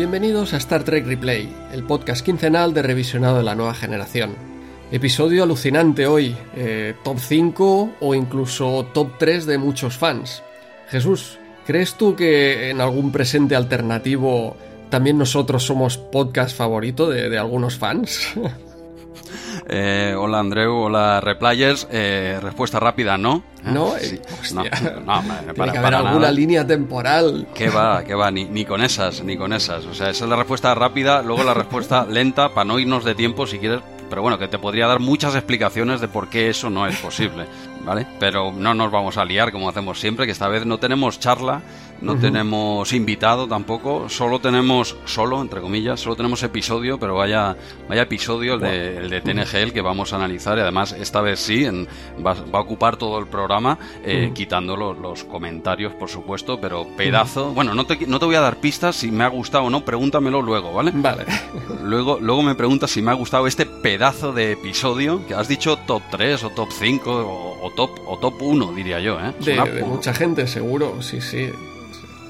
Bienvenidos a Star Trek Replay, el podcast quincenal de revisionado de la nueva generación. Episodio alucinante hoy, eh, top 5 o incluso top 3 de muchos fans. Jesús, ¿crees tú que en algún presente alternativo también nosotros somos podcast favorito de, algunos fans? Eh, hola Andreu, hola Replayers. Eh, respuesta rápida, ¿no? No, sí. no, no, Tiene que haber alguna línea temporal. ¿Qué va? ¿Qué va? Ni, ni, con esas, ni con esas. O sea, esa es la respuesta rápida, luego la respuesta lenta, para no irnos de tiempo, si quieres, pero bueno, que te podría dar muchas explicaciones de por qué eso no es posible, ¿vale? Pero no nos vamos a liar como hacemos siempre, que esta vez no tenemos charla, no tenemos invitado tampoco, solo tenemos, solo, entre comillas, solo tenemos episodio, pero vaya, vaya episodio el de, el de TNG el que vamos a analizar y además esta vez sí, en, va, a ocupar todo el programa, eh, quitando los, comentarios, por supuesto, pero pedazo, bueno, no te, no te voy a dar pistas si me ha gustado o no, pregúntamelo luego, ¿vale? Vale. Luego, luego me preguntas si me ha gustado este pedazo de episodio, que has dicho top 3 o top 5 o, top, o top 1, diría yo, ¿eh? de mucha gente, seguro, sí, sí.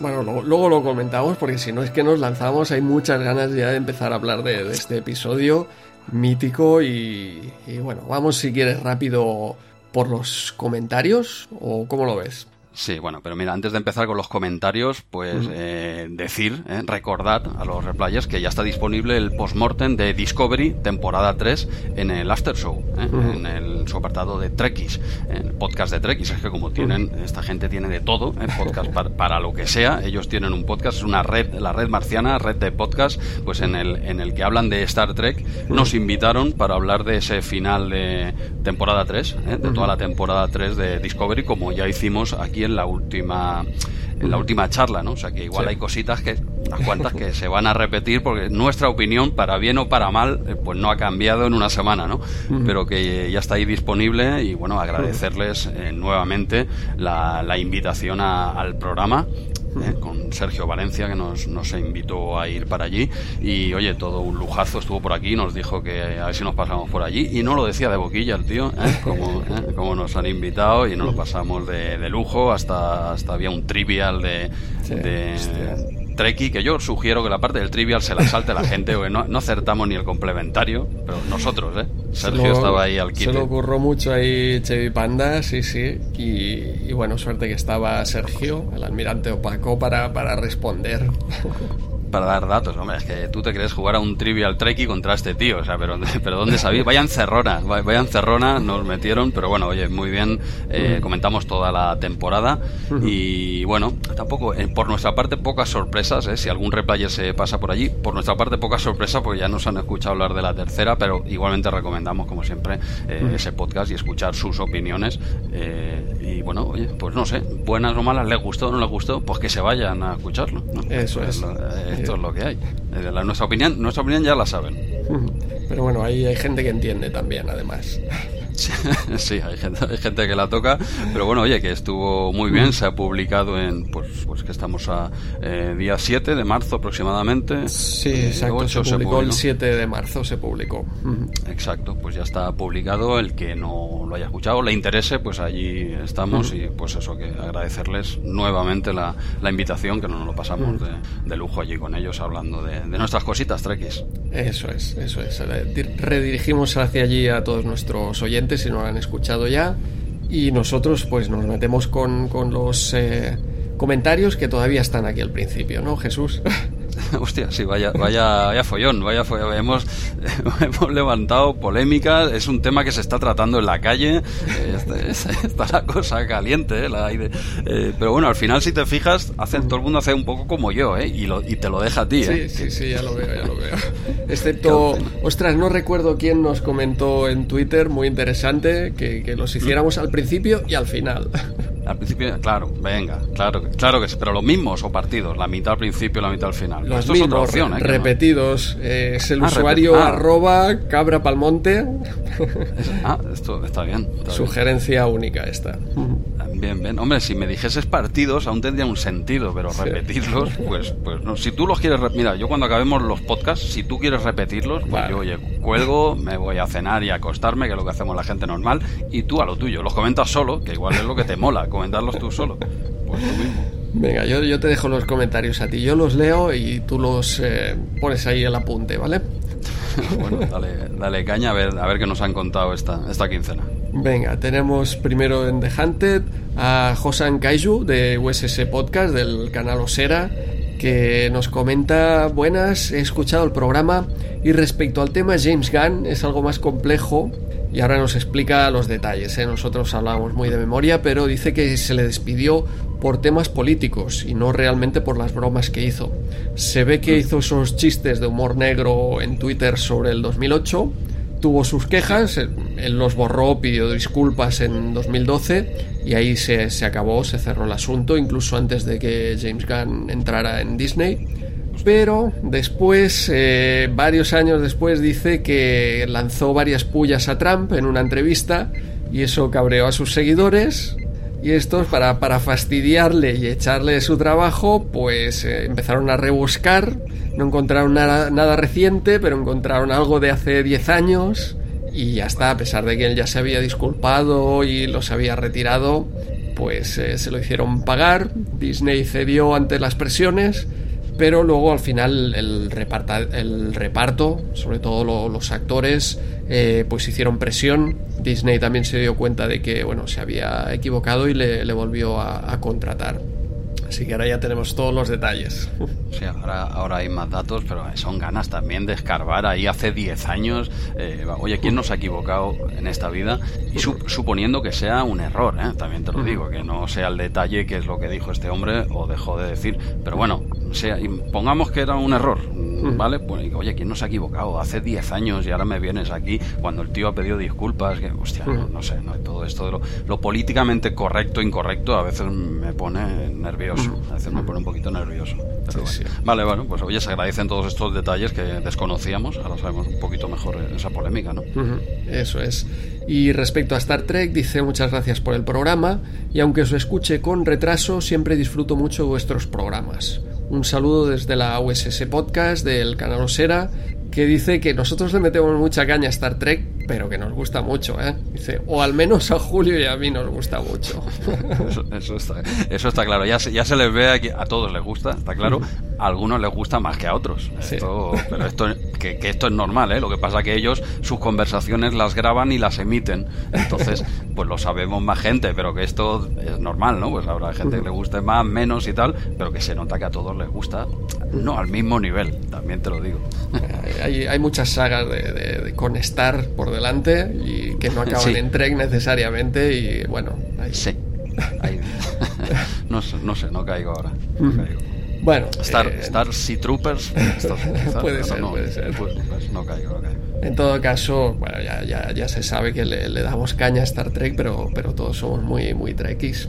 Bueno, luego, lo comentamos porque si no es que nos lanzamos, hay muchas ganas ya de empezar a hablar de, este episodio mítico y, y, bueno, vamos si quieres rápido por los comentarios o cómo lo ves. Sí, bueno, pero mira, antes de empezar con los comentarios, pues eh, decir, eh, recordad a los replayers que ya está disponible el postmortem de Discovery, temporada 3, en el After Show, eh, en el, su apartado de Trekkies, en el podcast de Trekkies. Es que como tienen, esta gente tiene de todo, podcast para, lo que sea, ellos tienen un podcast, es una red, la red marciana, red de podcast, pues en el, en el que hablan de Star Trek. Nos invitaron para hablar de ese final de temporada 3, de toda la temporada 3 de Discovery, como ya hicimos aquí en la última en la última charla, ¿no? O sea que igual hay cositas que, unas cuantas que se van a repetir porque nuestra opinión, para bien o para mal, eh, pues no ha cambiado en una semana, ¿no? Pero que ya está ahí disponible y bueno, agradecerles eh, nuevamente la, la invitación al programa ¿eh? con Sergio Valencia, que nos, nos invitó a ir para allí. Y oye, todo un lujazo estuvo por aquí, nos dijo que a ver si nos pasamos por allí. Y no lo decía de boquilla el tío, ¿eh? como, ¿eh? como nos han invitado y nos lo pasamos de, de lujo. Hasta, hasta había un trivial de, de Treki, que yo sugiero que la parte del trivial se la salte la gente, porque no, no acertamos ni el complementario, pero nosotros, ¿eh? Sergio estaba ahí al quite. Se le ocurrió mucho ahí Chevy Panda, sí, sí, y, bueno, suerte que estaba Sergio, el almirante opaco, para, para responder. Para dar datos, hombre, es que tú te crees jugar a un Trivial Trekkie contra este tío, o sea, pero, pero ¿dónde sabía? Vaya encerrona, vaya encerrona, nos metieron, pero bueno, oye, muy bien, eh, comentamos toda la temporada y bueno, tampoco, eh, por nuestra parte, pocas sorpresas, eh, si algún replayer se pasa por allí, por nuestra parte, pocas sorpresas, porque ya nos han escuchado hablar de la tercera, pero igualmente recomendamos, como siempre, ese podcast y escuchar sus opiniones y bueno, oye, pues no sé, buenas o malas, les gustó o no les gustó, pues que se vayan a escucharlo. Eso es esto es lo que hay. Eh, nuestra opinión, nuestra opinión ya la saben. Pero bueno, ahí hay gente que entiende también, además. Sí, hay gente, hay gente que la toca, pero bueno, oye, que estuvo muy bien, se ha publicado en, pues, pues que estamos a eh, día 7 de marzo aproximadamente. Sí, exacto, se publicó el 7 de marzo, se publicó. Exacto, pues ya está publicado, el que no lo haya escuchado, le interese, pues allí estamos y pues eso, que agradecerles nuevamente la, la invitación, que no nos lo pasamos de, lujo allí con ellos hablando de, de nuestras cositas, Trekkies. Eso es, eso es. Redirigimos hacia allí a todos nuestros oyentes si no lo han escuchado ya. Y nosotros pues nos metemos con, con los eh, comentarios que todavía están aquí al principio, ¿no, Jesús? Hostia, sí, vaya, vaya, vaya follón, vaya follón. Hemos, hemos levantado polémica, es un tema que se está tratando en la calle, este, está, la cosa caliente, eh, la, eh, pero bueno, al final si te fijas, hace, todo el mundo hace un poco como yo, ¿eh? y, lo, y te lo deja a ti. ¿eh? Sí, sí, sí, ya lo veo, ya lo veo. Excepto, ostras, no recuerdo quién nos comentó en Twitter, muy interesante, que, que los hiciéramos al principio y al final. Al principio, claro, venga, claro, claro que sí, pero los mismos o partidos, la mitad al principio la mitad al final. Los mismos, ¿eh? repetidos. Eh, es el ah, usuario ah. arroba cabra palmonte. ah, esto está bien. Sugerencia única esta. Bien, bien. Hombre, si me dijeses partidos aún tendría un sentido, pero repetirlos, pues, pues no. Si tú los quieres, mira, yo cuando acabemos los podcasts, si tú quieres repetirlos, pues yo, oye, cuelgo, me voy a cenar y a acostarme, que es lo que hacemos la gente normal, y tú a lo tuyo. Los comentas solo, que igual es lo que te mola, comentarlos tú solo. Pues tú mismo. Venga, yo, yo te dejo los comentarios a ti. Yo los leo y tú los eh, pones ahí el apunte, ¿vale? bueno, dale, dale caña a ver, a ver qué nos han contado esta, esta quincena. Venga, tenemos primero en The Hunted a Josan Kaiju de USS Podcast del canal Osera que nos comenta buenas, he escuchado el programa y respecto al tema James Gunn es algo más complejo y ahora nos explica los detalles. ¿eh? Nosotros hablamos muy de memoria, pero dice que se le despidió por temas políticos y no realmente por las bromas que hizo. Se ve que hizo esos chistes de humor negro en Twitter sobre el 2008, tuvo sus quejas, él los borró, pidió disculpas en 2012 y ahí se, acabó, se cerró el asunto, incluso antes de que James Gunn entrara en Disney. Pero después, eh, varios años después, dice que lanzó varias pullas a Trump en una entrevista y eso cabreó a sus seguidores y estos, para, para fastidiarle y echarle su trabajo, pues eh, empezaron a rebuscar. No encontraron nada, reciente, pero encontraron algo de hace 10 años. Y ya está, a pesar de que él ya se había disculpado y los había retirado, pues eh, se lo hicieron pagar. Disney cedió ante las presiones pero luego al final el, el reparto, sobre todo los actores, eh, pues hicieron presión. Disney también se dio cuenta de que bueno, se había equivocado y le, volvió a contratar. Así que ahora ya tenemos todos los detalles. Sí, ahora, ahora hay más datos, pero son ganas también de escarbar ahí hace 10 años. Eh, oye, ¿quién nos ha equivocado en esta vida? Y suponiendo que sea un error, ¿eh? también te lo digo, que no sea el detalle que es lo que dijo este hombre o dejó de decir. Pero bueno, sea, pongamos que era un error, ¿vale? Pues, oye, ¿quién nos ha equivocado? Hace 10 años y ahora me vienes aquí cuando el tío ha pedido disculpas. Que, hostia, no, sé, no, todo esto de lo, lo políticamente correcto, incorrecto, a veces me pone nervioso. A veces me pone un poquito nervioso. Vale, bueno, pues oye, se agradecen todos estos detalles que desconocíamos. Ahora sabemos un poquito mejor esa polémica, ¿no? Eso es. Y respecto a Star Trek, dice muchas gracias por el programa y aunque os escuche con retraso, siempre disfruto mucho vuestros programas. Un saludo desde la USS Podcast del canal Osera que dice que nosotros le metemos mucha caña a Star Trek, pero que nos gusta mucho, ¿eh? Dice, o al menos a Julio y a mí nos gusta mucho. Eso, está, claro. Ya se, ya se les ve a todos les gusta, está claro. A algunos les gusta más que a otros. pero esto, que, esto es normal, ¿eh? Lo que pasa que ellos sus conversaciones las graban y las emiten. Entonces, pues lo sabemos más gente, pero que esto es normal, ¿no? Pues habrá gente que le guste más, menos y tal, pero que se nota que a todos les gusta. No al mismo nivel, también te lo digo. hay, muchas sagas de, con Star por delante y que no acaban en Trek necesariamente y bueno, Sí. no, sé, no sé, no caigo ahora. Bueno, Star, eh, Star Sea Troopers. puede, ser, no, puede ser, pues, pues no caigo, no caigo. En todo caso, bueno, ya, ya, ya se sabe que le, le, damos caña a Star Trek, pero, pero todos somos muy, muy trekkies.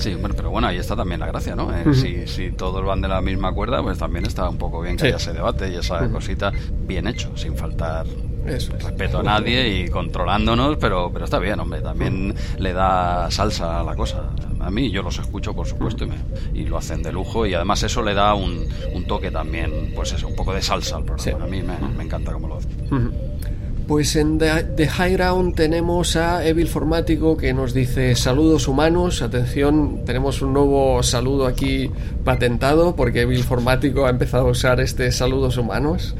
Sí, pero bueno, ahí está también la gracia, ¿no? Eh, si, si, todos van de la misma cuerda, pues también está un poco bien que haya ese debate y esa cosita bien hecho, sin faltar respeto a nadie y controlándonos, pero, pero está bien, hombre, también le da salsa a la cosa. A mí yo los escucho, por supuesto, y, y lo hacen de lujo y además eso le da un, un toque también, pues eso, un poco de salsa al programa. A mí me, me encanta cómo lo hacen. Pues en The, High Ground tenemos a Evil Formático que nos dice saludos humanos. Atención, tenemos un nuevo saludo aquí patentado porque Evil Formático ha empezado a usar este saludos humanos.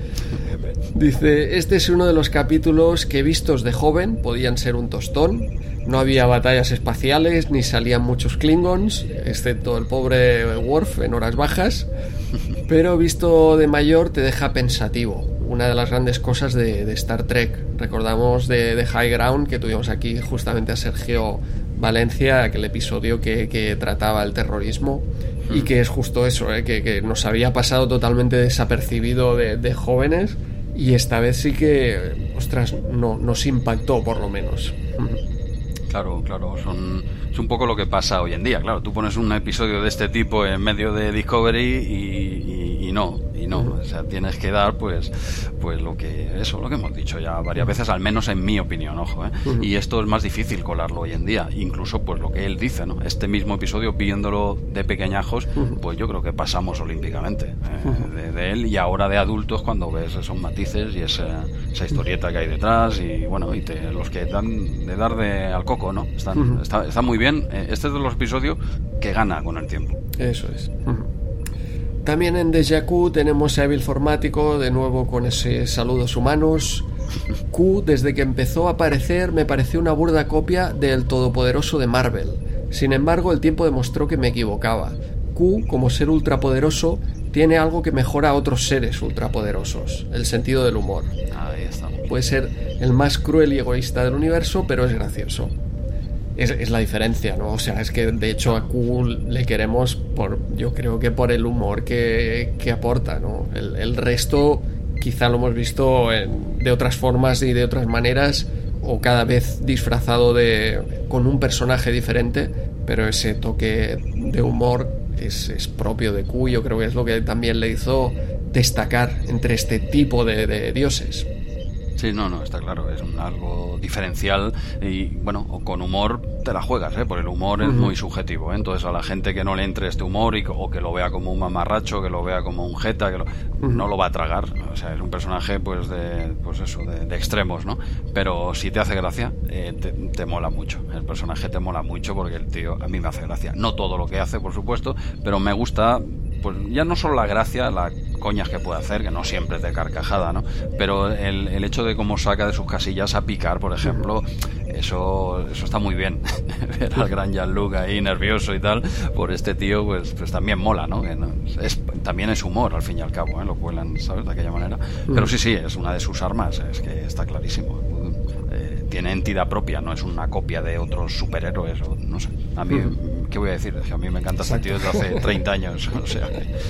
Dice, este es uno de los capítulos que vistos de joven podían ser un tostón. No había batallas espaciales ni salían muchos Klingons, excepto el pobre Worf en horas bajas. Pero visto de mayor te deja pensativo una de las grandes cosas de, Star Trek. Recordamos de, High Ground que tuvimos aquí justamente a Sergio Valencia, aquel episodio que, trataba el terrorismo y que es justo eso, ¿eh? que, nos había pasado totalmente desapercibido de, jóvenes y esta vez sí que, ostras, no, nos impactó por lo menos. Claro, claro, son, es un poco lo que pasa hoy en día. Claro, tú pones un episodio de este tipo en medio de Discovery y, y no, y no, o sea, tienes que dar pues pues lo que eso, lo que hemos dicho ya varias veces, al menos en mi opinión, ojo, ¿eh? y esto es más difícil colarlo hoy en día, incluso pues lo que él dice, ¿no? Este mismo episodio viéndolo de pequeñajos, pues yo creo que pasamos olímpicamente eh, de, él y ahora de adultos cuando ves esos matices y esa, esa historieta que hay detrás y bueno, y te, los que dan de dar de al coco, ¿no? Están, está, está muy bien. Eh, este es de los episodios que gana con el tiempo. Eso es. También en Deja Q tenemos a Evil Formático, de nuevo con ese saludos humanos. Q, desde que empezó a aparecer, me pareció una burda copia del Todopoderoso de Marvel. Sin embargo, el tiempo demostró que me equivocaba. Q, como ser ultrapoderoso, tiene algo que mejora a otros seres ultrapoderosos, el sentido del humor. Ahí está. Puede ser el más cruel y egoísta del universo, pero es gracioso. Es, la diferencia, ¿no? O sea, es que de hecho a Q le queremos por, yo creo que por el humor que, aporta, ¿no? El, resto quizá lo hemos visto de otras formas y de otras maneras o cada vez disfrazado de con un personaje diferente, pero ese toque de humor es, propio de Q, yo creo que es lo que también le hizo destacar entre este tipo de dioses. Sí, no, no, está claro, es algo diferencial y bueno, con humor te la juegas, ¿eh? porque el humor es muy subjetivo, ¿eh? entonces a la gente que no le entre este humor y, o que lo vea como un mamarracho, que lo vea como un jeta, que no lo va a tragar, o sea, es un personaje pues de, pues eso, de, extremos, ¿no? Pero si te hace gracia, eh, te, te, mola mucho, el personaje te mola mucho porque el tío a mí me hace gracia, no todo lo que hace, por supuesto, pero me gusta pues ya no solo la gracia, la coñas que puede hacer, que no siempre es de carcajada, ¿no? Pero el, el hecho de cómo saca de sus casillas a picar, por ejemplo, eso, eso está muy bien. Ver al gran Jean-Luc ahí nervioso y tal, por este tío, pues, pues también mola, ¿no? Es, también es humor, al fin y al cabo, ¿eh? Lo cuelan, ¿sabes? De aquella manera. Pero sí, sí, es una de sus armas, es que está clarísimo. Tiene entidad propia, no es una copia de otros superhéroes, o no sé. A mí ¿qué voy a decir? a mí me encanta ese tío desde hace 30 años. O sea,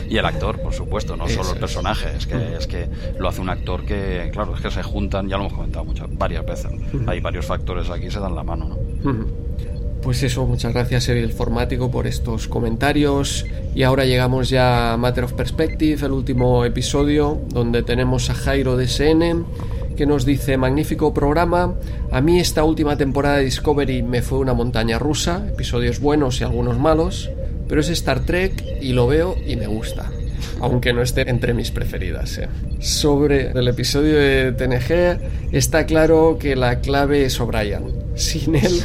y el actor, por supuesto, no solo el personaje, es que, es que lo hace un actor que, claro, es que se juntan, ya lo hemos comentado muchas, varias veces. Hay varios factores aquí, se dan la mano, ¿no? Pues eso, muchas gracias el Formático por estos comentarios. Y ahora llegamos ya a Matter of Perspective, el último episodio, donde tenemos a Jairo de SN que nos dice, magnífico programa, a mí esta última temporada de Discovery me fue una montaña rusa, episodios buenos y algunos malos, pero es Star Trek y lo veo y me gusta, aunque no esté entre mis preferidas. ¿eh? Sobre el episodio de TNG, está claro que la clave es O'Brien. Sin él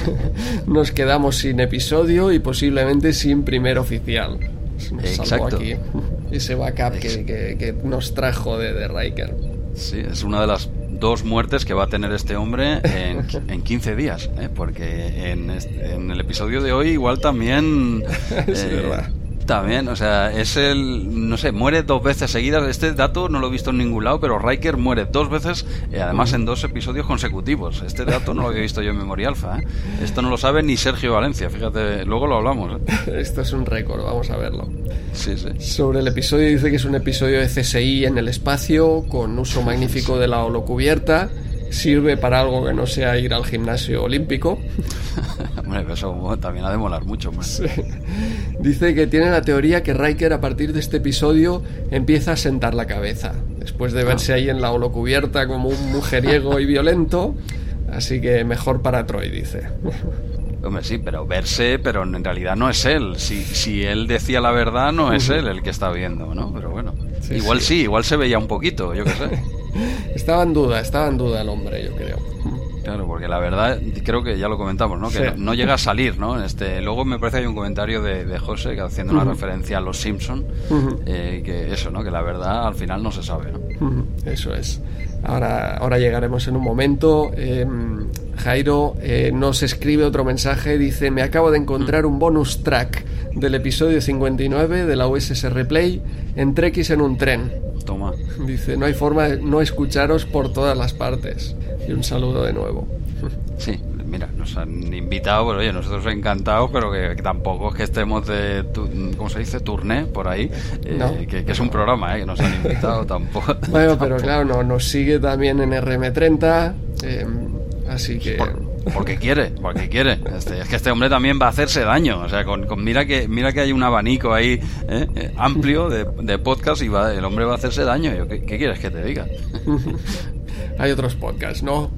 nos quedamos sin episodio y posiblemente sin primer oficial. Exacto. Aquí ese backup que, que, nos trajo de, de Riker. Sí, es una de las dos muertes que va a tener este hombre en, en 15 días, ¿eh? porque en, en, el episodio de hoy igual también... es eh, verdad. También, o sea, es el, no sé, muere dos veces seguidas. Este dato no lo he visto en ningún lado, pero Riker muere dos veces, y además en dos episodios consecutivos. Este dato no lo había visto yo en Memoria Alfa. ¿eh? Esto no lo sabe ni Sergio Valencia, fíjate, luego lo hablamos. ¿eh? Esto es un récord, vamos a verlo. Sí, sí. Sobre el episodio dice que es un episodio de CSI en el espacio, con uso magnífico de la holocubierta sirve para algo que no sea ir al gimnasio olímpico. Hombre, eso también ha de molar mucho más. Dice que tiene la teoría que Riker a partir de este episodio empieza a sentar la cabeza, después de verse ah. ahí en la holocubierta como un mujeriego y violento, así que mejor para Troy, dice. Hombre, sí, pero verse, pero en realidad no es él. Si, si él decía la verdad, no es él el que está viendo, ¿no? Pero bueno, igual sí. igual se veía un poquito, yo qué sé. estaba en duda, estaba en duda el hombre, yo creo. Claro, porque la verdad, creo que ya lo comentamos, ¿no? Que no, llega a salir, ¿no? Este, luego me parece que hay un comentario de, de José que haciendo una referencia a los Simpson, eh, que eso, ¿no? Que la verdad al final no se sabe, ¿no? Eso es. Ahora, ahora llegaremos en un momento. Em, Jairo eh, nos escribe otro mensaje, dice, me acabo de encontrar un bonus track del episodio 59 de la USS Replay en Trekkies en un tren. Toma. Dice, no hay forma de no escucharos por todas las partes. Y un saludo de nuevo. Sí, mira, nos han invitado, pero oye, nosotros encantados, pero que, tampoco es que estemos de, ¿cómo se dice? Turné por ahí, eh, que, es un programa, ¿eh? Que nos han invitado tampoco. Bueno, pero claro, no, nos sigue también en RM30, eh, así que... Porque quiere, porque quiere. Este, es que este hombre también va a hacerse daño. O sea, con, mira que mira que hay un abanico ahí ¿eh? Eh, amplio de, de, podcast y va, el hombre va a hacerse daño. ¿qué, ¿Qué quieres que te diga? hay otros podcasts, ¿no?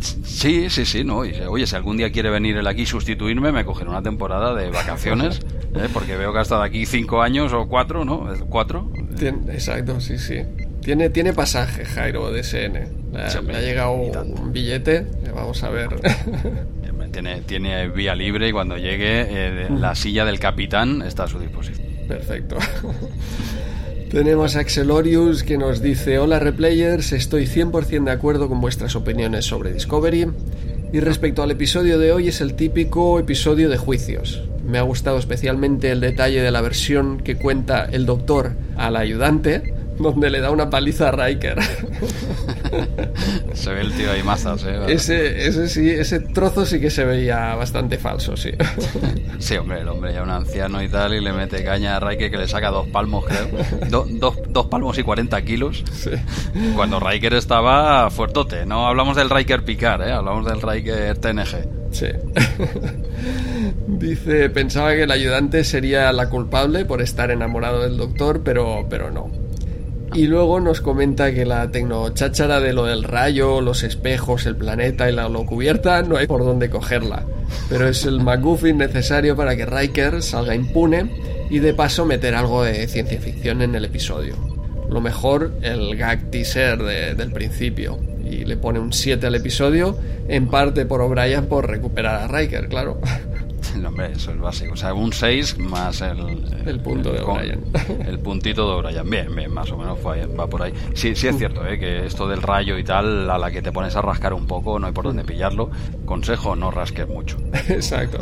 sí, sí, sí, no. oye, si algún día quiere venir él aquí y sustituirme, me cogeré una temporada de vacaciones, ¿eh? porque veo que ha estado aquí cinco años o cuatro, ¿no? ¿Cuatro? exacto, sí, sí. Tiene, tiene pasaje, Jairo, de SN. Le, ha llegado un billete, vamos a ver. Tiene, tiene vía libre y cuando llegue eh, la silla del capitán está a su disposición. Perfecto. Tenemos a Axelorius que nos dice, hola replayers, estoy 100% de acuerdo con vuestras opiniones sobre Discovery. Y respecto al episodio de hoy es el típico episodio de juicios. Me ha gustado especialmente el detalle de la versión que cuenta el doctor al ayudante, donde le da una paliza a Riker. se ve el tío ahí mazas, ¿eh? Ese, ese sí, ese trozo sí que se veía bastante falso, sí. sí, hombre, el hombre ya un anciano y tal, y le mete caña a Riker que le saca dos palmos, creo. dos palmos y 40 kilos. Sí. Cuando Riker estaba fuertote. No hablamos del Riker Picard, ¿eh? Hablamos del Riker TNG. Sí. Dice, pensaba que el ayudante sería la culpable por estar enamorado del doctor, pero, pero no. Y luego nos comenta que la tecnocháchara de lo del rayo, los espejos, el planeta y la cubierta no hay por dónde cogerla. Pero es el MacGuffin necesario para que Riker salga impune y de paso meter algo de ciencia ficción en el episodio. Lo mejor, el gag del principio. Y le pone un 7 al episodio, en parte por O'Brien por recuperar a Riker, claro. hombre, eso es básico. O sea, un 6 más el... El punto de O'Brien. El puntito de O'Brien. Bien, bien, más o menos va por ahí. Sí, sí es cierto, ¿eh? que esto del rayo y tal, a la que te pones a rascar un poco, no hay por dónde pillarlo. Consejo, no rasques mucho. Exacto.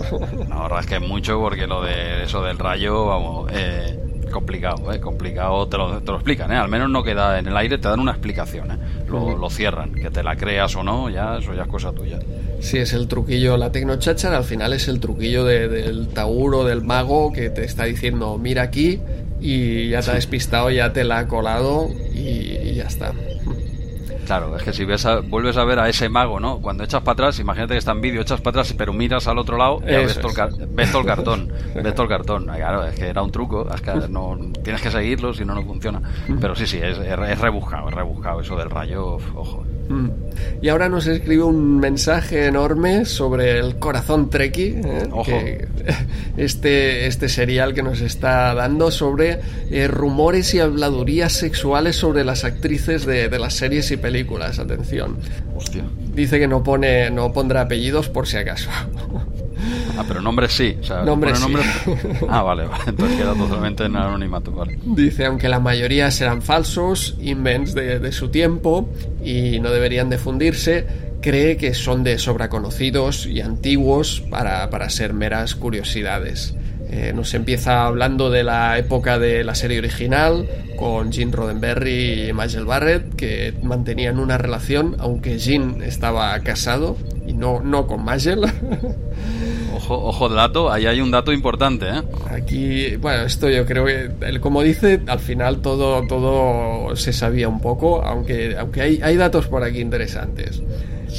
No rasques mucho porque lo de eso del rayo, vamos... Eh, complicado, ¿eh? complicado, te lo, te lo explican, ¿eh? al menos no queda en el aire, te dan una explicación, ¿eh? lo, lo, cierran, que te la creas o no, ya eso ya es cosa tuya. Sí, es el truquillo, la tecnochacha al final es el truquillo del tauro, del mago, que te está diciendo, mira aquí, y ya te ha despistado, ya te la ha colado y ya está. Claro, es que si ves vuelves a ver a ese mago, ¿no? Cuando echas para atrás, imagínate que está en vídeo, echas para atrás, pero miras al otro lado y ves, todo el, ves, todo el, cartón. ves todo el cartón. Claro, es que era un truco, es que no, tienes que seguirlo, si no, no funciona. Pero sí, sí, es, es rebuscado, es rebuscado eso del rayo, ojo. Mm. Y ahora nos escribe un mensaje enorme sobre el corazón Treki, ¿eh? este, este serial que nos está dando sobre eh, rumores y habladurías sexuales sobre las actrices de, de, las series y películas. Atención. Hostia. Dice que no pone, no pondrá apellidos por si acaso. Ah, pero nombres sí. O nombres Ah, vale, vale. Entonces queda totalmente en anonimato, vale. Dice, aunque la mayoría serán falsos, invents de, de su tiempo y no deberían difundirse, cree que son de sobra conocidos y antiguos para, para ser meras curiosidades. Eh, nos empieza hablando de la época de la serie original con Gene Roddenberry y Michael Barrett que mantenían una relación aunque Gene estaba casado y no, no con Michael Ojo, ojo de dato, ahí hay un dato importante, ¿eh? Aquí, bueno, esto yo creo que, como dice, al final todo, todo se sabía un poco, aunque, aunque hay, hay datos por aquí interesantes.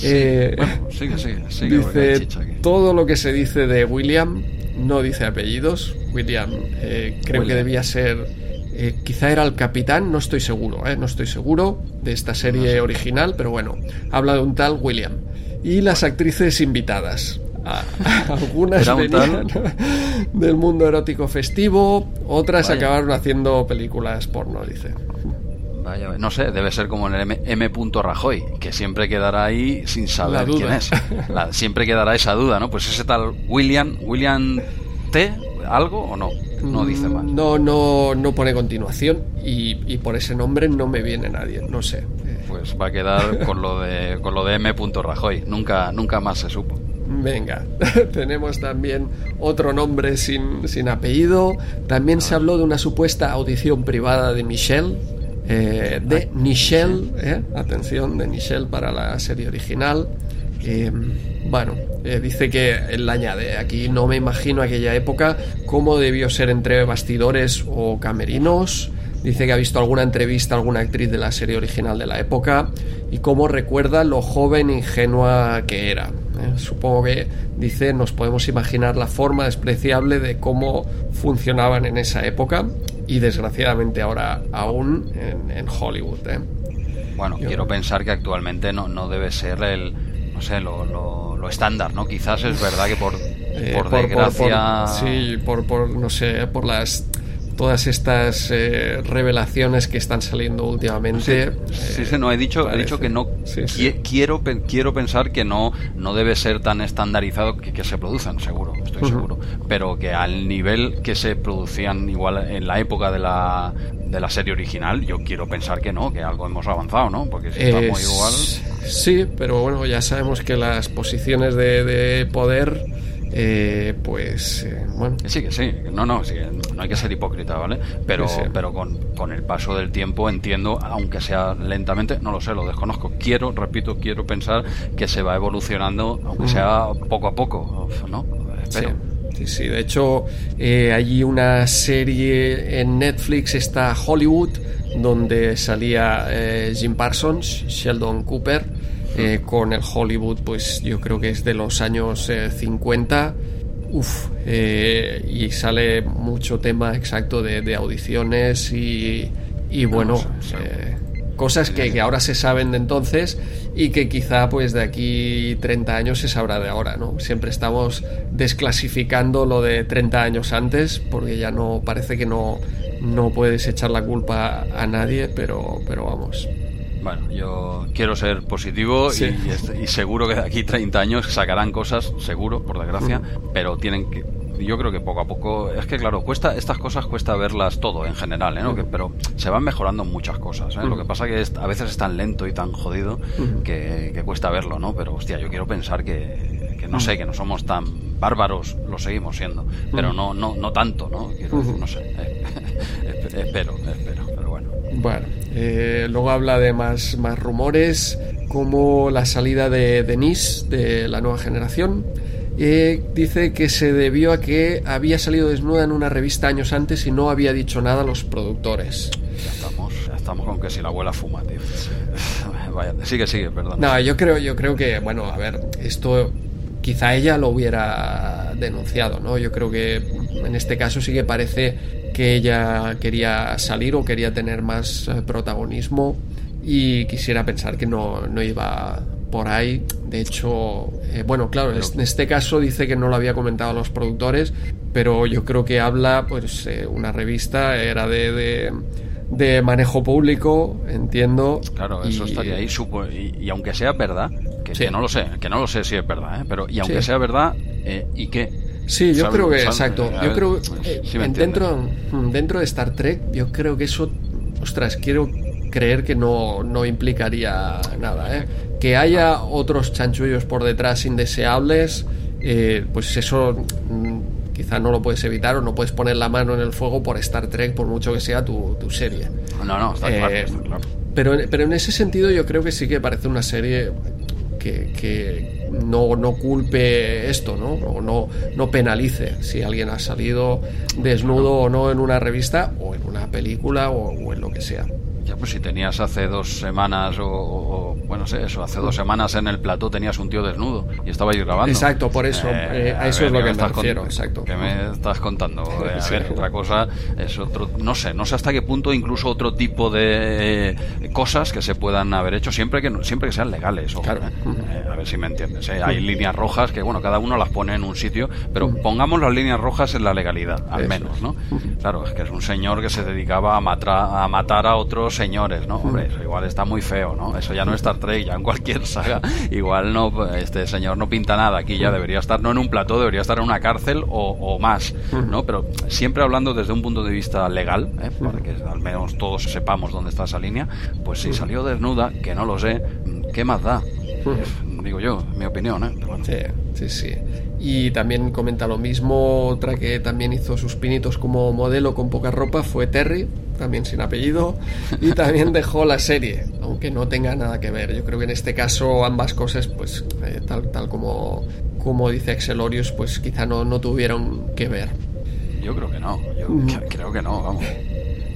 Eh, bueno, sigue, sigue, sigue dice, todo lo que se dice de William no dice apellidos. William eh, creo que debía ser, eh, quizá era el capitán, no estoy seguro, no estoy seguro de esta serie original, pero bueno, habla de un tal William. Y las actrices invitadas. algunas venían del mundo erótico festivo, otras acabaron haciendo películas porno, dice. Vaya, no sé, debe ser como en el M. M. Rajoy, que siempre quedará ahí sin saber quién es. siempre quedará esa duda, ¿no? Pues ese tal William, William T, ¿algo o no? No dice más. No, no, no pone continuación y, y por ese nombre no me viene nadie, no sé. Pues va a quedar con lo de, con lo de M. Rajoy. Nunca, nunca más se supo. Venga, tenemos también otro nombre sin, sin apellido. También se habló de una supuesta audición privada de Michelle, eh, de Michelle, eh, atención, de Michelle para la serie original. Eh, bueno, dice que él añade, aquí no me imagino aquella época cómo debió ser entre bastidores o camerinos, Dice que ha visto alguna entrevista a alguna actriz de la serie original de la época y cómo recuerda lo joven e ingenua que era. ¿eh? Supongo que, dice, nos podemos imaginar la forma despreciable de cómo funcionaban en esa época y desgraciadamente ahora aún en, Hollywood. ¿eh? Bueno, quiero pensar que actualmente no, no debe ser el, no sé, lo, lo, estándar, ¿no? Quizás es verdad que por, eh, por, desgracia... sí, por, por, no sé, por las todas estas eh, revelaciones que están saliendo últimamente. Sí, sí, no, he dicho, he dicho que no quiero, quiero pensar que no, no debe ser tan estandarizado que, se produzcan, seguro, estoy seguro. Pero que al nivel que se producían igual en la época de la, de la serie original, yo quiero pensar que no, que algo hemos avanzado, ¿no? Porque si estamos igual. Sí, pero bueno, ya sabemos que las posiciones de, de poder eh, pues eh, bueno. Sí, que sí, no, no, no hay que ser hipócrita, ¿vale? Pero, pero con, con, el paso del tiempo entiendo, aunque sea lentamente, no lo sé, lo desconozco. Quiero, repito, quiero pensar que se va evolucionando, aunque sea poco a poco, ¿no? Espero. Sí. Sí, de hecho, eh, hay una serie en Netflix, está Hollywood, donde salía eh, Jim Parsons, Sheldon Cooper, eh, con el Hollywood, pues yo creo que es de los años 50. Eh, Uf, eh, y sale mucho tema exacto de, audiciones y, y bueno, cosas que, que, ahora se saben de entonces y que quizá pues de aquí 30 años se sabrá de ahora, ¿no? Siempre estamos desclasificando lo de 30 años antes porque ya no parece que no, no puedes echar la culpa a nadie, pero, pero vamos. Bueno, yo quiero ser positivo y, seguro que de aquí 30 años sacarán cosas, seguro, por desgracia, pero tienen que yo creo que poco a poco es que claro cuesta estas cosas cuesta verlas todo en general ¿eh? pero se van mejorando muchas cosas ¿eh? lo que pasa que a veces es tan lento y tan jodido que, cuesta verlo no pero hostia yo quiero pensar que, que no sé que no somos tan bárbaros lo seguimos siendo pero no no no tanto no no sé eh, espero espero. pero bueno eh, luego habla de más, más rumores, como la salida de Denise, de la nueva generación. Eh, dice que se debió a que había salido desnuda en una revista años antes y no había dicho nada a los productores. Ya estamos, ya estamos con que si la abuela fuma, tío. Vaya, sigue, sigue, perdón. No, yo creo, yo creo que, bueno, a ver, esto quizá ella lo hubiera denunciado, ¿no? Yo creo que en este caso sí que parece que ella quería salir o quería tener más eh, protagonismo y quisiera pensar que no, no iba por ahí. De hecho, eh, bueno, claro, en este caso dice que no lo había comentado a los productores, pero yo creo que habla, pues, eh, una revista, era de, de, manejo público, entiendo. Claro, eso estaría ahí, y, y, aunque sea verdad, que, no lo sé, que no lo sé si es verdad, pero y aunque sea verdad, ¿y qué? Sí, yo creo que, exacto. Yo creo, eh, dentro, mm, dentro de Star Trek, yo creo que eso, ostras, quiero creer que no, no implicaría nada, ¿eh? Que haya otros chanchullos por detrás indeseables, eh, pues eso mm, quizá no lo puedes evitar o no puedes poner la mano en el fuego por Star Trek, por mucho que sea tu, tu serie. No, no, está, claro, está claro. Pero, pero en ese sentido yo creo que sí que parece una serie que, no, no, culpe esto, ¿no? O no, no penalice si alguien ha salido desnudo o no en una revista o en una película o en lo que sea. Ya, pues si tenías hace dos semanas o, bueno, sé, eso, hace dos semanas en el plató tenías un tío desnudo y estaba ahí grabando. Exacto, por eso, eh, eh, a eso es lo que me refiero, exacto. ¿Qué me estás contando? Eh, a ver, otra cosa es otro, no sé, no sé hasta qué punto incluso otro tipo de cosas que se puedan haber hecho siempre que siempre que sean legales, claro. a ver si me entiendes. Hay líneas rojas que, bueno, cada uno las pone en un sitio, pero pongamos las líneas rojas en la legalidad, al menos, ¿no? Claro, es que es un señor que se dedicaba a, matar a matar a otros señores, ¿no? Hombre, eso igual está muy feo, ¿no? Eso ya no es Star Trek, ya en cualquier saga, igual no, este señor no pinta nada, aquí ya debería estar no en un plató, debería estar en una cárcel o, más, ¿no? Pero siempre hablando desde un punto de vista legal, ¿eh? para que al menos todos sepamos dónde está esa línea, pues si salió desnuda, que no lo sé, ¿qué más da? digo yo, mi opinión, ¿eh? Sí, sí, sí. Y también comenta lo mismo, otra que también hizo sus pinitos como modelo con poca ropa fue Terry, también sin apellido, y también dejó la serie, aunque no tenga nada que ver. Yo creo que en este caso ambas cosas, pues eh, tal, tal como, como dice Axelorius, pues quizá no, no tuvieron que ver. Yo creo que no, yo mm. creo que no, vamos.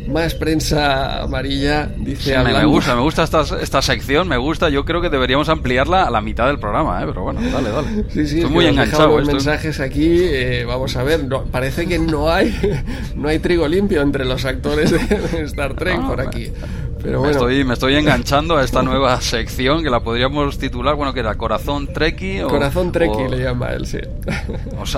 Más prensa amarilla, dice me, me, gusta, me gusta esta, esta sección, me gusta. Yo creo que deberíamos ampliarla a la mitad del programa, ¿eh? pero bueno, dale, dale. Sí, sí, estoy muy enganchado. Los mensajes aquí, eh, vamos a ver, no, parece que no hay, no hay trigo limpio entre los actores de Star Trek Ah, por aquí. Pero me, bueno, estoy, me estoy enganchando a esta nueva sección que la podríamos titular, bueno, que era Corazón Treki o... Corazón Treki le llama él, sí.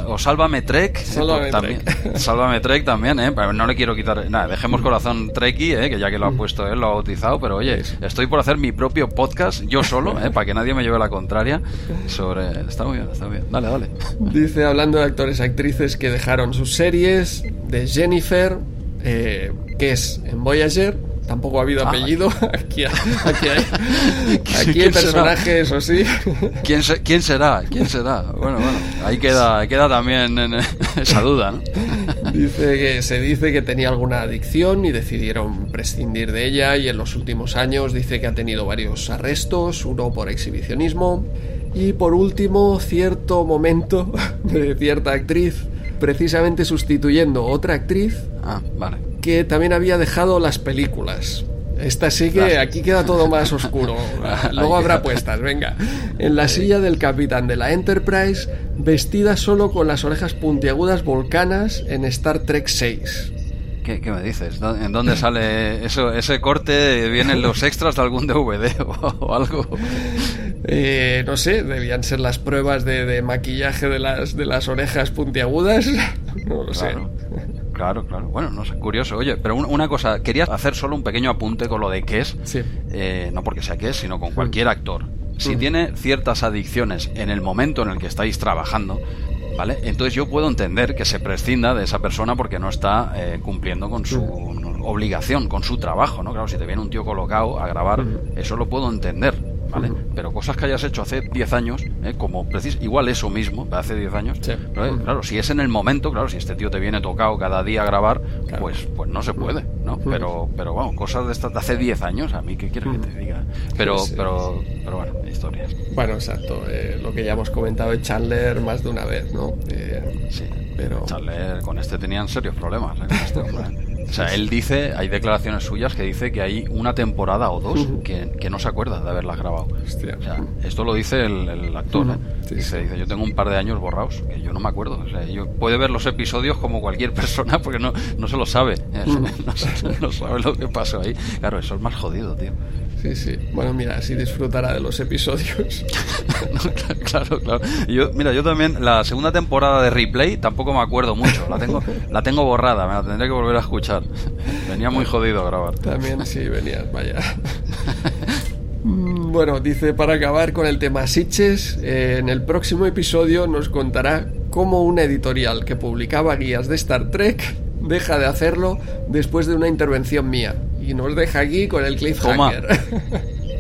O, Sálvame Trek. Sálvame también, Trek. Sálvame Trek también, ¿eh? Pero no le quiero quitar. Nada, dejemos Corazón Treki, ¿eh? Que ya que lo ha Mm. puesto él, lo ha bautizado. Pero oye, estoy por hacer mi propio podcast, yo solo, ¿eh? Para que nadie me lleve la contraria. Sobre. Está muy bien, está muy bien. Dale, dale. Dice, hablando de actores y actrices que dejaron sus series, de Jennifer, eh, que es en Voyager, tampoco ha habido Ah. apellido, aquí, hay- aquí hay, aquí hay ¿Quién será? personajes, o sí. ¿Quién, se- ¿Quién será? ¿Quién será? Bueno, bueno, ahí queda, queda también en- esa duda, ¿no? Dice que se dice que tenía alguna adicción y decidieron prescindir de ella y en los últimos años dice que ha tenido varios arrestos, uno por exhibicionismo y por último cierto momento de cierta actriz precisamente sustituyendo otra actriz Ah, vale. Que también había dejado las películas. Esta sí que aquí queda todo más oscuro. Luego habrá puestas, venga. En la silla del capitán de la Enterprise, vestida solo con las orejas puntiagudas volcanas en Star Trek 6. ¿Qué, qué me dices? ¿Dó- ¿En dónde sale eso, ese corte? ¿Vienen los extras de algún DVD o, o algo? Eh, no sé, debían ser las pruebas de, de maquillaje de las, de las orejas puntiagudas. No lo sé. Claro. Claro. Bueno, no sé, curioso. Oye, pero un- una cosa, quería hacer solo un pequeño apunte con lo de qué es, Sí. eh, no porque sea qué es, sino con cualquier actor. Si Mm. tiene ciertas adicciones en el momento en el que estáis trabajando, ¿vale? Entonces yo puedo entender que se prescinda de esa persona porque no está eh, cumpliendo con su obligación, con su trabajo, ¿no? Claro, si te viene un tío colocado a grabar, eso lo puedo entender, ¿vale? Pero cosas que hayas hecho hace 10 años, ¿eh? como precis igual eso mismo, hace 10 años, Sí. eh, claro, si es en el momento, claro, si este tío te viene tocado cada día a grabar, Claro. pues pues no se puede, ¿no? Pero pero bueno, cosas de estas de hace 10 años, a mí qué quieres que te diga. Pero Sí, sí. pero pero bueno, historias. Bueno, exacto. eh, lo que ya hemos comentado de Chandler más de una vez, ¿no? Eh, Sí. pero... Chandler, con este tenían serios problemas. ¿eh? con este. O sea, él dice, hay declaraciones suyas que dice que hay una temporada o dos que, que no se acuerda de haberlas grabado. Hostia. O sea, esto lo dice el, el actor. ¿eh? Sí, dice, sí. dice, yo tengo un par de años borrados, que yo no me acuerdo. O sea, yo puede ver los episodios como cualquier persona porque no, no se lo sabe. ¿eh? Ujú. No, no sabe lo que pasó ahí. Claro, eso es más jodido, tío. Sí, sí. Bueno, mira, así disfrutará de los episodios. No, claro, claro. Yo, mira, yo también la segunda temporada de Replay tampoco me acuerdo mucho. La tengo, la tengo borrada, me la tendré que volver a escuchar. Venía muy jodido a grabar. También sí venías, vaya. Mm, Bueno, dice, para acabar con el tema Sitches, eh, en el próximo episodio nos contará cómo una editorial que publicaba guías de Star Trek deja de hacerlo después de una intervención mía. Y nos deja aquí con el cliffhanger.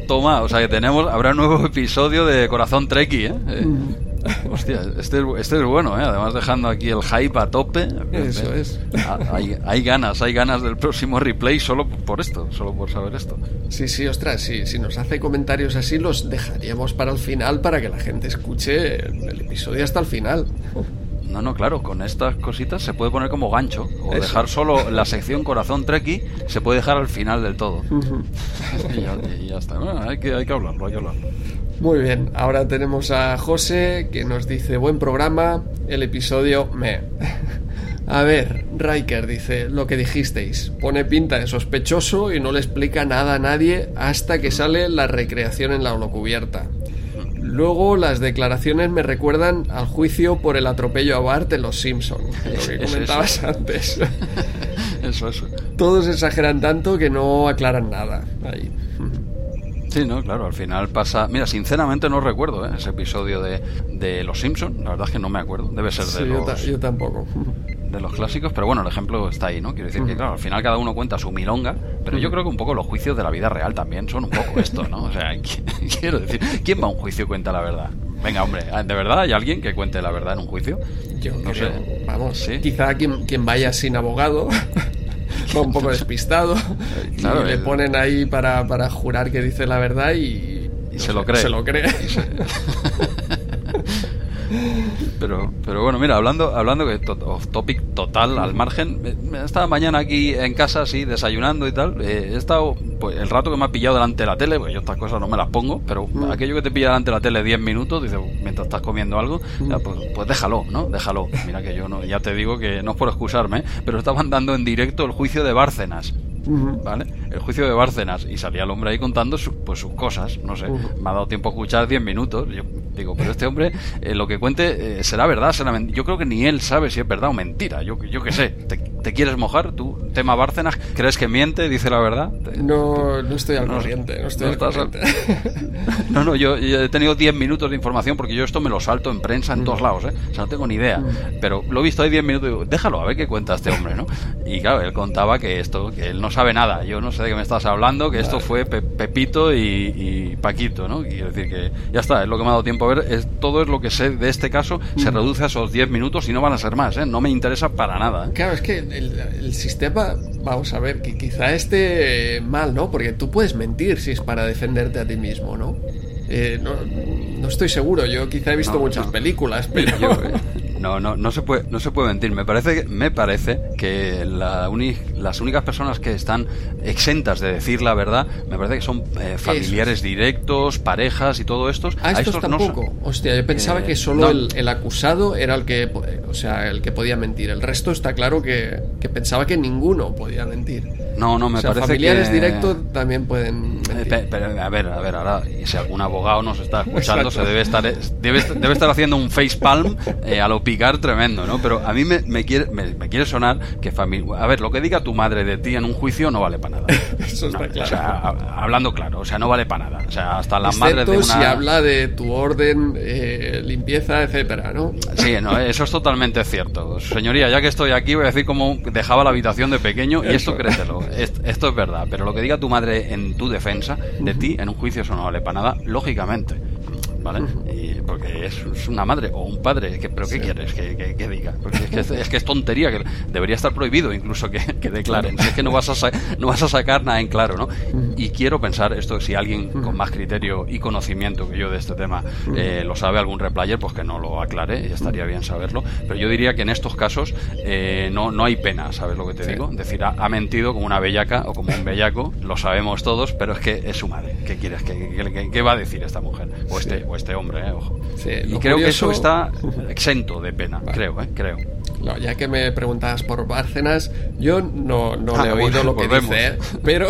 Toma, o sea que tenemos, habrá un nuevo episodio de Corazón Treki, ¿eh? Eh, Mm. Hostia, este es, este es bueno, ¿eh? Además dejando aquí el hype a tope. Eso es. Ah, Hay, hay ganas, hay ganas del próximo replay solo por esto, solo por saber esto. Sí, sí, ostras, sí, si nos hace comentarios así los dejaríamos para el final para que la gente escuche el episodio hasta el final. No, no, claro, con estas cositas se puede poner como gancho. O Eso. dejar solo la sección Corazón Treki, se puede dejar al final del todo. Ujú. y, ya, y ya está. Bueno, hay, que, hay que hablarlo, hay que hablarlo. Muy bien, ahora tenemos a José que nos dice buen programa, el episodio me. A ver, Riker dice lo que dijisteis, pone pinta de sospechoso y no le explica nada a nadie hasta que sale la recreación en la holocubierta. Luego las declaraciones me recuerdan al juicio por el atropello a Bart en Los Simpson, lo que comentabas eso. antes. Eso, eso. Todos exageran tanto que no aclaran nada. Ahí. Sí, no, claro, al final pasa... Mira, sinceramente no recuerdo ¿eh? ese episodio de, de Los Simpson, la verdad es que no me acuerdo, debe ser de, Sí, yo, ta- los, yo tampoco. de los clásicos, pero bueno, el ejemplo está ahí, ¿no? Quiero decir que, claro, al final cada uno cuenta su milonga, pero yo creo que un poco los juicios de la vida real también son un poco esto, ¿no? O sea, qu- quiero decir, ¿quién va a un juicio y cuenta la verdad? Venga, hombre, ¿de verdad hay alguien que cuente la verdad en un juicio? Yo No creo, sé. vamos, Sí. quizá quien, quien vaya sin abogado va un poco despistado Claro, y le ponen ahí para, para jurar que dice la verdad y, Y no se lo cree. Se lo cree. Pero, pero bueno, mira, hablando, hablando de off topic total, al margen, estaba mañana aquí en casa, así, desayunando y tal. Eh, he estado, pues el rato que me ha pillado delante de la tele, pues yo estas cosas no me las pongo, pero mm. aquello que te pilla delante de la tele 10 minutos, dice, mientras estás comiendo algo, mm. pues, pues, déjalo, ¿no? Déjalo. Mira que yo no, ya te digo que no es por excusarme, pero estaban dando en directo el juicio de Bárcenas. ¿Vale? El juicio de Bárcenas. Y salía el hombre ahí contando pues sus cosas, no sé, me ha dado tiempo a escuchar 10 minutos, yo digo, pero este hombre eh, lo que cuente eh, será verdad, será yo creo que ni él sabe si es verdad o mentira, yo, yo qué sé, ¿te, quieres mojar tú? Tema Bárcenas, ¿crees que miente, dice la verdad? No, no estoy al corriente, no estoy no, no, yo, he tenido 10 minutos de información porque yo esto me lo salto en prensa en todos lados, ¿eh? O sea, no tengo ni idea, pero lo he visto ahí 10 minutos y digo, déjalo, a ver qué cuenta este hombre, ¿no? Y claro, él contaba que esto, que él no sabe nada. Yo no sé de qué me estás hablando, que esto fue Pepito y, Paquito, ¿no? Quiero decir que ya está, es lo que me ha dado tiempo a ver. Es, todo es lo que sé de este caso, se mm. reduce a esos 10 minutos y no van a ser más, ¿eh? No me interesa para nada. ¿eh? Claro, es que el, sistema, vamos a ver, que quizá esté mal, ¿no? Porque tú puedes mentir si es para defenderte a ti mismo, ¿no? Eh, no, estoy seguro, yo quizá he visto muchas películas, pero... No, no, no se puede, no se puede mentir. Me parece, me parece que la las únicas personas que están exentas de decir la verdad, me parece que son eh, familiares directos, parejas y todo estos. A, estos, tampoco. Hostia, yo pensaba eh, que solo el, acusado era el que, o sea, el que podía mentir. El resto está claro que, que pensaba que ninguno podía mentir. No, no, me o sea, parece familiares directos también pueden. Mentir. Pero, a ver, a ver, ahora, si algún abogado nos está escuchando, se debe estar, debe, debe estar haciendo un face palm eh, a lo tremendo, ¿no? Pero a mí me, quiere, me, quiere sonar que familia... A ver, lo que diga tu madre de ti en un juicio no vale para nada. Eso está claro. O sea, hablando claro, o sea, no vale para nada. O sea, hasta la madre de una... si habla de tu orden, eh, limpieza, etcétera, ¿no? Sí, no, eso es totalmente cierto. Señoría, ya que estoy aquí, voy a decir cómo dejaba la habitación de pequeño y esto créetelo. Esto es verdad. Pero lo que diga tu madre en tu defensa de ti en un juicio eso no vale para nada, lógicamente. ¿Vale? Y porque es, una madre o un padre, que, pero ¿qué quieres que, que, diga? Porque es que es, que es, tontería, que debería estar prohibido incluso que, declaren. es que no vas, a no vas a sacar nada en claro, ¿no? Y quiero pensar esto, si alguien con más criterio y conocimiento que yo de este tema eh, lo sabe, algún replayer, pues que no lo aclare, y estaría bien saberlo. Pero yo diría que en estos casos eh, no, no hay pena, ¿sabes lo que te digo? Decir, ha, mentido como una bellaca o como un bellaco, lo sabemos todos, pero es que es su madre. ¿Qué quieres? ¿Qué, qué, va a decir esta mujer? O este, este hombre, eh, ojo. y creo que eso está exento de pena, creo, eh, creo. No, ya que me preguntabas por Bárcenas, yo no, no le he ah, oído lo que dice, ¿eh? pero,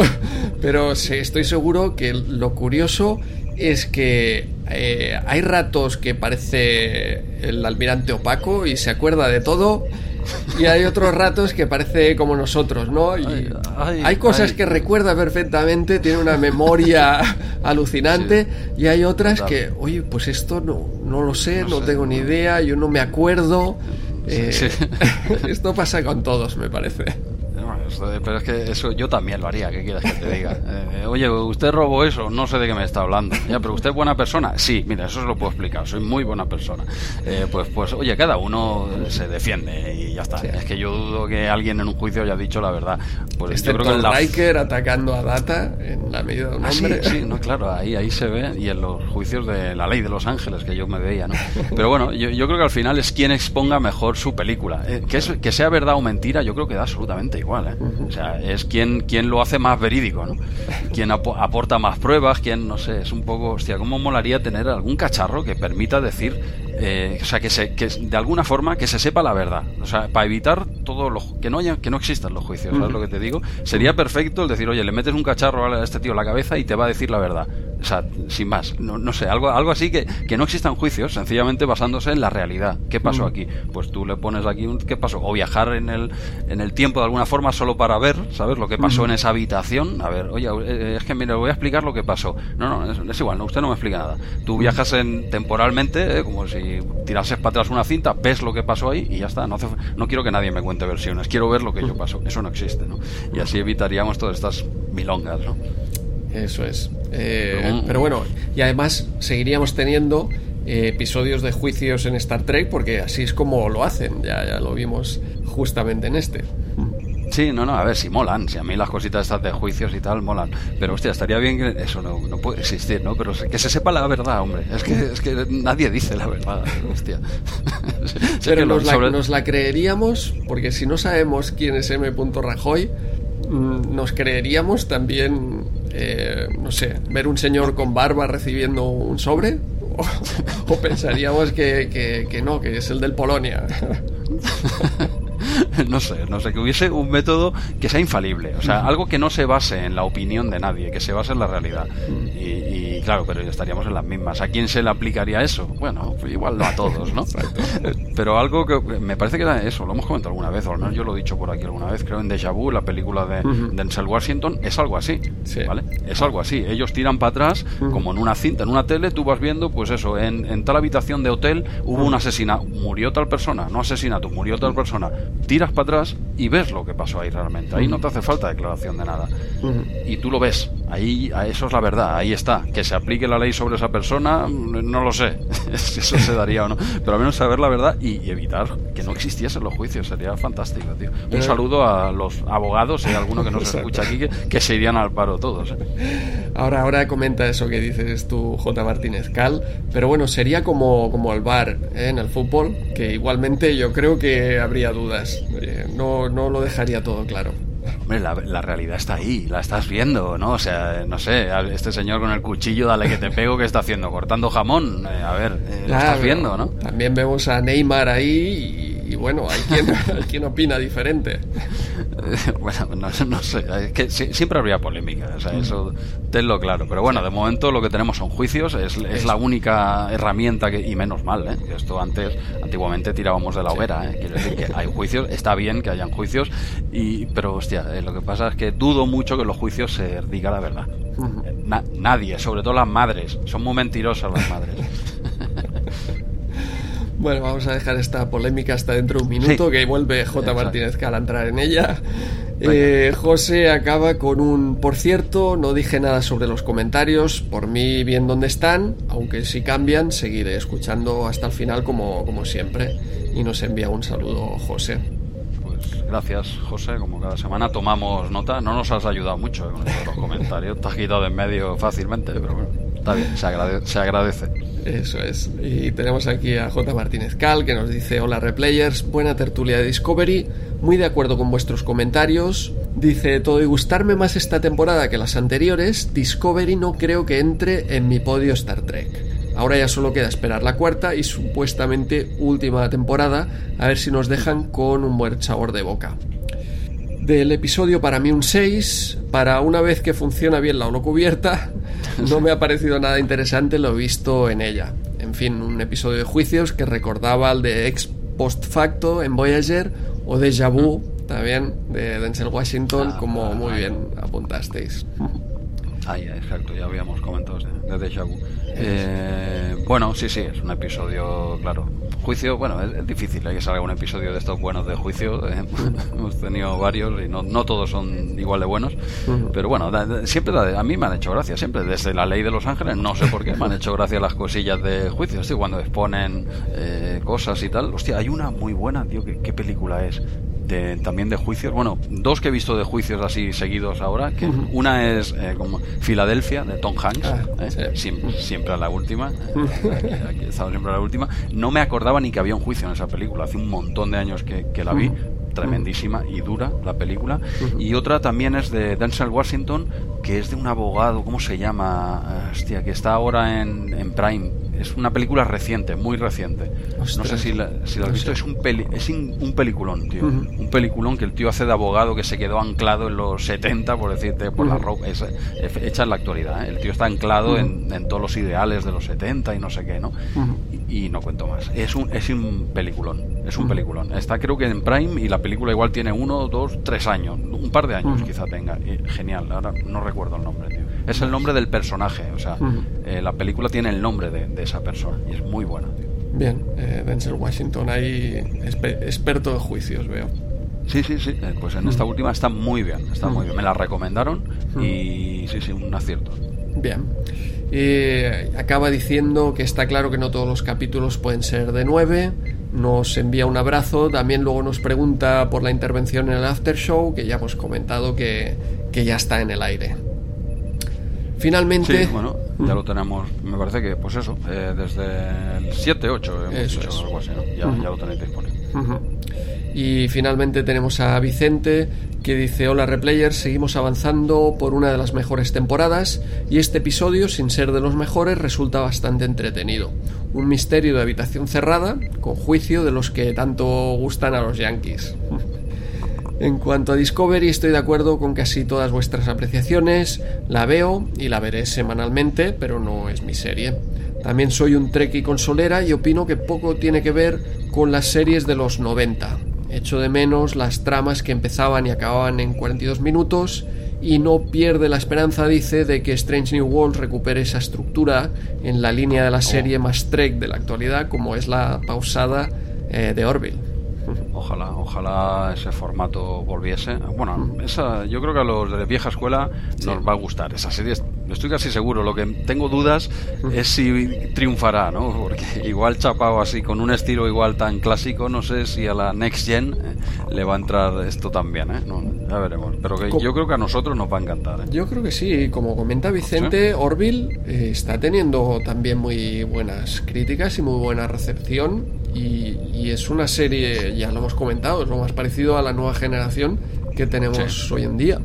pero sí, estoy seguro que lo curioso es que hay ratos que parece el almirante opaco y se acuerda de todo y hay otros ratos que parece como nosotros, ¿no? Y hay cosas que recuerda perfectamente, tiene una memoria alucinante y hay otras que, oye, pues esto no, no lo sé, no, tengo ni idea, yo no me acuerdo. Eh, esto pasa con todos, me parece pero es que eso yo también lo haría, ¿qué quieres que te diga? Eh, oye, usted robó eso, no sé de qué me está hablando. Ya, pero usted es buena persona. Sí, mira, eso se lo puedo explicar, soy muy buena persona. Eh, pues, pues, oye, cada uno se defiende y ya está. Es que yo dudo que alguien en un juicio haya dicho la verdad. Pues yo creo que el Riker atacando a Data en la medida de un ah, hombre. Sí, no, claro, ahí, ahí se ve y en los juicios de la ley de los ángeles que yo me veía, ¿no? Pero bueno, yo, yo creo que al final es quien exponga mejor su película. Eh, que, es, que sea verdad o mentira, yo creo que da absolutamente igual, ¿eh? O sea, es quien, quien lo hace más verídico, ¿no? Quien aporta más pruebas, quien, no sé, es un poco, hostia, ¿cómo molaría tener algún cacharro que permita decir, eh, o sea, que, se, que de alguna forma que se sepa la verdad? O sea, para evitar todo lo, que no haya, que no existan los juicios, ¿sabes lo que te digo? Sería perfecto el decir, oye, le metes un cacharro a este tío en la cabeza y te va a decir la verdad. O sea, sin más, no, no sé, algo, algo así que, que no existan juicios, sencillamente basándose en la realidad. ¿Qué pasó aquí? Pues tú le pones aquí un ¿qué pasó? O viajar en el, en el tiempo de alguna forma solo para ver, ¿sabes? Lo que pasó en esa habitación. A ver, oye, eh, es que mire, voy a explicar lo que pasó. No, no, es, igual, no, usted no me explica nada. Tú viajas en, temporalmente, eh, como si tirases para atrás una cinta, ves lo que pasó ahí y ya está. No, no quiero que nadie me cuente versiones, quiero ver lo que yo pasó. Eso no existe, ¿no? Y así evitaríamos todas estas milongas, ¿no? Eso es. Eh, pero bueno, y además seguiríamos teniendo eh, episodios de juicios en Star Trek porque así es como lo hacen, ya, ya lo vimos justamente en este. Sí, no, no, a ver, si molan, si a mí las cositas estas de juicios y tal molan, pero hostia, estaría bien que eso no, no puede existir, ¿no? Pero que se sepa la verdad, hombre, es que, es que nadie dice la verdad, hostia. pero nos, la, nos la creeríamos, porque si no sabemos quién es M. Rajoy, mm, nos creeríamos también, eh, no sé, ver un señor con barba recibiendo un sobre, o, pensaríamos que, que, que no, que es el del Polonia. no sé, no sé, que hubiese un método que sea infalible, o sea, algo que no se base en la opinión de nadie, que se base en la realidad. Y, claro, pero estaríamos en las mismas. ¿A quién se le aplicaría eso? Bueno, igual no a todos, ¿no? pero algo que me parece que era eso, lo hemos comentado alguna vez, o no, yo lo he dicho por aquí alguna vez, creo en Deja Vu, la película de Denzel Washington, es algo así, ¿vale? Es algo así. Ellos tiran para atrás, como en una cinta, en una tele, tú vas viendo, pues eso, en, en tal habitación de hotel hubo un asesinato, murió tal persona, no asesinato, murió tal persona tiras para atrás y ves lo que pasó ahí realmente. Ahí no te hace falta declaración de nada. Y tú lo ves. Ahí, eso es la verdad. Ahí está. Que se aplique la ley sobre esa persona, no lo sé. si eso se daría o no. Pero al menos saber la verdad y, evitar que no existiesen los juicios. Sería fantástico, tío. Un saludo a los abogados y a alguno que nos escucha aquí que, se irían al paro todos. ¿eh? Ahora, ahora comenta eso que dices tú, J. Martínez Cal. Pero bueno, sería como, como el bar ¿eh? en el fútbol, que igualmente yo creo que habría dudas. Eh, no, no lo dejaría todo claro. Hombre, la, realidad está ahí, la estás viendo, ¿no? O sea, no sé, este señor con el cuchillo, dale que te pego, ¿qué está haciendo? ¿Cortando jamón? Eh, a ver, eh, lo estás viendo, ¿no? También vemos a Neymar ahí y bueno, hay quien, hay quien opina diferente. bueno, no, sé, es que siempre habría polémica, o sea, eso tenlo claro. Pero bueno, de momento lo que tenemos son juicios, es, es la única herramienta que, y menos mal, ¿eh? Esto antes, antiguamente tirábamos de la hoguera, ¿eh? Quiero decir que hay juicios, está bien que hayan juicios, y, pero hostia, eh, lo que pasa es que dudo mucho que los juicios se diga la verdad. nadie, sobre todo las madres, son muy mentirosas las madres. Bueno, vamos a dejar esta polémica hasta dentro de un minuto, que vuelve J. Martínez Cal a entrar en ella. Eh, José acaba con un, por cierto, no dije nada sobre los comentarios, por mí bien dónde están, aunque si cambian, seguiré escuchando hasta el final como, como siempre. Y nos envía un saludo José. Pues gracias José, como cada semana tomamos nota, no nos has ayudado mucho con los comentarios, te has quitado de en medio fácilmente, pero bueno, está bien, se agradece. Eso es. Y tenemos aquí a J. Martínez Cal que nos dice: Hola replayers, buena tertulia de Discovery, muy de acuerdo con vuestros comentarios. Dice: Todo y gustarme más esta temporada que las anteriores, Discovery no creo que entre en mi podio Star Trek. Ahora ya solo queda esperar la cuarta y supuestamente última temporada, a ver si nos dejan con un buen sabor de boca. Del episodio para mí un 6, para una vez que funciona bien la cubierta no me ha parecido nada interesante lo visto en ella. En fin, un episodio de juicios que recordaba al de ex post facto en Voyager o de Vu también de Denzel Washington, ah, como muy bien apuntasteis. Ah, exacto, ya habíamos comentado de, Deja Vu. Eh, bueno, sí, sí, es un episodio, claro. Juicio, bueno, es, difícil hay que salga un episodio de estos buenos de juicio. Eh, hemos tenido varios y no, no todos son igual de buenos. Pero bueno, siempre a mí me han hecho gracia, siempre. Desde la ley de Los Ángeles, no sé por qué, me han hecho gracia las cosillas de juicio. Hostia, cuando exponen eh, cosas y tal. Hostia, hay una muy buena, tío, ¿qué, película es? De, también de juicios. Bueno, dos que he visto de juicios así seguidos ahora. que Una es como Filadelfia, de Tom Hanks. Ah, siempre, siempre a la última. Aquí, siempre a la última. No me acordaba ni que había un juicio en esa película. Hace un montón de años que, que la vi. Tremendísima y dura la película. Y otra también es de Denzel Washington, que es de un abogado, ¿cómo se llama? Hostia, que está ahora en, en Prime es una película reciente, muy reciente. no sé si la, si has visto, es, un, es un peliculón, tío. Un peliculón que el tío hace de abogado que se quedó anclado en los 70, por decirte, por la ropa. Es, hecha en la actualidad. ¿eh? El tío está anclado en, en, todos los ideales de los 70 y no sé qué, ¿no? Y, no cuento más. Es un, es un peliculón. Es un peliculón. Está creo que en Prime y la película igual tiene uno, dos, tres años. Un par de años quizá tenga. genial. Ahora no recuerdo el nombre, tío. Es el nombre del personaje. O sea, eh, la película tiene el nombre de, de esa persona y es muy buena. Bien, eh, Denzel Washington, ahí experto de juicios, veo. Sí, sí, sí. Eh, pues en esta última está muy bien, está muy bien. Me la recomendaron y sí, sí, un acierto. Bien. acaba diciendo que está claro que no todos los capítulos pueden ser de nueve nos envía un abrazo, también luego nos pregunta por la intervención en el after show, que ya hemos comentado que, que ya está en el aire. Finalmente... Sí, bueno, ya lo tenemos, me parece que, pues eso, eh, desde el 7, 8 hemos Eso dicho es. algo así, ¿no? Ya, ya lo tenéis disponible. Ujú. Y finalmente tenemos a Vicente que dice Hola Replayers, seguimos avanzando por una de las mejores temporadas y este episodio, sin ser de los mejores, resulta bastante entretenido. Un misterio de habitación cerrada, con juicio de los que tanto gustan a los yankees. En cuanto a Discovery, estoy de acuerdo con casi todas vuestras apreciaciones. La veo y la veré semanalmente, pero no es mi serie. También soy un treki consolera y opino que poco tiene que ver con las series de los 90. Echo de menos las tramas que empezaban y acababan en 42 minutos y no pierde la esperanza, dice, de que Strange New Worlds recupere esa estructura en la línea de la serie más Trek de la actualidad, como es la pausada eh, de Orville. Ojalá, ojalá ese formato volviese. Bueno, esa, yo creo que a los de vieja escuela nos va a gustar esa serie. Estoy casi seguro. Lo que tengo dudas es si triunfará, ¿no? Porque igual chapado así con un estilo igual tan clásico, no sé si a la next gen eh, le va a entrar esto también, ¿eh? No, ya veremos. Pero que yo creo que a nosotros nos va a encantar. ¿eh? Yo creo que sí, como comenta Vicente, Orville eh, está teniendo también muy buenas críticas y muy buena recepción y, y es una serie, ya lo hemos comentado, es lo más parecido a la nueva generación que tenemos hoy en día.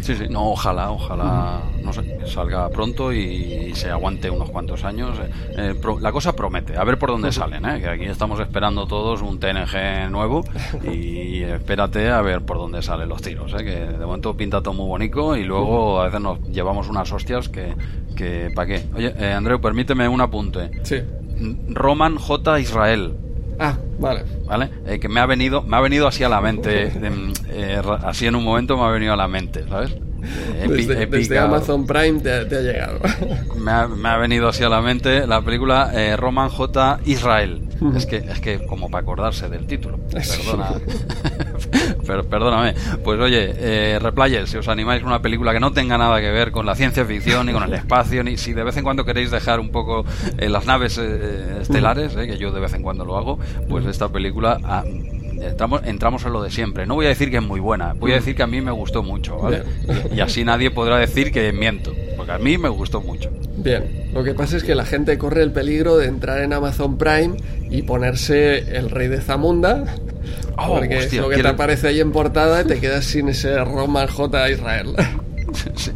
Sí, sí, no, ojalá, ojalá, no sé, salga pronto y, se aguante unos cuantos años. Eh, eh, pro- la cosa promete, a ver por dónde salen, ¿eh? que aquí estamos esperando todos un TNG nuevo y espérate a ver por dónde salen los tiros, ¿eh? que de momento pinta todo muy bonito y luego a veces nos llevamos unas hostias que, que ¿para qué? Oye, eh, Andreu, permíteme un apunte. Sí. Roman J. Israel. Ah, vale. ¿Vale? Eh, que me ha venido, me ha venido así a la mente, em, eh, así en un momento me ha venido a la mente, ¿sabes? Eh, Desde, desde Amazon Prime te, te ha llegado. Me ha, me ha venido así a la mente la película eh, Roman J. Israel. Es que, es que como para acordarse del título. Perdona. Per- perdóname. Pues oye, eh, Replayers, si os animáis a una película que no tenga nada que ver con la ciencia ficción ni con el espacio, ni si de vez en cuando queréis dejar un poco eh, las naves eh, estelares, eh, que yo de vez en cuando lo hago, pues esta película ah, entramos, entramos en lo de siempre. No voy a decir que es muy buena, voy a decir que a mí me gustó mucho, ¿vale? Y, y así nadie podrá decir que miento, porque a mí me gustó mucho. Bien, lo que pasa es que la gente corre el peligro de entrar en Amazon Prime y ponerse el rey de Zamunda, Oh, porque hostia, lo que te aparece ahí en portada y te quedas sin ese Roman J. Israel.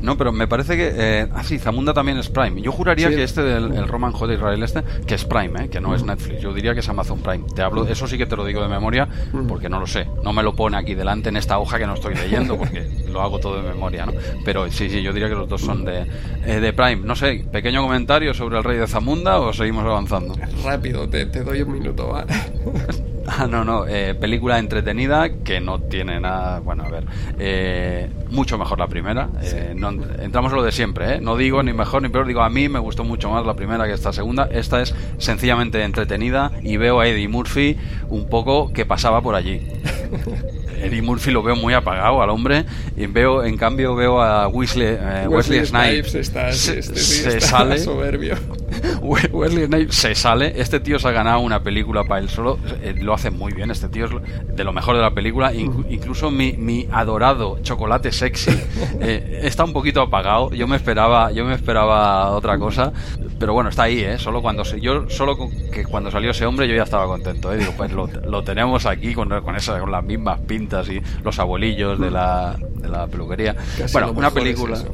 No, pero me parece que. Eh, ah, sí, Zamunda también es Prime. Yo juraría Sí. que este del el Roman J. Israel, este, que es Prime, eh, que no es Netflix. Yo diría que es Amazon Prime. Te hablo, eso sí que te lo digo de memoria, porque no lo sé. No me lo pone aquí delante en esta hoja que no estoy leyendo, porque lo hago todo de memoria, ¿no? Pero sí, sí, yo diría que los dos son de, eh, de Prime. No sé, pequeño comentario sobre el rey de Zamunda o seguimos avanzando. Rápido, te, te doy un minuto, ¿va? Ah, no, no. eh, película entretenida que no tiene nada. Bueno, a ver. eh, mucho mejor la primera. eh, no- entramos en lo de siempre, ¿eh? No digo ni mejor ni peor. Digo, a mí me gustó mucho más la primera que esta segunda. Esta es sencillamente entretenida y veo a Eddie Murphy un poco que pasaba por allí. Eddie Murphy lo veo muy apagado al hombre y veo en cambio veo a Weasley, eh, Wesley, Snipes, está, se, este se sale soberbio. We- Wesley Snipes se sale. Este tío se ha ganado una película para él solo. eh, lo hace muy bien. Este tío es de lo mejor de la película. Inc- incluso mi, mi adorado chocolate sexy eh, está un poquito apagado. Yo me esperaba, yo me esperaba otra cosa. Pero bueno, está ahí, ¿eh? Solo cuando se- yo solo que cuando salió ese hombre yo ya estaba contento, ¿eh? Digo, pues lo, lo tenemos aquí con, con esa, con las mismas pintas y los abuelillos de la, de la peluquería. Casi bueno, una es película. eso.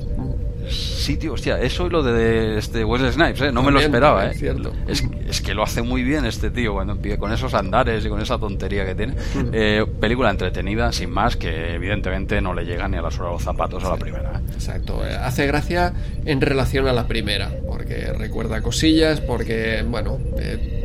Sí, tío, hostia, eso y lo de este Wesley Snipes, ¿eh? No me lo esperaba, ¿eh? cierto. Es, es que lo hace muy bien este tío cuando empieza con esos andares y con esa tontería que tiene. Eh, película entretenida, sin más, que evidentemente no le llega ni a la suela de los zapatos a la primera. ¿eh? Exacto, eh, hace gracia en relación a la primera, porque recuerda cosillas, porque, bueno,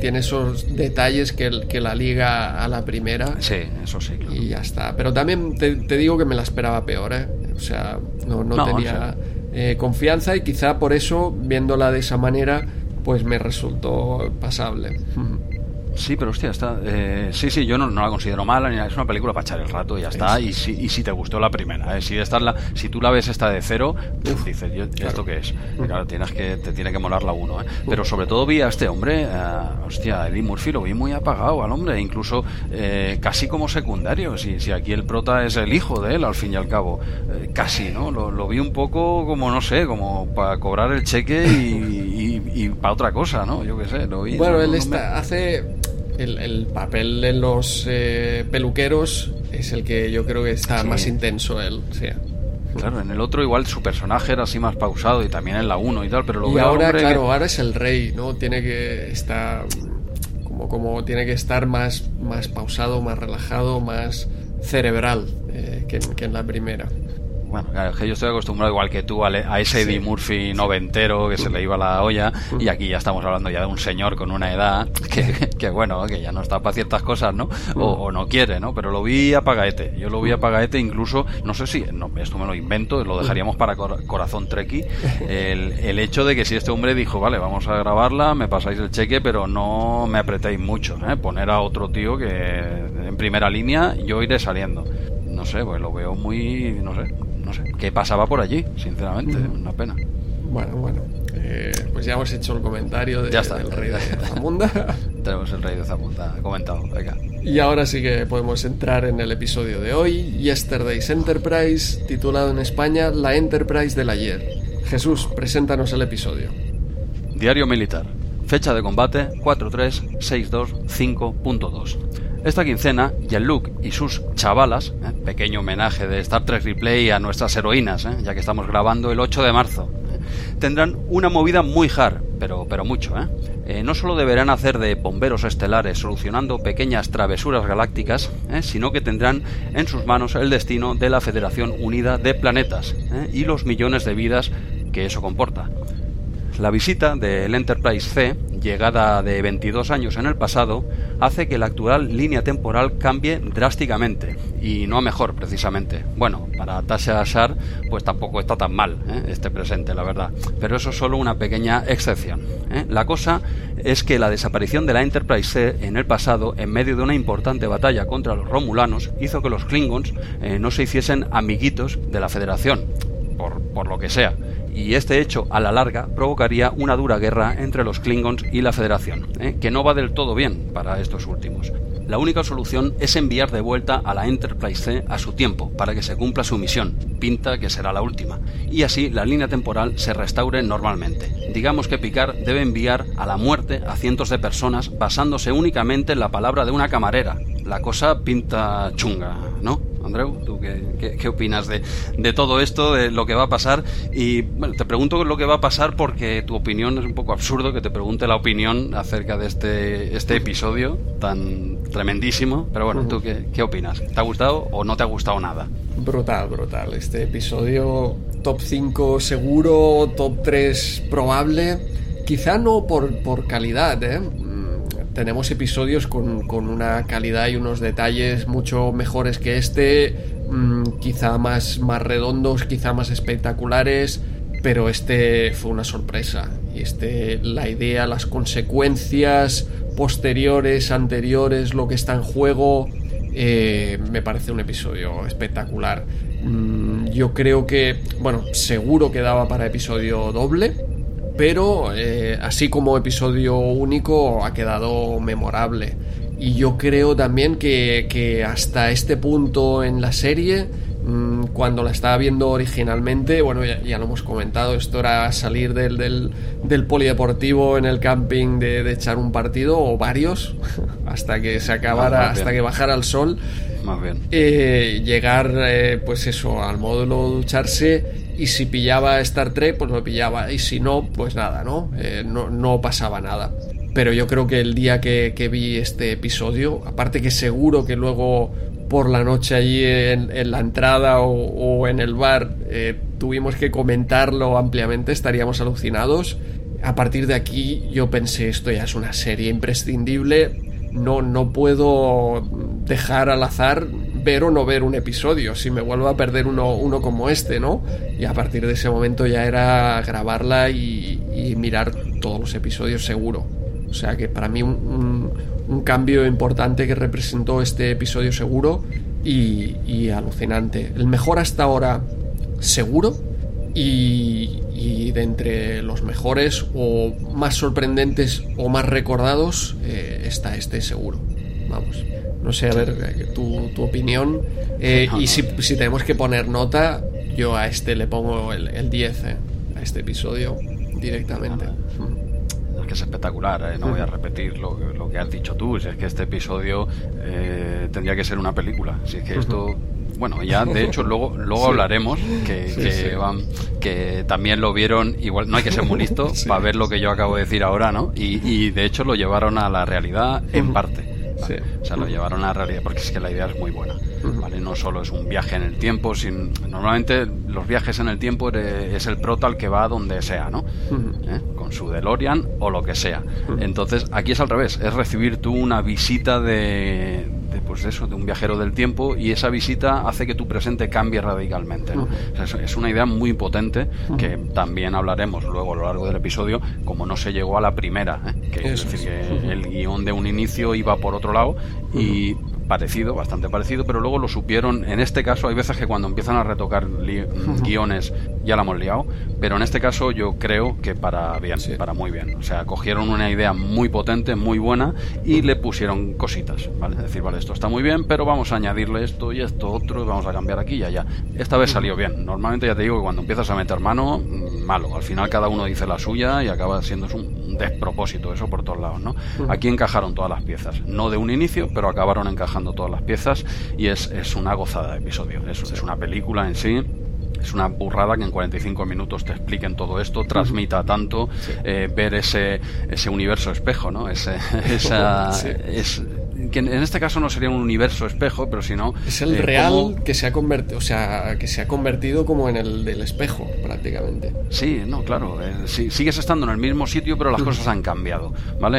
tiene esos detalles que, que la liga a la primera Sí, eso sí. claro. y ya está. Pero también te, te digo que me la esperaba peor, ¿eh? O sea, no, no No, tenía eh, confianza y quizá por eso, viéndola de esa manera, pues me resultó pasable. Sí, pero hostia, está. Eh, sí, sí, yo no, la considero mala, es una película para echar el rato y ya está. Y si, y si te gustó la primera, ¿eh? si, esta la, si tú la ves esta de cero, dices, ¿esto qué es? Claro, tienes que, te tiene que molar la uno. ¿eh? Pero sobre todo vi a este hombre, eh, hostia, Eddie Murphy lo vi muy apagado al hombre, incluso eh, casi como secundario. Si, si aquí el prota es el hijo de él, al fin y al cabo, casi, ¿no? Lo, lo, vi un poco como, no sé, como para cobrar el cheque y, y, para otra cosa, ¿no? Yo qué sé, lo vi. Bueno, él está, hace el, papel de los eh, peluqueros es el que yo creo que está más intenso él, sí. Claro, en el otro igual su personaje era así más pausado y también en la 1 y tal, pero lo Y ahora, claro, ahora es el rey, ¿no? Tiene que estar como, como tiene que estar más, más pausado, más relajado, más cerebral eh, que, que en la primera. Bueno, es que yo estoy acostumbrado igual que tú a, ese Eddie Murphy noventero que se le iba la olla y aquí ya estamos hablando ya de un señor con una edad que, bueno, que ya no está para ciertas cosas, ¿no? O, no quiere, ¿no? Pero lo vi a Pagaete. Yo lo vi a Pagaete incluso, no sé si, no, esto me lo invento, lo dejaríamos para Corazón Treki, el, el hecho de que si este hombre dijo, vale, vamos a grabarla, me pasáis el cheque, pero no me apretéis mucho, ¿eh? Poner a otro tío que en primera línea yo iré saliendo. No sé, pues lo veo muy, no sé, no sé, qué pasaba por allí, sinceramente, una pena. Bueno, bueno, eh, pues ya hemos hecho el comentario de, del rey de Zamunda. Tenemos el rey de Zamunda comentado, venga. Y ahora sí que podemos entrar en el episodio de hoy, Yesterday's Enterprise, titulado en España La Enterprise del ayer. Jesús, preséntanos el episodio. Diario Militar. Fecha de combate 43625.2. Esta quincena, Jean-Luc y sus chavalas, ¿eh? pequeño homenaje de Star Trek Replay a nuestras heroínas, ¿eh? ya que estamos grabando el 8 de marzo, ¿eh? tendrán una movida muy hard, pero, pero mucho. no solo deberán hacer de bomberos estelares solucionando pequeñas travesuras galácticas, sino que tendrán en sus manos el destino de la Federación Unida de Planetas y los millones de vidas que eso comporta. La visita del Enterprise C, llegada de 22 años en el pasado, hace que la actual línea temporal cambie drásticamente y no a mejor precisamente. Bueno, para Tasha Ashar pues tampoco está tan mal ¿eh? este presente, la verdad, pero eso es solo una pequeña excepción. ¿eh? La cosa es que la desaparición de la Enterprise C en el pasado, en medio de una importante batalla contra los Romulanos, hizo que los Klingons eh, no se hiciesen amiguitos de la Federación, por, lo que sea y este hecho a la larga provocaría una dura guerra entre los Klingons y la Federación, ¿eh? que no va del todo bien para estos últimos. La única solución es enviar de vuelta a la Enterprise C a su tiempo para que se cumpla su misión, pinta que será la última, y así la línea temporal se restaure normalmente. Digamos que Picard debe enviar a la muerte a cientos de personas basándose únicamente en la palabra de una camarera. La cosa pinta chunga, ¿no? Andreu, ¿tú qué, opinas de, de, todo esto, de lo que va a pasar? Y bueno, te pregunto lo que va a pasar porque tu opinión es un poco absurdo que te pregunte la opinión acerca de este, este episodio tan tremendísimo. Pero bueno, ¿tú qué, qué opinas? ¿Te ha gustado o no te ha gustado nada? Brutal, brutal. Este episodio top 5 seguro, top 3 probable. Quizá no por, por calidad, ¿eh? Tenemos episodios con, una calidad y unos detalles mucho mejores que este, mm, quizá más, más redondos, quizá más espectaculares, pero este fue una sorpresa. Y este, la idea, las consecuencias posteriores, anteriores, lo que está en juego, eh, me parece un episodio espectacular. Mm, yo creo que, bueno, seguro que daba para episodio doble pero eh, así como episodio único ha quedado memorable. Y yo creo también que, hasta este punto en la serie, mm, cuando la estaba viendo originalmente, bueno, ya, lo hemos comentado, esto era salir del, del, polideportivo en el camping de, echar un partido o varios, hasta que se acabara, hasta que bajara el sol. Más bien. Eh, llegar, eh, pues eso, al módulo ducharse y si pillaba Star Trek, pues lo pillaba, y si no, pues nada, ¿no? Eh, no, no, pasaba nada. Pero yo creo que el día que, vi este episodio, aparte que seguro que luego por la noche allí en, la entrada o, en el bar eh, tuvimos que comentarlo ampliamente, estaríamos alucinados. A partir de aquí yo pensé, esto ya es una serie imprescindible, no, no puedo dejar al azar ver o no ver un episodio, si me vuelvo a perder uno, uno como este, ¿no? Y a partir de ese momento ya era grabarla y, mirar todos los episodios seguro. O sea que para mí un, cambio importante que representó este episodio seguro y, alucinante. El mejor hasta ahora seguro y, de entre los mejores o más sorprendentes o más recordados eh, está este seguro. Vamos. No sé, a ver, eh, tu, tu opinión. Eh, y si, si, tenemos que poner nota, yo a este le pongo el, 10, a este episodio directamente que es espectacular, ¿eh? no voy a repetir lo, lo, que has dicho tú, si es que este episodio eh, tendría que ser una película, si es que esto... Bueno, ya de hecho luego luego hablaremos que, que, también lo vieron, igual no hay que ser muy listo para ver lo que yo acabo de decir ahora, ¿no? Y, y de hecho lo llevaron a la realidad en parte. O sea, lo llevaron a la realidad porque es que la idea es muy buena. ¿Vale? No solo es un viaje en el tiempo, sin... normalmente los viajes en el tiempo es el prota el que va donde sea, ¿no? ¿Eh? Con su DeLorean o lo que sea. Entonces, aquí es al revés, es recibir tú una visita de, pues eso, de un viajero del tiempo y esa visita hace que tu presente cambie radicalmente. es, una idea muy potente que también hablaremos luego a lo largo del episodio, como no se llegó a la primera, ¿eh? que es decir, que el guion de un inicio iba por otro lado y parecido, bastante parecido, pero luego lo supieron. En este caso, hay veces que cuando empiezan a retocar guiones ya la hemos liado, pero en este caso yo creo que para bien, para muy bien. O sea, cogieron una idea muy potente, muy buena y le pusieron cositas, ¿vale? Es decir, vale, esto está muy bien, pero vamos a añadirle esto y esto otro, y vamos a cambiar aquí y allá. Esta vez salió bien. Normalmente ya te digo que cuando empiezas a meter mano, mm, malo. Al final cada uno dice la suya y acaba siendo un despropósito, eso por todos lados, ¿no? Aquí encajaron todas las piezas, no de un inicio, pero acabaron encajando todas las piezas y es, es una gozada de episodio. Es, es una película en sí es una burrada que en 45 minutos te expliquen todo esto, transmita tanto, eh, ver ese, ese universo espejo, ¿no? Ese, esa, es, que en este caso no sería un universo espejo, pero sino es el eh, real que se ha convertido, o sea, que se ha convertido como en el del espejo prácticamente. Sí, no, claro, eh, sigues estando en el mismo sitio, pero las cosas han cambiado, ¿vale?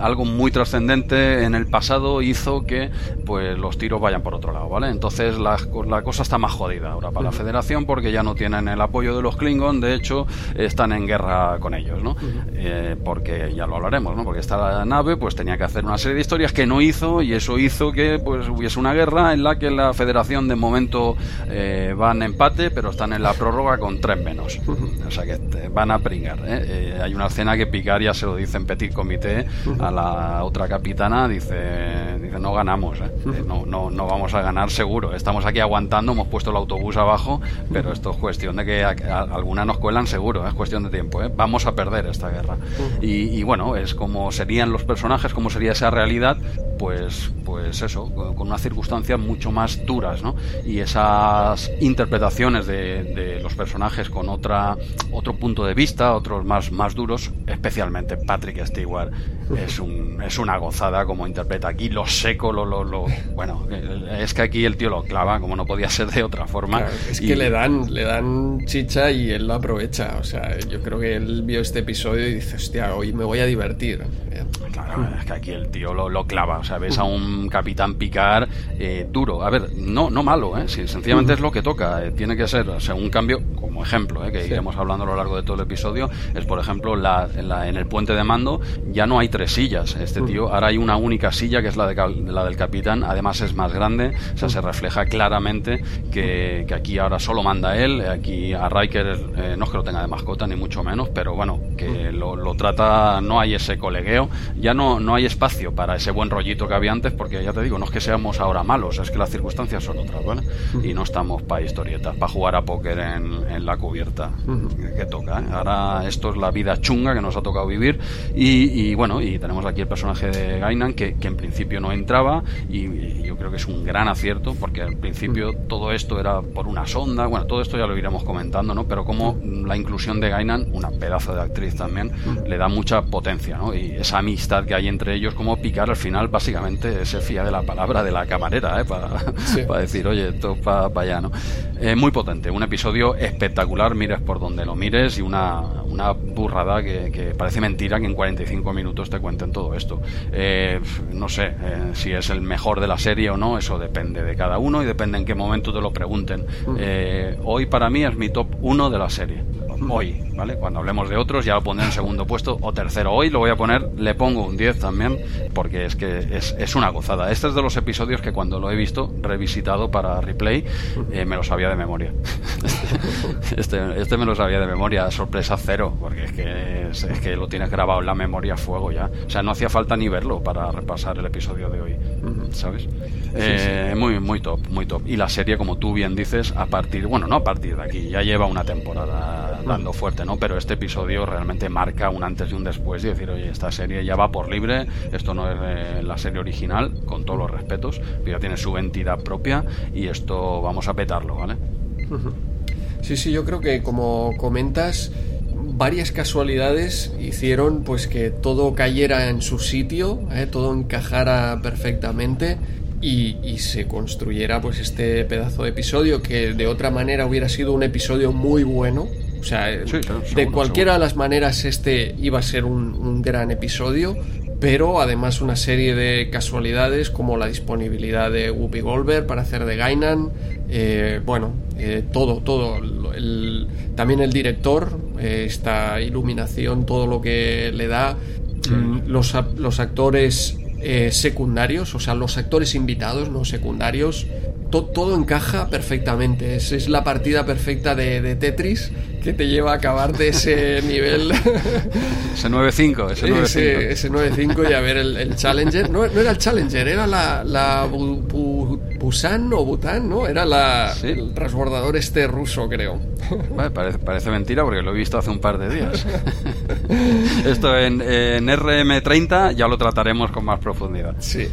algo muy trascendente en el pasado hizo que pues los tiros vayan por otro lado, ¿vale? Entonces la, la cosa está más jodida ahora para la Federación porque ya no tienen el apoyo de los Klingon, de hecho están en guerra con ellos, ¿no? Eh, porque ya lo hablaremos, ¿no? Porque esta nave pues tenía que hacer una serie de historias que no hizo y eso hizo que pues hubiese una guerra en la que la federación de momento eh, van empate pero están en la prórroga con tres menos. O sea que van a pringar ¿eh? Eh, hay una escena que Picaria se lo dice en Petit Comité a la otra capitana dice dice no ganamos no, no, no vamos a ganar seguro. Estamos aquí aguantando hemos puesto el autobús abajo pero esto es cuestión de que alguna nos cuelan seguro es cuestión de tiempo vamos a perder esta guerra y, y bueno es como serían los personajes como sería esa realidad pues, pues eso, con unas circunstancias mucho más duras, ¿no? Y esas interpretaciones de, los personajes con otra, otro punto de vista, otros más, más duros, especialmente Patrick Stewart, es, un, es una gozada como interpreta aquí, lo seco, lo, lo, bueno, es que aquí el tío lo clava, como no podía ser de otra forma. es que le dan, le dan chicha y él lo aprovecha, o sea, yo creo que él vio este episodio y dice, hostia, hoy me voy a divertir. Claro, es que aquí el tío lo, lo clava, o sea, ves a un capitán picar eh, duro. A ver, no, no malo, ¿eh? sencillamente es lo que toca. Eh, tiene que ser, o sea, un cambio, como ejemplo, ¿eh? que iremos hablando a lo largo de todo el episodio, es por ejemplo, la, en el puente de mando ya no hay tres sillas. Este tío, ahora hay una única silla que es la, de, la del capitán, además es más grande, o sea, se refleja claramente que, que aquí ahora solo manda él. Aquí a Riker no es que lo tenga de mascota, ni mucho menos, pero bueno, que lo, lo trata, no hay ese colegueo, ya no, no hay espacio para ese buen rollito que había antes, porque ya te digo, no es que seamos ahora malos, es que las circunstancias son otras, ¿vale? Y no estamos para historietas, para jugar a póker en, en la cubierta, que toca. ¿eh? Ahora esto es la vida chunga que nos ha tocado vivir y, bueno, y tenemos aquí el personaje de Gainan que, que en principio no entraba y, yo creo que es un gran acierto, porque al principio todo esto era por una sonda, bueno, todo esto ya lo iremos comentando, ¿no? Pero como la inclusión de Gainan, una pedazo de actriz también, le da mucha potencia, ¿no? Y esa amistad que hay entre ellos, como picar al final básicamente se fía de la palabra de la camarera, ¿eh? para, decir, oye, esto para allá, ¿no? Eh, muy potente, un episodio espectacular, mires por donde lo mires y una, una burrada que, parece mentira que en 45 minutos te cuenten todo esto. Eh, no sé eh, si es el mejor de la serie o no, eso depende de cada uno y depende en qué momento te lo pregunten. hoy para mí es mi top 1 de la serie hoy, ¿vale? Cuando hablemos de otros ya lo pondré en segundo puesto o tercero. Hoy lo voy a poner, le pongo un 10 también, porque es que es, una gozada. Este es de los episodios que cuando lo he visto, revisitado para replay, eh, me lo sabía de memoria. Este, este, me lo sabía de memoria, sorpresa cero, porque es que, es, que lo tienes grabado en la memoria a fuego ya. O sea, no hacía falta ni verlo para repasar el episodio de hoy, ¿sabes? Eh, muy, muy top, muy top. Y la serie, como tú bien dices, a partir, bueno, no a partir de aquí, ya lleva una temporada dando fuerte, ¿no? Pero este episodio realmente marca un antes y un después y decir, oye, esta serie ya va por libre, esto no es eh, la serie original, con todos los respetos, pero ya tiene su entidad propia y esto vamos a petarlo, ¿vale? Sí, sí, yo creo que como comentas, varias casualidades hicieron pues que todo cayera en su sitio, ¿eh? todo encajara perfectamente y, se construyera pues este pedazo de episodio que de otra manera hubiera sido un episodio muy bueno. O sea, de cualquiera de las maneras este iba a ser un, gran episodio, pero además una serie de casualidades como la disponibilidad de Whoopi Goldberg para hacer de Gainan, eh, bueno, eh, todo, todo, también el director, eh, esta iluminación, todo lo que le da, mm, los, los actores secundarios, o sea, los actores invitados, no secundarios, todo encaja perfectamente. Es, es la partida perfecta de, Tetris que te lleva a acabar de ese nivel. ese 9-5, ese 9-5. Ese, 9-5 y a ver el, Challenger. No, no, era el Challenger, era la, la Busan o Bután, ¿no? Era la, el transbordador este ruso, creo. parece, parece, mentira porque lo he visto hace un par de días. Esto en, en, RM30 ya lo trataremos con más profundidad. Sí.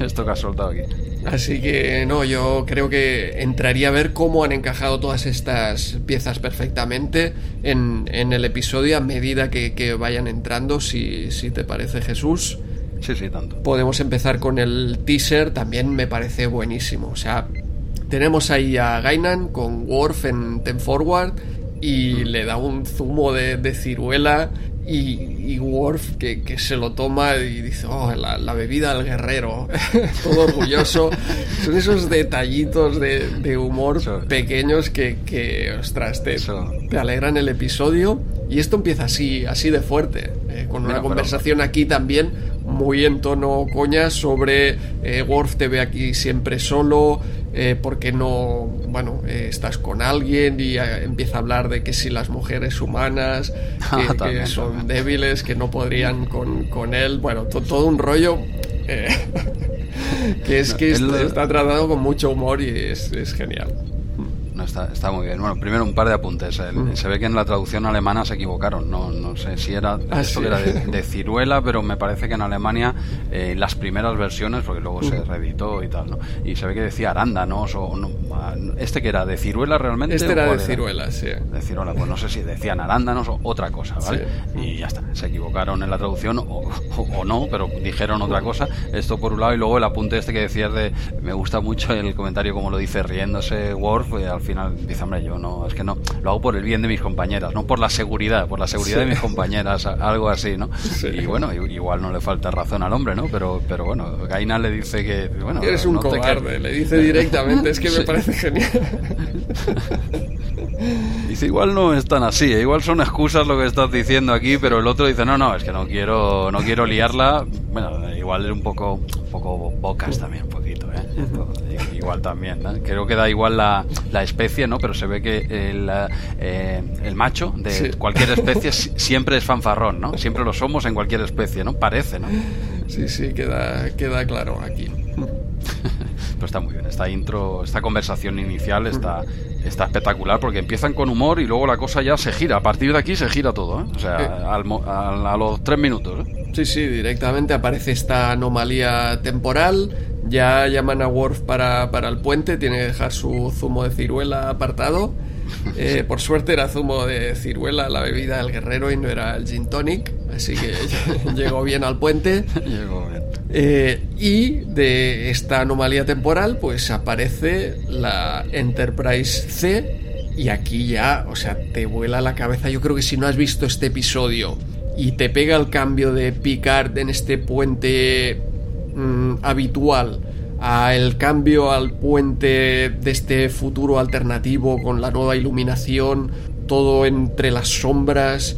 Esto que has soltado aquí. Así que no, yo creo que entraría a ver cómo han encajado todas estas piezas perfectamente en, en el episodio a medida que, que vayan entrando, si, si te parece Jesús. Sí, sí, tanto. Podemos empezar con el teaser, también me parece buenísimo. O sea, tenemos ahí a Gainan con Worf en Ten Forward y le da un zumo de, de ciruela y, Worf que, se lo toma y dice, oh, la, bebida del guerrero, todo orgulloso. Son esos detallitos de, humor pequeños que, que ostras, te, te, alegran el episodio. Y esto empieza así, así de fuerte, eh, con una conversación aquí también muy en tono coña sobre eh, Worf te ve aquí siempre solo, eh, porque no, bueno, eh, estás con alguien y eh, empieza a hablar de que si las mujeres humanas que, son débiles, que no podrían con, con él, bueno, todo un rollo que es que está tratado con mucho humor y es, es genial está, muy bien. Bueno, primero un par de apuntes. Se ve que en la traducción alemana se equivocaron. No, no sé si era, ah, esto era de, ciruela, pero me parece que en Alemania eh, las primeras versiones, porque luego se reeditó y tal, ¿no? Y se ve que decía arándanos o no, este que era de ciruela realmente. Este era de ciruela, sí. De ciruela, pues no sé si decían arándanos o otra cosa, ¿vale? Y ya está. Se equivocaron en la traducción o, o, no, pero dijeron otra cosa. Esto por un lado y luego el apunte este que decías de me gusta mucho el comentario como lo dice riéndose Worf eh, al final dice, hombre, yo no, es que no, lo hago por el bien de mis compañeras, no por la seguridad, por la seguridad de mis compañeras, algo así, ¿no? Y bueno, igual no le falta razón al hombre, ¿no? Pero, pero bueno, Gaina le dice que, bueno, eres un cobarde, le dice directamente, es que me parece genial. Dice, igual no es tan así, ¿eh? igual son excusas lo que estás diciendo aquí, pero el otro dice, no, no, es que no quiero, no quiero liarla. Bueno, igual es un poco, poco bocas también, un poquito, ¿eh? Igual también, Creo que da igual la, la especie, ¿no? Pero se ve que el, eh, el macho de cualquier especie siempre es fanfarrón, ¿no? Siempre lo somos en cualquier especie, ¿no? Parece, ¿no? Sí, sí, queda, queda claro aquí. Pero está muy bien, esta intro, esta conversación inicial está, está espectacular porque empiezan con humor y luego la cosa ya se gira. A partir de aquí se gira todo, ¿eh? O sea, eh. a los tres minutos, ¿eh? Sí, sí, directamente aparece esta anomalía temporal. Ya llaman a Worf para, para el puente, tiene que dejar su zumo de ciruela apartado. Eh, por suerte era zumo de ciruela, la bebida del guerrero, y no era el gin tonic, así que llegó bien al puente. Llegó bien. Eh, y de esta anomalía temporal, pues aparece la Enterprise C, y aquí ya, o sea, te vuela la cabeza. Yo creo que si no has visto este episodio y te pega el cambio de Picard en este puente mm, habitual a el cambio al puente de este futuro alternativo con la nueva iluminación todo entre las sombras,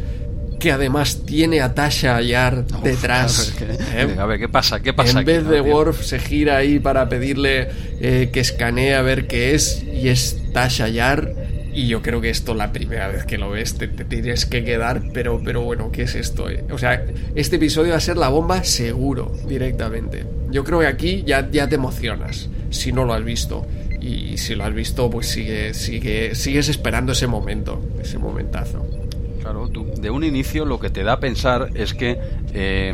que además tiene a Tasha Yar detrás. ¿eh? A ver, ¿qué pasa? ¿Qué pasa? En vez de Worf se gira ahí para pedirle eh, que escanee a ver qué es, y es Tasha Yar. Y yo creo que esto la primera vez que lo ves te, tienes que quedar, pero, pero bueno, ¿qué es esto? Eh? O sea, este episodio va a ser la bomba seguro, directamente. Yo creo que aquí ya, ya te emocionas, si no lo has visto. Y si lo has visto, pues sigue, sigue, sigues esperando ese momento, ese momentazo. Claro, de un inicio lo que te da a pensar es que eh,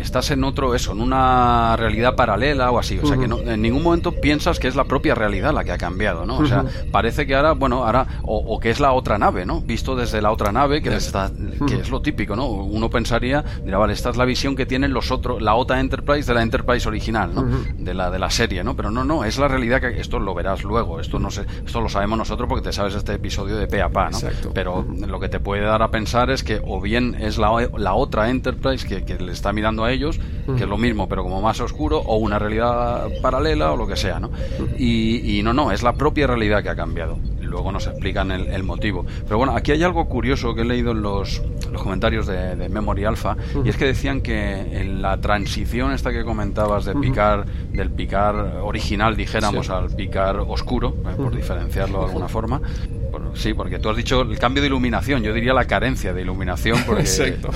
estás en otro, eso, en una realidad paralela o así. O sea, que no, en ningún momento piensas que es la propia realidad la que ha cambiado, ¿no? O sea, parece que ahora, bueno, ahora, o, que es la otra nave, ¿no? Visto desde la otra nave, que, está, que es lo típico, ¿no? Uno pensaría, mira, vale, esta es la visión que tienen los otros, la OTA Enterprise de la Enterprise original, ¿no? De la de la serie, ¿no? Pero no, no, es la realidad que esto lo verás luego, esto no sé, esto lo sabemos nosotros porque te sabes este episodio de pe a pa, ¿no? Pero lo que te puede dar a pensar es que o bien es la, la otra Enterprise que, que le está mirando a ellos, que es lo mismo, pero como más oscuro, o una realidad paralela o lo que sea, ¿no? Y, no, no, es la propia realidad que ha cambiado. Luego nos explican el, motivo. Pero bueno, aquí hay algo curioso que he leído en los, los comentarios de, Memory Alpha, y es que decían que en la transición esta que comentabas de picar, del picar original, dijéramos, al picar oscuro, eh, por diferenciarlo de alguna forma, sí, porque tú has dicho el cambio de iluminación, yo diría la carencia de iluminación, porque Exacto.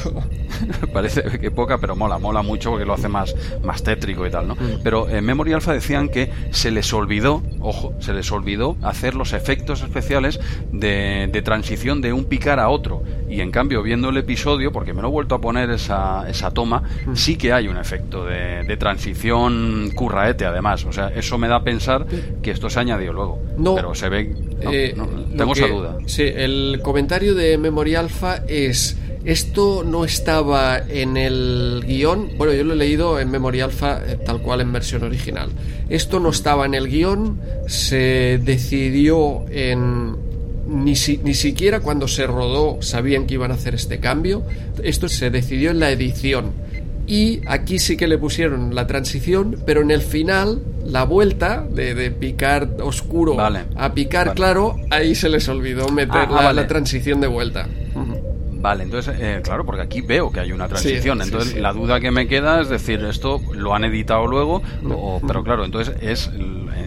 parece que poca, pero mola, mola mucho porque lo hace más, más tétrico y tal, ¿no? Pero en Memory Alpha decían que se les olvidó, ojo, se les olvidó hacer los efectos especiales de, de transición de un picar a otro. Y en cambio, viendo el episodio, porque me lo he vuelto a poner esa, esa toma, mm. sí que hay un efecto de, de transición curraete, además. O sea, eso me da a pensar que esto se añadió luego. No. Pero se ve. No, eh, tengo esa duda. Sí, el comentario de Memory Alpha es esto no estaba en el guion, bueno, yo lo he leído en Memoria Alpha eh, tal cual en versión original. Esto no estaba en el guion, se decidió en... Ni, ni siquiera cuando se rodó sabían que iban a hacer este cambio. Esto se decidió en la edición. Y aquí sí que le pusieron la transición, pero en el final, la vuelta de, picar oscuro a picar claro, ahí se les olvidó meter ah, ah, la transición de vuelta. Vale, entonces, eh, claro, porque aquí veo que hay una transición. entonces, la duda que me queda es decir, esto lo han editado luego, pero claro, entonces es,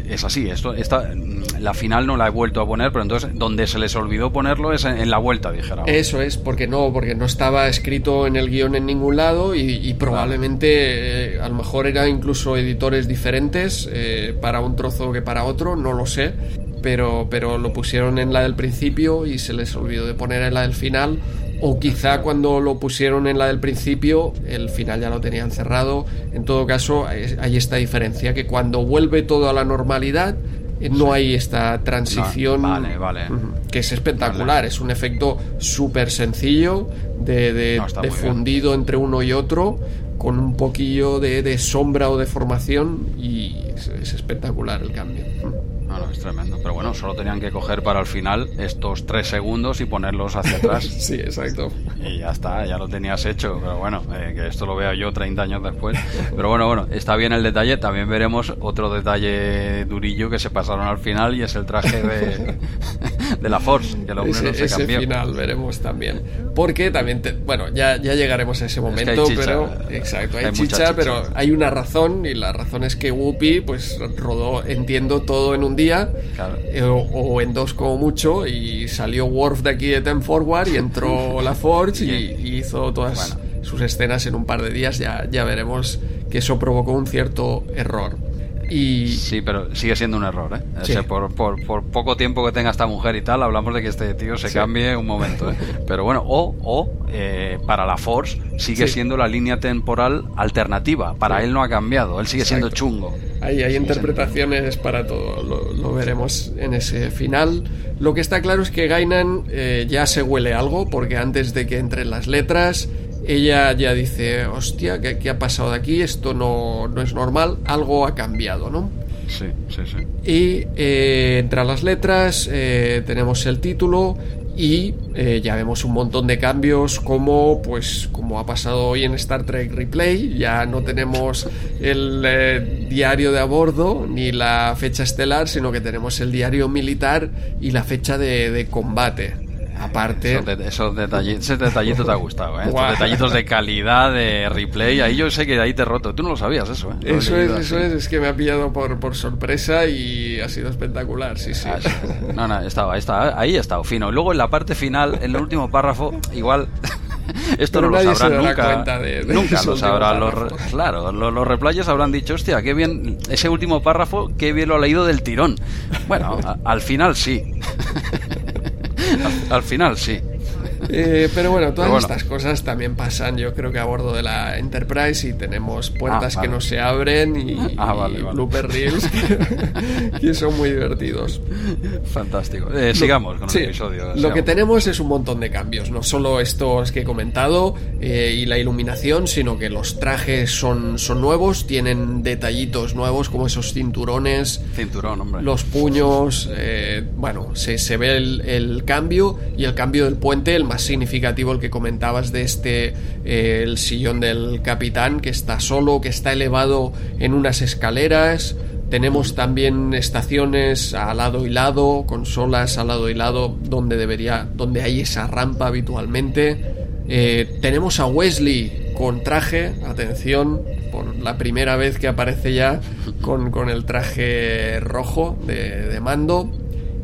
es así. Esto, esta, la final no la he vuelto a poner, pero entonces donde se les olvidó ponerlo es en, la vuelta, dijera. Eso es, porque no, porque no estaba escrito en el guion en ningún lado y, probablemente eh, a lo mejor eran incluso editores diferentes eh, para un trozo que para otro, no lo sé. Pero, pero lo pusieron en la del principio y se les olvidó de poner en la del final o quizá cuando lo pusieron en la del principio, el final ya lo tenían cerrado. En todo caso, hay esta diferencia, que cuando vuelve todo a la normalidad, eh, no hay esta transición vale, vale. que es espectacular, es un efecto súper sencillo de, de, fundido entre uno y otro con un poquillo de, de sombra o de formación y es espectacular el cambio. No, es tremendo. Pero bueno, solo tenían que coger para el final estos tres segundos y ponerlos hacia atrás. sí, exacto. Y ya está, ya lo tenías hecho. Pero bueno, eh, que esto lo vea yo 30 años después. Pero bueno, bueno, está bien el detalle. También veremos otro detalle durillo que se pasaron al final y es el traje de, de la Force, que lo ese, no se final veremos también. Porque también, bueno, ya, ya llegaremos a ese momento, pero exacto, hay, chicha, pero hay una razón y la razón es que Whoopi pues rodó, entiendo, todo en un día eh, o, en dos como mucho y salió Worf de aquí de Ten Forward y entró la Forge y, hizo todas sus escenas en un par de días. Ya, ya veremos que eso provocó un cierto error Sí, pero sigue siendo un error, ¿eh? por, por, poco tiempo que tenga esta mujer y tal, hablamos de que este tío se cambie un momento, ¿eh? Pero bueno, o, o eh, para la Force sigue siendo la línea temporal alternativa. Para él no ha cambiado, él sigue siendo chungo. Hay, hay interpretaciones para todo, lo, veremos en ese final. Lo que está claro es que Gainan eh, ya se huele algo, porque antes de que entren las letras ella ya dice, hostia, ¿qué, ha pasado de aquí? Esto no, no, es normal, algo ha cambiado, ¿no? Sí, sí, sí. Y eh, entre las letras eh, tenemos el título y eh, ya vemos un montón de cambios como pues como ha pasado hoy en Star Trek Replay ya no tenemos el diario de a bordo ni la fecha estelar sino que tenemos el diario militar y la fecha de, de combate aparte... Esos, detallitos, ese detallito te ha gustado, ¿eh? Estos detallitos de calidad, de replay, ahí yo sé que ahí te he roto. Tú no lo sabías eso, ¿eh? eso es, eso es, es que me ha pillado por, por sorpresa y ha sido espectacular, sí, sí. Ah, no, no, estaba, estaba, ahí ha estado fino. Luego en la parte final, en el último párrafo, igual esto no lo sabrán nunca. nunca lo sabrán. Los, claro, los, los, replayers habrán dicho, hostia, qué bien, ese último párrafo, qué bien lo ha leído del tirón. Bueno, al final sí. al, final sí. Eh, pero bueno, todas estas cosas también pasan, yo creo que a bordo de la Enterprise y tenemos puertas ah, que no se abren y, ah, blooper reels que, son muy divertidos. Fantástico. Eh, sigamos con el episodio. Lo que tenemos es un montón de cambios, no solo estos que he comentado eh, y la iluminación, sino que los trajes son, son nuevos, tienen detallitos nuevos como esos cinturones, Cinturón, hombre. los puños, bueno, se, se ve el, el cambio y el cambio del puente, el más significativo el que comentabas de este, eh, el sillón del capitán, que está solo, que está elevado en unas escaleras. Tenemos también estaciones a lado y lado, consolas a lado y lado, donde debería, donde hay esa rampa habitualmente. Eh, tenemos a Wesley con traje, atención, por la primera vez que aparece ya con, con el traje rojo de, de mando.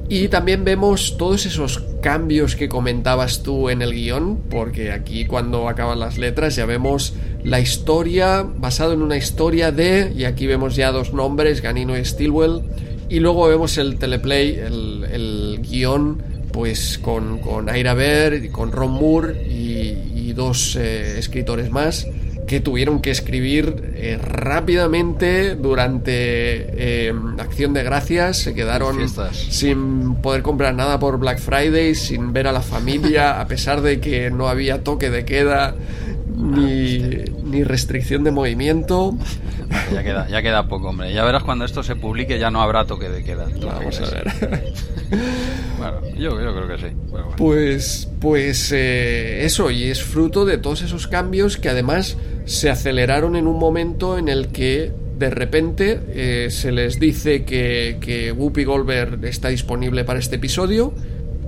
Y también vemos todos esos cambios que comentabas tú en el guion, porque aquí cuando acaban las letras ya vemos la historia basado en una historia de, y aquí vemos ya dos nombres, Ganino y Stilwell, y luego vemos el teleplay, el, guion, pues con, con Ira Bear, con Ron Moore y, dos eh, escritores más que tuvieron que escribir eh, rápidamente durante eh, Acción de Gracias, se quedaron sin poder comprar nada por Black Friday, sin ver a la familia, a pesar de que no había toque de queda ni, ni restricción de movimiento. Ya queda, ya queda poco, hombre. Ya verás cuando esto se publique ya no habrá toque de queda. Vamos a ver. bueno, yo, creo que sí. Pues, pues eh, eso, y es fruto de todos esos cambios que además se aceleraron en un momento en el que de repente eh, se les dice que, que Whoopi Goldberg está disponible para este episodio,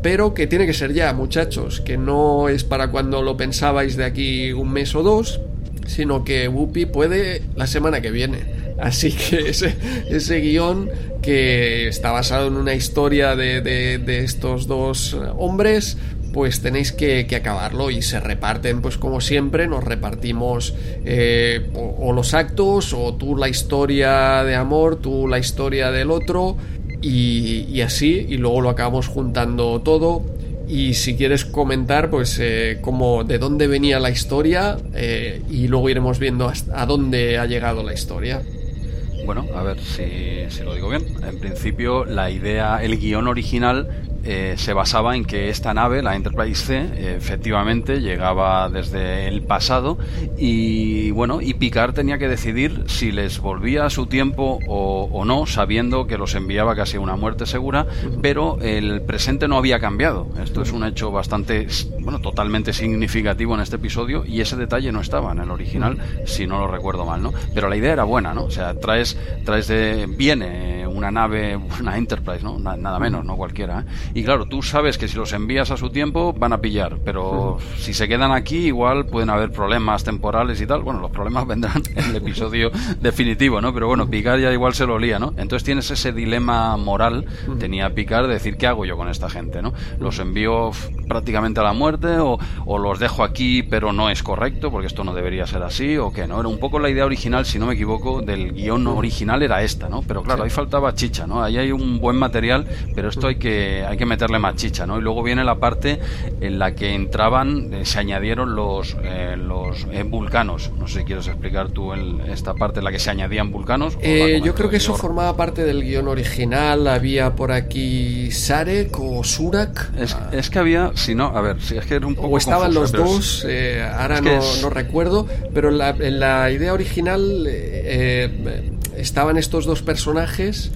pero que tiene que ser ya, muchachos, que no es para cuando lo pensabais de aquí un mes o dos, sino que Whoopi puede la semana que viene. Así que ese, ese guion que está basado en una historia de, de estos dos hombres, pues tenéis que, acabarlo y se reparten, pues como siempre, nos repartimos eh, o, los actos o tú la historia de amor, tú la historia del otro y, así, y luego lo acabamos juntando todo. Y si quieres comentar, pues eh, de dónde venía la historia eh, y luego iremos viendo a dónde ha llegado la historia. Bueno, a ver si, si, lo digo bien. En principio, la idea, el guion original eh, se basaba en que esta nave, la Enterprise C, efectivamente llegaba desde el pasado y bueno, y Picard tenía que decidir si les volvía a su tiempo o, no, sabiendo que los enviaba casi a una muerte segura, pero el presente no había cambiado. Esto es un hecho bastante, bueno, totalmente significativo en este episodio y ese detalle no estaba en el original, si no lo recuerdo mal, ¿no? Pero la idea era buena, ¿no? O sea, traes, traes de, viene una nave, una Enterprise, ¿no? Nada menos, no cualquiera. ¿eh? Y claro, tú sabes que si los envías a su tiempo van a pillar, pero si se quedan aquí igual pueden haber problemas temporales y tal. Bueno, los problemas vendrán en el episodio definitivo, ¿no? Pero bueno, Picard ya igual se lo lía, ¿no? Entonces tienes ese dilema moral, tenía Picard, de decir, ¿qué hago yo con esta gente, ¿no? ¿Los envío prácticamente a la muerte o, los dejo aquí pero no es correcto porque esto no debería ser así o qué, ¿no? Era un poco la idea original, si no me equivoco, del guion original era esta, ¿no? Pero claro, ahí faltaba chicha, ¿no? Ahí hay un buen material, pero esto hay que, hay que meterle más chicha, ¿no? Y luego viene la parte en la que entraban, eh, se añadieron los, eh, los eh, vulcanos. No sé si quieres explicar tú esta parte en la que se añadían vulcanos. yo creo que eso formaba parte del guion original. Había por aquí Sarek o Surak. Es, que había, si no, a ver, si es que era un poco. O estaban los dos, ahora no, recuerdo, pero en la, idea original estaban estos dos personajes.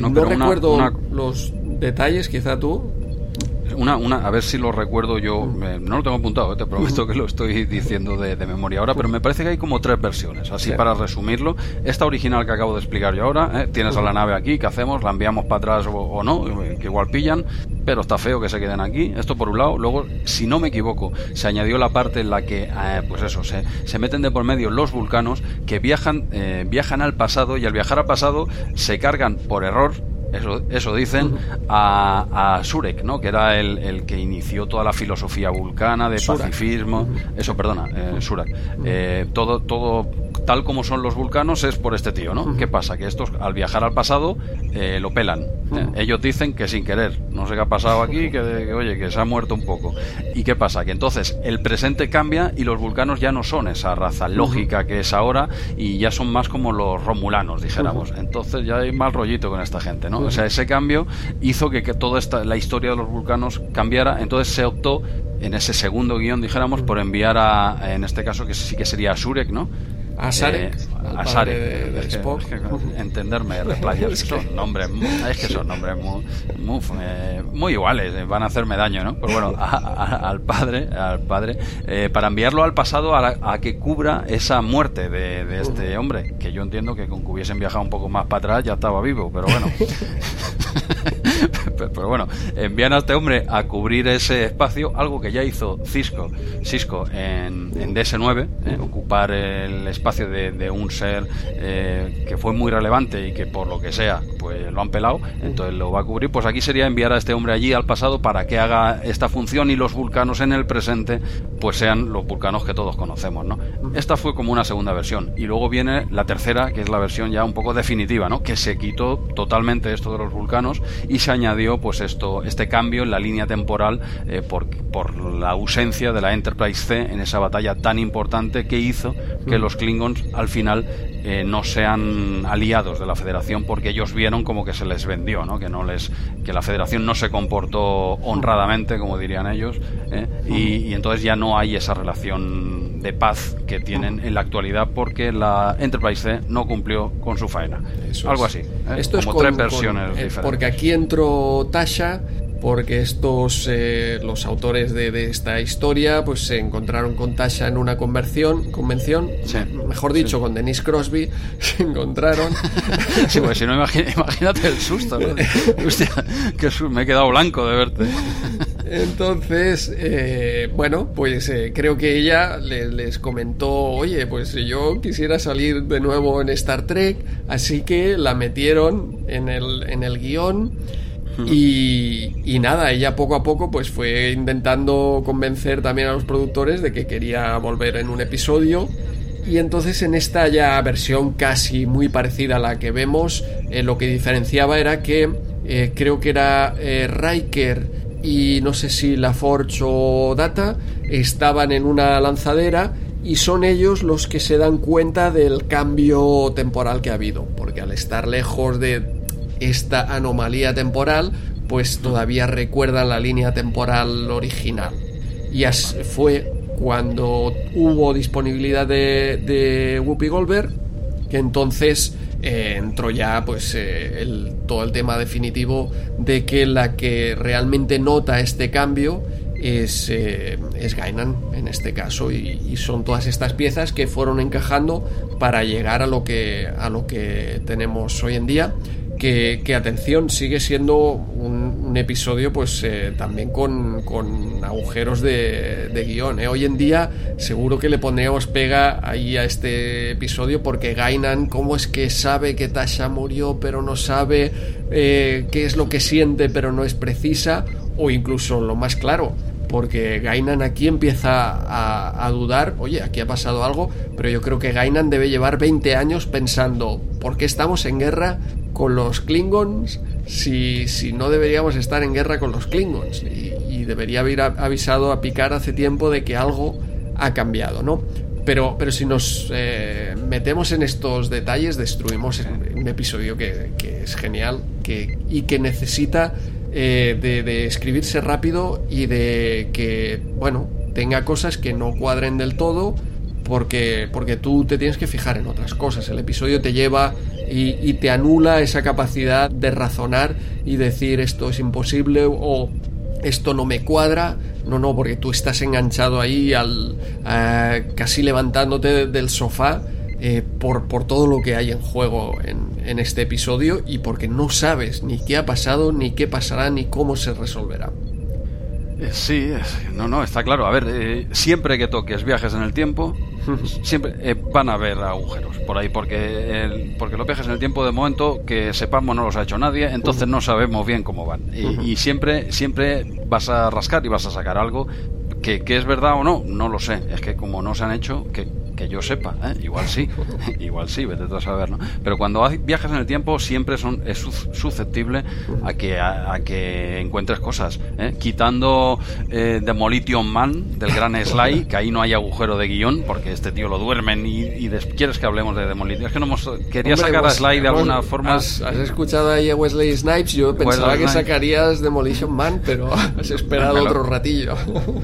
no, recuerdo los detalles, quizá tú. una, una, a ver si lo recuerdo yo, mm. no lo tengo apuntado, eh, te prometo que lo estoy diciendo de, memoria ahora, pero me parece que hay como tres versiones, así para resumirlo. Esta original que acabo de explicar yo ahora, eh, tienes a la nave aquí, ¿qué hacemos? ¿La enviamos para atrás o, no? Que igual pillan, pero está feo que se queden aquí. Esto por un lado. Luego, si no me equivoco, se añadió la parte en la que, eh, pues eso, se, se, meten de por medio los vulcanos que viajan, viajan al pasado y al viajar al pasado se cargan por error eso, eso dicen, a, a, Surek, ¿no? que era el, el, que inició toda la filosofía vulcana de pacifismo. Eso, perdona, eh, Surak. Eh, todo, todo tal como son los vulcanos es por este tío, ¿no? ¿Qué pasa? Que estos al viajar al pasado eh, lo pelan. Eh, ellos dicen que sin querer, no sé qué ha pasado aquí, que, oye, que se ha muerto un poco. ¿Y qué pasa? Que entonces el presente cambia y los vulcanos ya no son esa raza lógica que es ahora y ya son más como los romulanos, dijéramos. Entonces ya hay mal rollito con esta gente, ¿no? O sea, ese cambio hizo que, que toda esta, la historia de los vulcanos cambiara, entonces se optó en ese segundo guion, dijéramos, por enviar a, en este caso, que sí que sería a Surek, ¿no? A Sarek, eh, de, Spock. entenderme, es que son nombres, es que son nombres muy, eh, muy, iguales, eh, van a hacerme daño, ¿no? Pues bueno, al padre, al padre, para enviarlo al pasado a, que cubra esa muerte de, de, este hombre, que yo entiendo que con que hubiesen viajado un poco más para atrás ya estaba vivo, pero bueno. pero bueno, envían a este hombre a cubrir ese espacio, algo que ya hizo Cisco, Cisco en, en DS9, eh, ocupar el espacio de, un ser eh, que fue muy relevante y que por lo que sea, pues lo han pelado, entonces lo va a cubrir. Pues aquí sería enviar a este hombre allí al pasado para que haga esta función y los vulcanos en el presente, pues sean los vulcanos que todos conocemos, ¿no? Esta fue como una segunda versión. Y luego viene la tercera, que es la versión ya un poco definitiva, ¿no? Que se quitó totalmente esto de los vulcanos y se añadió pues esto, este cambio en la línea temporal eh, por, por, la ausencia de la Enterprise C en esa batalla tan importante que hizo que los Klingons al final eh, no sean aliados de la Federación porque ellos vieron como que se les vendió, ¿no? que no les que la Federación no se comportó honradamente, como dirían ellos, ¿eh? y, entonces ya no hay esa relación de paz que tienen en la actualidad porque la Enterprise C no cumplió con su faena. Algo así. Esto como es tres versiones diferentes. Porque aquí entró Tasha porque estos eh, los autores de, esta historia pues se encontraron con Tasha en una conversión, convención, mejor dicho, con Denise Crosby, se encontraron. Sí, pues si no, imagínate el susto. Hostia, que me he quedado blanco de verte. Entonces, eh, bueno, pues eh, creo que ella les comentó, oye, pues yo quisiera salir de nuevo en Star Trek, así que la metieron en el, en el guion y, nada, ella poco a poco pues fue intentando convencer también a los productores de que quería volver en un episodio. Y entonces en esta ya versión casi muy parecida a la que vemos, eh, lo que diferenciaba era que eh, creo que era eh, Riker y no sé si La Forge o Data estaban en una lanzadera y son ellos los que se dan cuenta del cambio temporal que ha habido, porque al estar lejos de esta anomalía temporal, pues todavía recuerda la línea temporal original. Y así fue cuando hubo disponibilidad de, Whoopi Goldberg, que entonces eh, entró ya pues eh, todo el tema definitivo de que la que realmente nota este cambio es, eh, Gainan en este caso y, y, son todas estas piezas que fueron encajando para llegar a lo que, a lo que tenemos hoy en día que, atención, sigue siendo un, episodio pues eh, también con, agujeros de, guion. ¿eh? Hoy en día seguro que le pondríamos pega ahí a este episodio porque Gainan, ¿cómo es que sabe que Tasha murió pero no sabe eh, qué es lo que siente pero no es precisa? O incluso lo más claro, porque Gainan aquí empieza a, a, dudar, oye, aquí ha pasado algo, pero yo creo que Gainan debe llevar 20 años pensando, ¿por qué estamos en guerra? Con los Klingons si, si no deberíamos estar en guerra con los Klingons y, debería haber avisado a Picard hace tiempo de que algo ha cambiado, ¿no? Pero, pero si nos eh, metemos en estos detalles, destruimos un episodio que, es genial que, y que necesita eh, de, de, escribirse rápido y de que, bueno, tenga cosas que no cuadren del todo porque, porque tú te tienes que fijar en otras cosas. El episodio te lleva y, te anula esa capacidad de razonar y decir esto es imposible o esto no me cuadra, no, no, porque tú estás enganchado ahí al eh, casi levantándote del sofá eh, por, por, todo lo que hay en juego en, en, este episodio y porque no sabes ni qué ha pasado, ni qué pasará, ni cómo se resolverá. Eh, sí, no, no, está claro. A ver, eh, siempre que toques viajes en el tiempo, siempre eh, van a haber agujeros por ahí, porque, porque los viajes en el tiempo de momento que sepamos no los ha hecho nadie, entonces no sabemos bien cómo van. Y, y, siempre, siempre vas a rascar y vas a sacar algo que, que, es verdad o no, no lo sé. Es que como no se han hecho, que que yo sepa, ¿eh? igual sí, igual sí, vete tú a saber, ¿no? Pero cuando viajas en el tiempo siempre son, es susceptible a que, a, que encuentres cosas, ¿eh? quitando eh, Demolition Man del gran Sly, que ahí no hay agujero de guion, porque este tío lo duermen y, y quieres que hablemos de Demolition. Es que no hemos, quería sacar a Sly de alguna forma. Has, escuchado ahí a Wesley Snipes? Yo pensaba que sacarías Demolition Man, pero has esperado otro ratillo.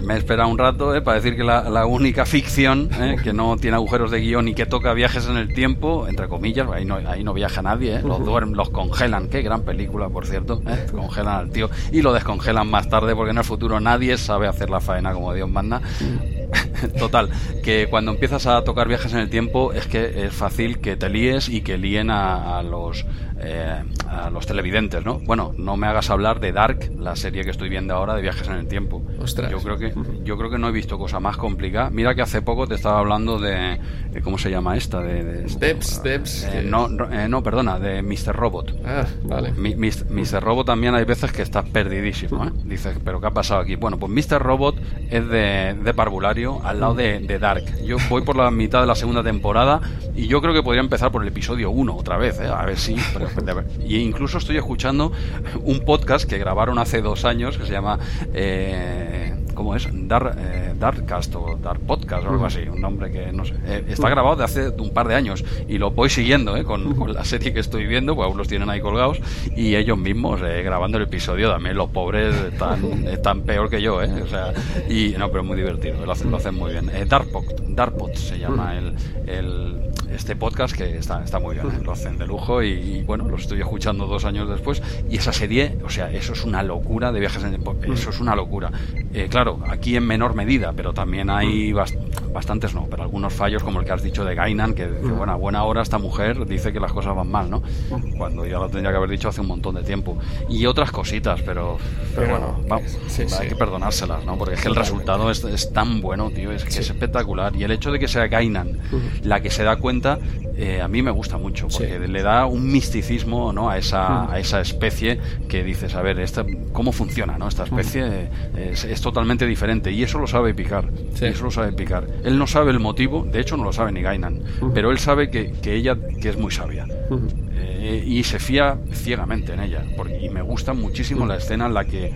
Me he esperado un rato para decir que la, la única ficción que no tiene agujeros de guion y que toca viajes en el tiempo, entre comillas, ahí no, ahí no viaja nadie, ¿eh? los duermen, los congelan, qué gran película, por cierto, ¿eh? congelan al tío y lo descongelan más tarde porque en el futuro nadie sabe hacer la faena como Dios manda. Total, que cuando empiezas a tocar viajes en el tiempo es que es fácil que te líes y que líen a los eh, a los televidentes, ¿no? Bueno, no me hagas hablar de Dark, la serie que estoy viendo ahora de viajes en el tiempo. Yo creo que yo creo que no he visto cosa más complicada. Mira que hace poco te estaba hablando de, ¿cómo se llama esta? De, Steps, Steps. Eh, no, eh, no, perdona, de Mr. Robot. Ah, vale. Mr. Robot también hay veces que está perdidísimo, ¿eh? Dices, pero ¿qué ha pasado aquí? Bueno, pues Mr. Robot es de, de Parvulario, al lado de, de, Dark. Yo voy por la mitad de la segunda temporada y yo creo que podría empezar por el episodio 1 otra vez, ¿eh? A ver si... Y incluso estoy escuchando un podcast que grabaron hace dos años que se llama eh, ¿cómo es? Dark, eh, Darkcast o Dark Podcast o algo así, un nombre que no sé. Eh, está grabado de hace un par de años y lo voy siguiendo eh, con, con, la serie que estoy viendo, pues aún los tienen ahí colgados y ellos mismos eh, grabando el episodio, también los pobres están, están peor que yo, ¿eh? O sea, y no, pero muy divertido, lo hacen, lo hacen muy bien. Eh, Darkpod, Darkpod se llama el, el este podcast que está, está muy bien, ¿eh? lo hacen de lujo y, y, bueno, lo estoy escuchando dos años después y esa serie, o sea, eso es una locura de viajes en tiempo, eso es una locura. Eh, claro, aquí en menor medida, pero también hay bast bastantes no, pero algunos fallos como el que has dicho de Gainan, que, que bueno, a buena hora esta mujer dice que las cosas van mal, ¿no? Cuando ya lo tendría que haber dicho hace un montón de tiempo. Y otras cositas, pero, pero bueno, va, sí, hay que perdonárselas, ¿no? Porque es que el resultado es, es tan bueno, tío, es que sí. es espectacular. Y el hecho de que sea Gainan la que se da cuenta eh, a mí me gusta mucho porque le da un misticismo ¿no? a, esa, a esa especie que dices, a ver, esta, ¿cómo funciona ¿no? esta especie? Eh, es, es, totalmente diferente y eso lo sabe picar. Eso lo sabe picar. Él no sabe el motivo, de hecho no lo sabe ni Gainan, uh -huh. pero él sabe que, que, ella que es muy sabia. Uh -huh. eh, y se fía ciegamente en ella. Porque, y me gusta muchísimo uh -huh. la escena en la que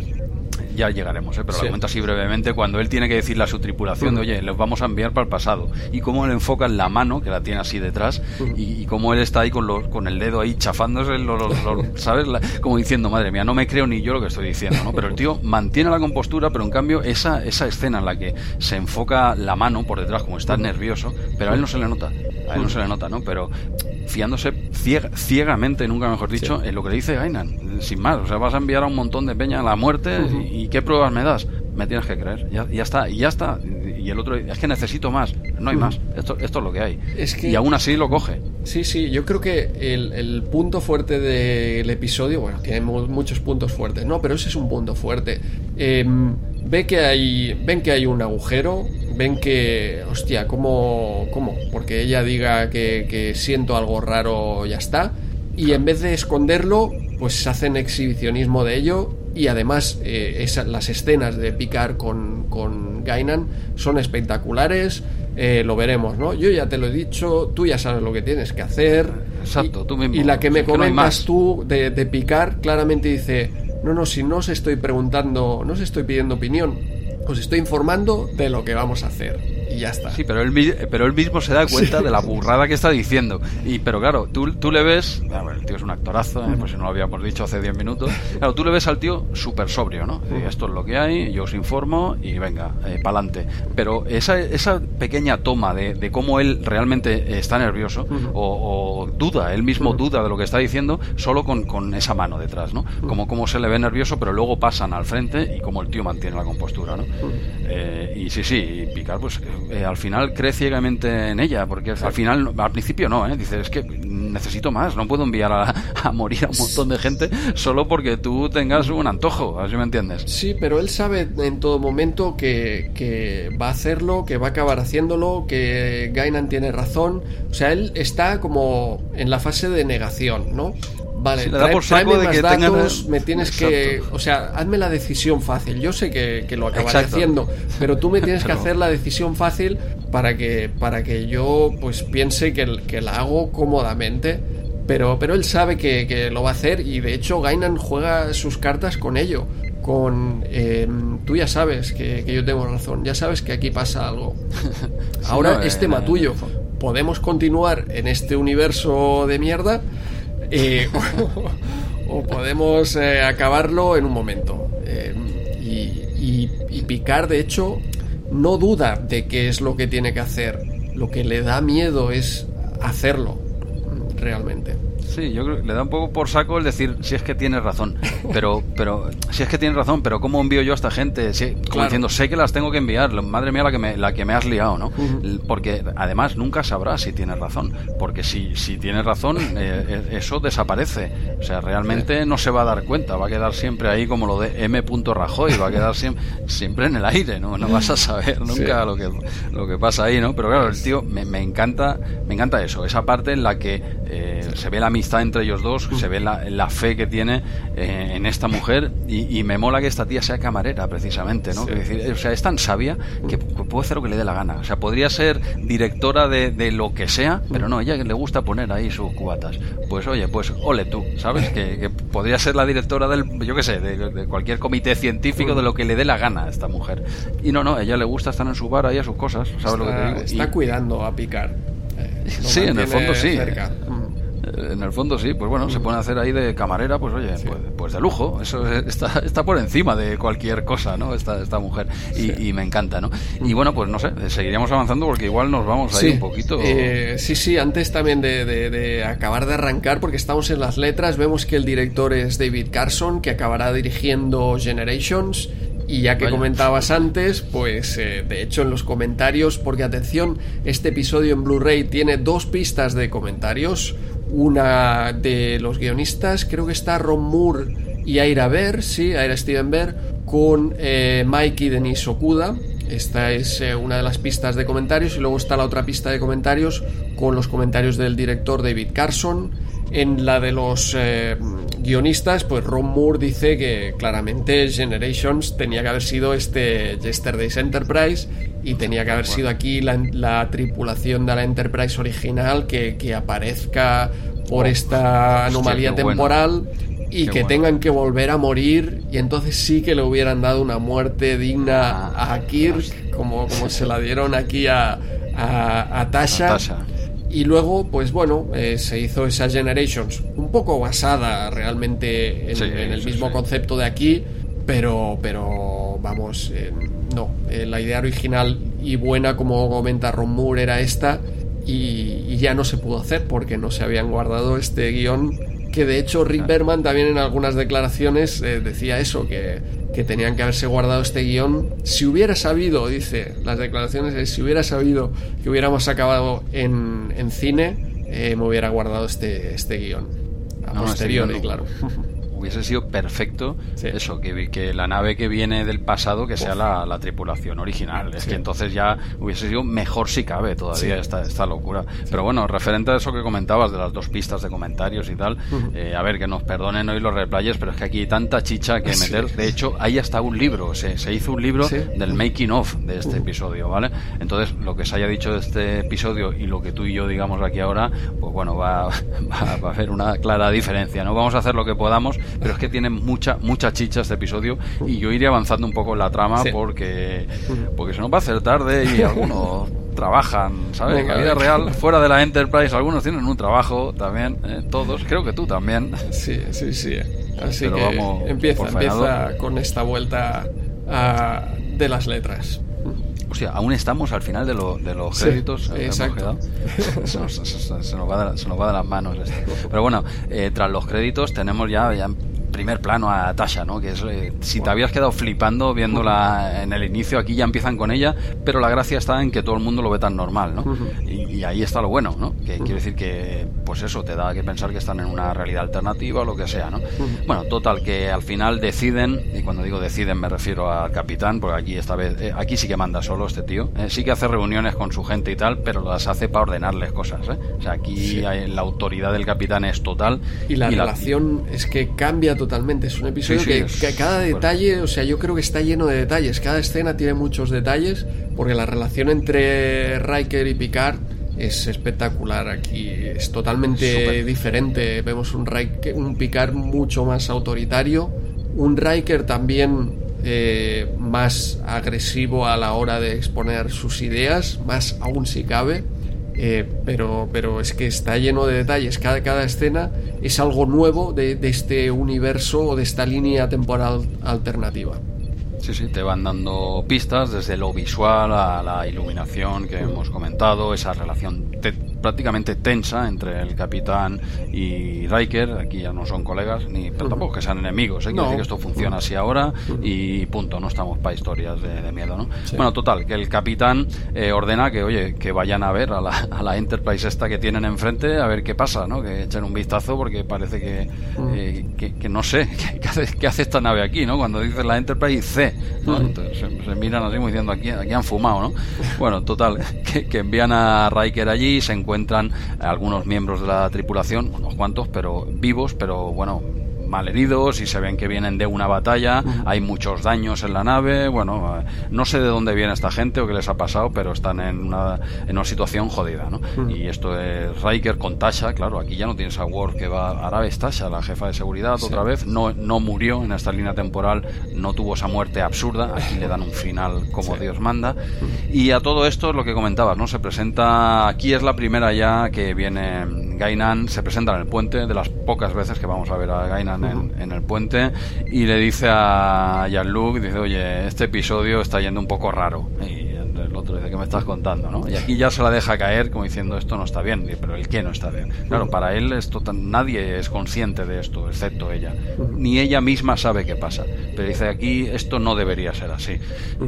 ya llegaremos, ¿eh? pero sí. lo comento así brevemente, cuando él tiene que decirle a su tripulación, de, oye, los vamos a enviar para el pasado, y cómo él enfoca en la mano, que la tiene así detrás, y, y, cómo él está ahí con, los, con el dedo ahí chafándose, los, los, los, ¿sabes? La, como diciendo, madre mía, no me creo ni yo lo que estoy diciendo, ¿no? Pero el tío mantiene la compostura, pero en cambio esa, esa escena en la que se enfoca la mano por detrás, como está nervioso, pero a él no se le nota, a él no se le nota, ¿no? Pero fiándose ciega, ciegamente, nunca mejor dicho, sí. en lo que le dice Gainan, sin más. O sea, vas a enviar a un montón de peña a la muerte uh -huh. y, y, ¿qué pruebas me das? Me tienes que creer. Ya, ya está, y ya está. Y el otro, es que necesito más, no hay uh -huh. más. Esto, esto es lo que hay. Es que... Y aún así lo coge. Sí, sí, yo creo que el, el punto fuerte del episodio, bueno, tiene muchos puntos fuertes, ¿no? Pero ese es un punto fuerte. Eh, ve que hay, ven que hay un agujero, ven que, hostia, ¿cómo? cómo? Porque ella diga que, que siento algo raro, ya está. Y en vez de esconderlo, pues hacen exhibicionismo de ello y además eh, esa, las escenas de picar con, con Gainan son espectaculares. Eh, lo veremos, ¿no? Yo ya te lo he dicho, tú ya sabes lo que tienes que hacer. Exacto, y, tú mismo. Y la que me comentas no tú de, de picar claramente dice, no, no, si no os estoy preguntando, no os estoy pidiendo opinión, os estoy informando de lo que vamos a hacer. Y ya está. Sí, pero él, pero él mismo se da cuenta de la burrada que está diciendo. Y, pero claro, tú, tú le ves, el tío es un actorazo, ¿eh? pues si no lo habíamos dicho hace 10 minutos, claro, tú le ves al tío súper sobrio, ¿no? esto es lo que hay, yo os informo y venga, eh, pa'lante. Pero esa, esa pequeña toma de, de cómo él realmente está nervioso o, duda, él mismo duda de lo que está diciendo, solo con, con esa mano detrás, ¿no? Como, como se le ve nervioso, pero luego pasan al frente y como el tío mantiene la compostura, ¿no? Eh, y sí, sí, y Picard, pues eh, al final cree ciegamente en ella, porque al final, al principio no, ¿eh? Dice, es que necesito más, no puedo enviar a, morir a un montón de gente solo porque tú tengas un antojo, así me entiendes. Sí, pero él sabe en todo momento que, que va a hacerlo, que va a acabar haciéndolo, que Gainan tiene razón, o sea, él está como en la fase de negación, ¿no? Vale, le da por saco de que datos, me tienes que, o sea, hazme la decisión fácil. Yo sé que, lo acabaré haciendo, pero tú me tienes que hacer la decisión fácil para que para que yo pues piense que, que la hago cómodamente. Pero, pero él sabe que, lo va a hacer y de hecho Gainan juega sus cartas con ello. Con eh, tú ya sabes que, yo tengo razón, ya sabes que aquí pasa algo. Ahora es tema tuyo. Podemos continuar en este universo de mierda eh, o, podemos eh, acabarlo en un momento. Eh, y, y, Picard, de hecho, no duda de qué es lo que tiene que hacer. Lo que le da miedo es hacerlo, realmente. Sí, yo creo que le da un poco por saco el decir si es que tienes razón, pero pero si es que tienes razón, pero cómo envío yo a esta gente, como diciendo sé que las tengo que enviar, madre mía la que me la que me has liado, ¿no? Porque además nunca sabrás si tienes razón, porque si si tienes razón eh, eh, eso desaparece, o sea realmente no se va a dar cuenta, va a quedar siempre ahí como lo de M. Rajoy, va a quedar siempre siempre en el aire, no no vas a saber nunca lo que lo que pasa ahí, ¿no? Pero claro el tío me, me encanta me encanta eso, esa parte en la que eh, se ve la amistad entre ellos dos, se ve la, fe que tiene eh, en esta mujer y, me mola que esta tía sea camarera precisamente, ¿no? decir, o sea, es tan sabia que puede hacer lo que le dé la gana. O sea, podría ser directora de, lo que sea, pero no, ella le gusta poner ahí sus cubatas. Pues oye, pues ole tú, ¿sabes? Que, podría ser la directora del, yo qué sé, de, cualquier comité científico de lo que le dé la gana a esta mujer. Y no, no, ella le gusta estar en su bar ahí a sus cosas, ¿sabes lo que te digo? Está cuidando a picar. Eh, sí, en el fondo sí. En el fondo sí, pues bueno, se puede hacer ahí de camarera, pues oye, pues, pues, de lujo, eso está, está por encima de cualquier cosa, ¿no? Esta, esta mujer, y, me encanta, ¿no? Y bueno, pues no sé, seguiríamos avanzando porque igual nos vamos ahí un poquito. Eh, sí, sí, antes también de, de, acabar de arrancar, porque estamos en las letras, vemos que el director es David Carson, que acabará dirigiendo Generations. Y ya que comentabas antes, pues eh, de hecho en los comentarios, porque atención, este episodio en Blu-ray tiene dos pistas de comentarios una de los guionistas, creo que está Ron Moore y Aira Ver, sí, Aira Steven Ver, con eh, Mike y Denise Okuda. Esta es eh, una de las pistas de comentarios y luego está la otra pista de comentarios con los comentarios del director David Carson. En la de los eh, guionistas, pues Ron Moore dice que claramente Generations tenía que haber sido este Yesterday's Enterprise y tenía que haber sido aquí la, tripulación de la Enterprise original que, que aparezca por esta anomalía temporal y que tengan que volver a morir y entonces sí que le hubieran dado una muerte digna ah, a Kirk como, como se la dieron aquí a, a, Tasha. Y luego, pues bueno, eh, se hizo esa Generations, un poco basada realmente en, el mismo concepto de aquí, pero, pero vamos, no, eh, la idea original y buena, como comenta Ron Moore, era esta, y, ya no se pudo hacer porque no se habían guardado este guion que de hecho Rick Berman también en algunas declaraciones eh, decía eso, que, que, tenían que haberse guardado este guion. Si hubiera sabido, dice, las declaraciones es, si hubiera sabido que hubiéramos acabado en, en cine, eh, me hubiera guardado este, este guion. A posteriori, claro. hubiese sido perfecto eso, que, que, la nave que viene del pasado que sea la, tripulación original. Es que entonces ya hubiese sido mejor si cabe todavía esta, esta locura. Pero bueno, referente a eso que comentabas de las dos pistas de comentarios y tal, eh, a ver, que nos perdonen hoy los replayers, pero es que aquí hay tanta chicha que meter. De hecho, ahí hasta un libro, se, se hizo un libro del making of de este episodio, ¿vale? Entonces, lo que se haya dicho de este episodio y lo que tú y yo digamos aquí ahora, pues bueno, va, va, va a haber una clara diferencia, ¿no? Vamos a hacer lo que podamos pero es que tiene mucha, mucha chicha este episodio y yo iré avanzando un poco en la trama porque, porque se nos va a hacer tarde y algunos trabajan, ¿sabes? en la vida real, fuera de la Enterprise, algunos tienen un trabajo también, eh, todos, creo que tú también. Sí, sí, sí. Así que vamos empieza, empieza con esta vuelta de las letras. O sea, aún estamos al final de, de los créditos. exacto. se, nos, se, nos va de, se, nos va de, las manos. Pero bueno, eh, tras los créditos tenemos ya, ya primer plano a Tasha, ¿no? Que es, eh, si te habías quedado flipando viéndola en el inicio, aquí ya empiezan con ella, pero la gracia está en que todo el mundo lo ve tan normal, ¿no? y, ahí está lo bueno, ¿no? Que quiere decir que, pues eso, te da que pensar que están en una realidad alternativa o lo que sea, ¿no? Bueno, total, que al final deciden, y cuando digo deciden me refiero al capitán, porque aquí esta vez, eh, aquí sí que manda solo este tío, eh, sí que hace reuniones con su gente y tal, pero las hace para ordenarles cosas, ¿eh? O sea, aquí la autoridad del capitán es total. Y la relación es que cambia totalmente. Es un episodio que, cada detalle, o sea, yo creo que está lleno de detalles. Cada escena tiene muchos detalles, porque la relación entre Riker y Picard es espectacular aquí. Es totalmente diferente. Vemos un, Riker, un Picard mucho más autoritario, un Riker también eh, más agresivo a la hora de exponer sus ideas, más aún si cabe. Eh, pero, pero es que está lleno de detalles. Cada, cada escena es algo nuevo de, de este universo o de esta línea temporal alternativa. Sí, sí, te van dando pistas desde lo visual a la iluminación que hemos comentado, esa relación prácticamente tensa entre el capitán y Riker. Aquí ya no son colegas, ni pero tampoco que sean enemigos. ¿eh? Quiere decir que esto funciona así ahora y punto. No estamos para historias de, miedo, ¿no? Bueno, total, que el capitán eh, ordena que, oye, que vayan a ver a la, a la, Enterprise esta que tienen enfrente a ver qué pasa, ¿no? Que echen un vistazo porque parece que, eh, que, no sé, ¿qué hace, ¿qué hace esta nave aquí, ¿no? Cuando dice la Enterprise C, ¿no? Entonces se, miran así como diciendo aquí, aquí han fumado, ¿no? Bueno, total, que, que envían a Riker allí, se encuentran encuentran algunos miembros de la tripulación, unos cuantos, pero vivos, pero bueno, malheridos y se ven que vienen de una batalla, hay muchos daños en la nave, bueno, eh, no sé de dónde viene esta gente o qué les ha pasado, pero están en una, en una situación jodida, ¿no? Y esto es Riker con Tasha, claro, aquí ya no tienes a Worf que va, ahora ves Tasha, la jefa de seguridad, otra vez, no, no murió en esta línea temporal, no tuvo esa muerte absurda, aquí le dan un final como Dios manda, y a todo esto es lo que comentabas, ¿no? Se presenta, aquí es la primera ya que viene Gainan, se presenta en el puente, de las pocas veces que vamos a ver a Gainan en, el puente y le dice a Jean-Luc, dice, oye, este episodio está yendo un poco raro. Y el otro dice, ¿qué me estás contando? ¿no? Y aquí ya se la deja caer como diciendo, esto no está bien. pero ¿el qué no está bien? Claro, para él esto nadie es consciente de esto, excepto ella. Ni ella misma sabe qué pasa. Pero dice, aquí esto no debería ser así.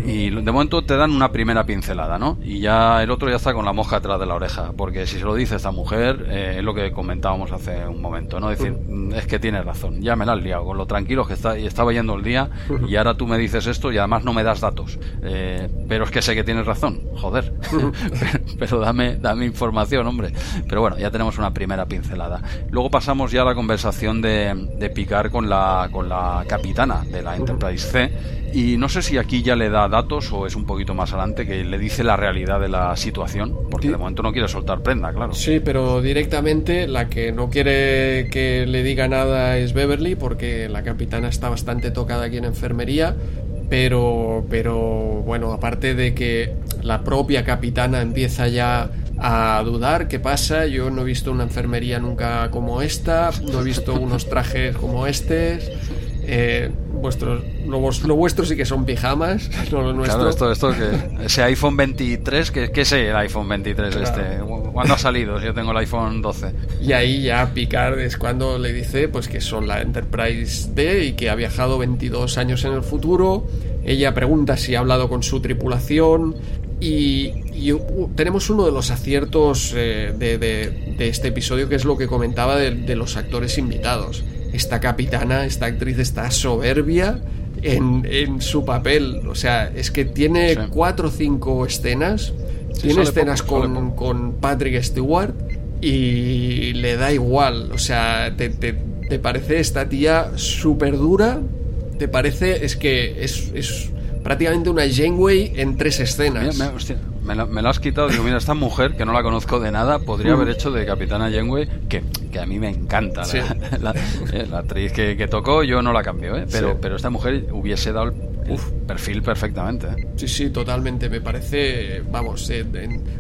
Y de momento te dan una primera pincelada, ¿no? Y ya el otro ya está con la mosca atrás de la oreja. Porque si se lo dice esta mujer, eh, es lo que comentábamos hace un momento, ¿no? Decir, mm, es que tiene razón, ya me la has liado, con lo tranquilo que está, y estaba yendo el día, y ahora tú me dices esto y además no me das datos. Eh, pero es que sé que tienes razón, joder. pero, dame, dame información, hombre. Pero bueno, ya tenemos una primera pincelada. Luego pasamos ya a la conversación de, de Picar con la, con la capitana de la Enterprise C. Y no sé si aquí ya le da datos o es un poquito más adelante que le dice la realidad de la situación, porque de momento no quiere soltar prenda, claro. Sí, pero directamente la que no quiere que le diga nada es Beverly, porque la capitana está bastante tocada aquí en enfermería, pero, pero bueno, aparte de que la propia capitana empieza ya a dudar qué pasa, yo no he visto una enfermería nunca como esta, no he visto unos trajes como estos. Eh, vuestros, lo, vuestro sí que son pijamas, no lo nuestro. Claro, esto, esto que ese iPhone 23, que ¿qué sé el iPhone 23 este? ¿Cuándo ha salido? Yo tengo el iPhone 12. Y ahí ya Picard es cuando le dice pues que son la Enterprise D y que ha viajado 22 años en el futuro. Ella pregunta si ha hablado con su tripulación y, uh, tenemos uno de los aciertos eh, de, de, este episodio que es lo que comentaba de los actores invitados esta capitana, esta actriz está soberbia en, su papel. O sea, es que tiene cuatro o cinco escenas. tiene escenas con, con, Patrick Stewart y le da igual. O sea, te, parece esta tía súper dura. Te parece, es que es, es prácticamente una Janeway en tres escenas. me, lo has quitado. Digo, mira, esta mujer, que no la conozco de nada, podría haber hecho de Capitana Janeway, que, que a mí me encanta. La, eh, la, actriz que, que, tocó, yo no la cambio, ¿eh? pero, pero esta mujer hubiese dado el, perfil perfectamente. ¿eh? Sí, sí, totalmente. Me parece, vamos,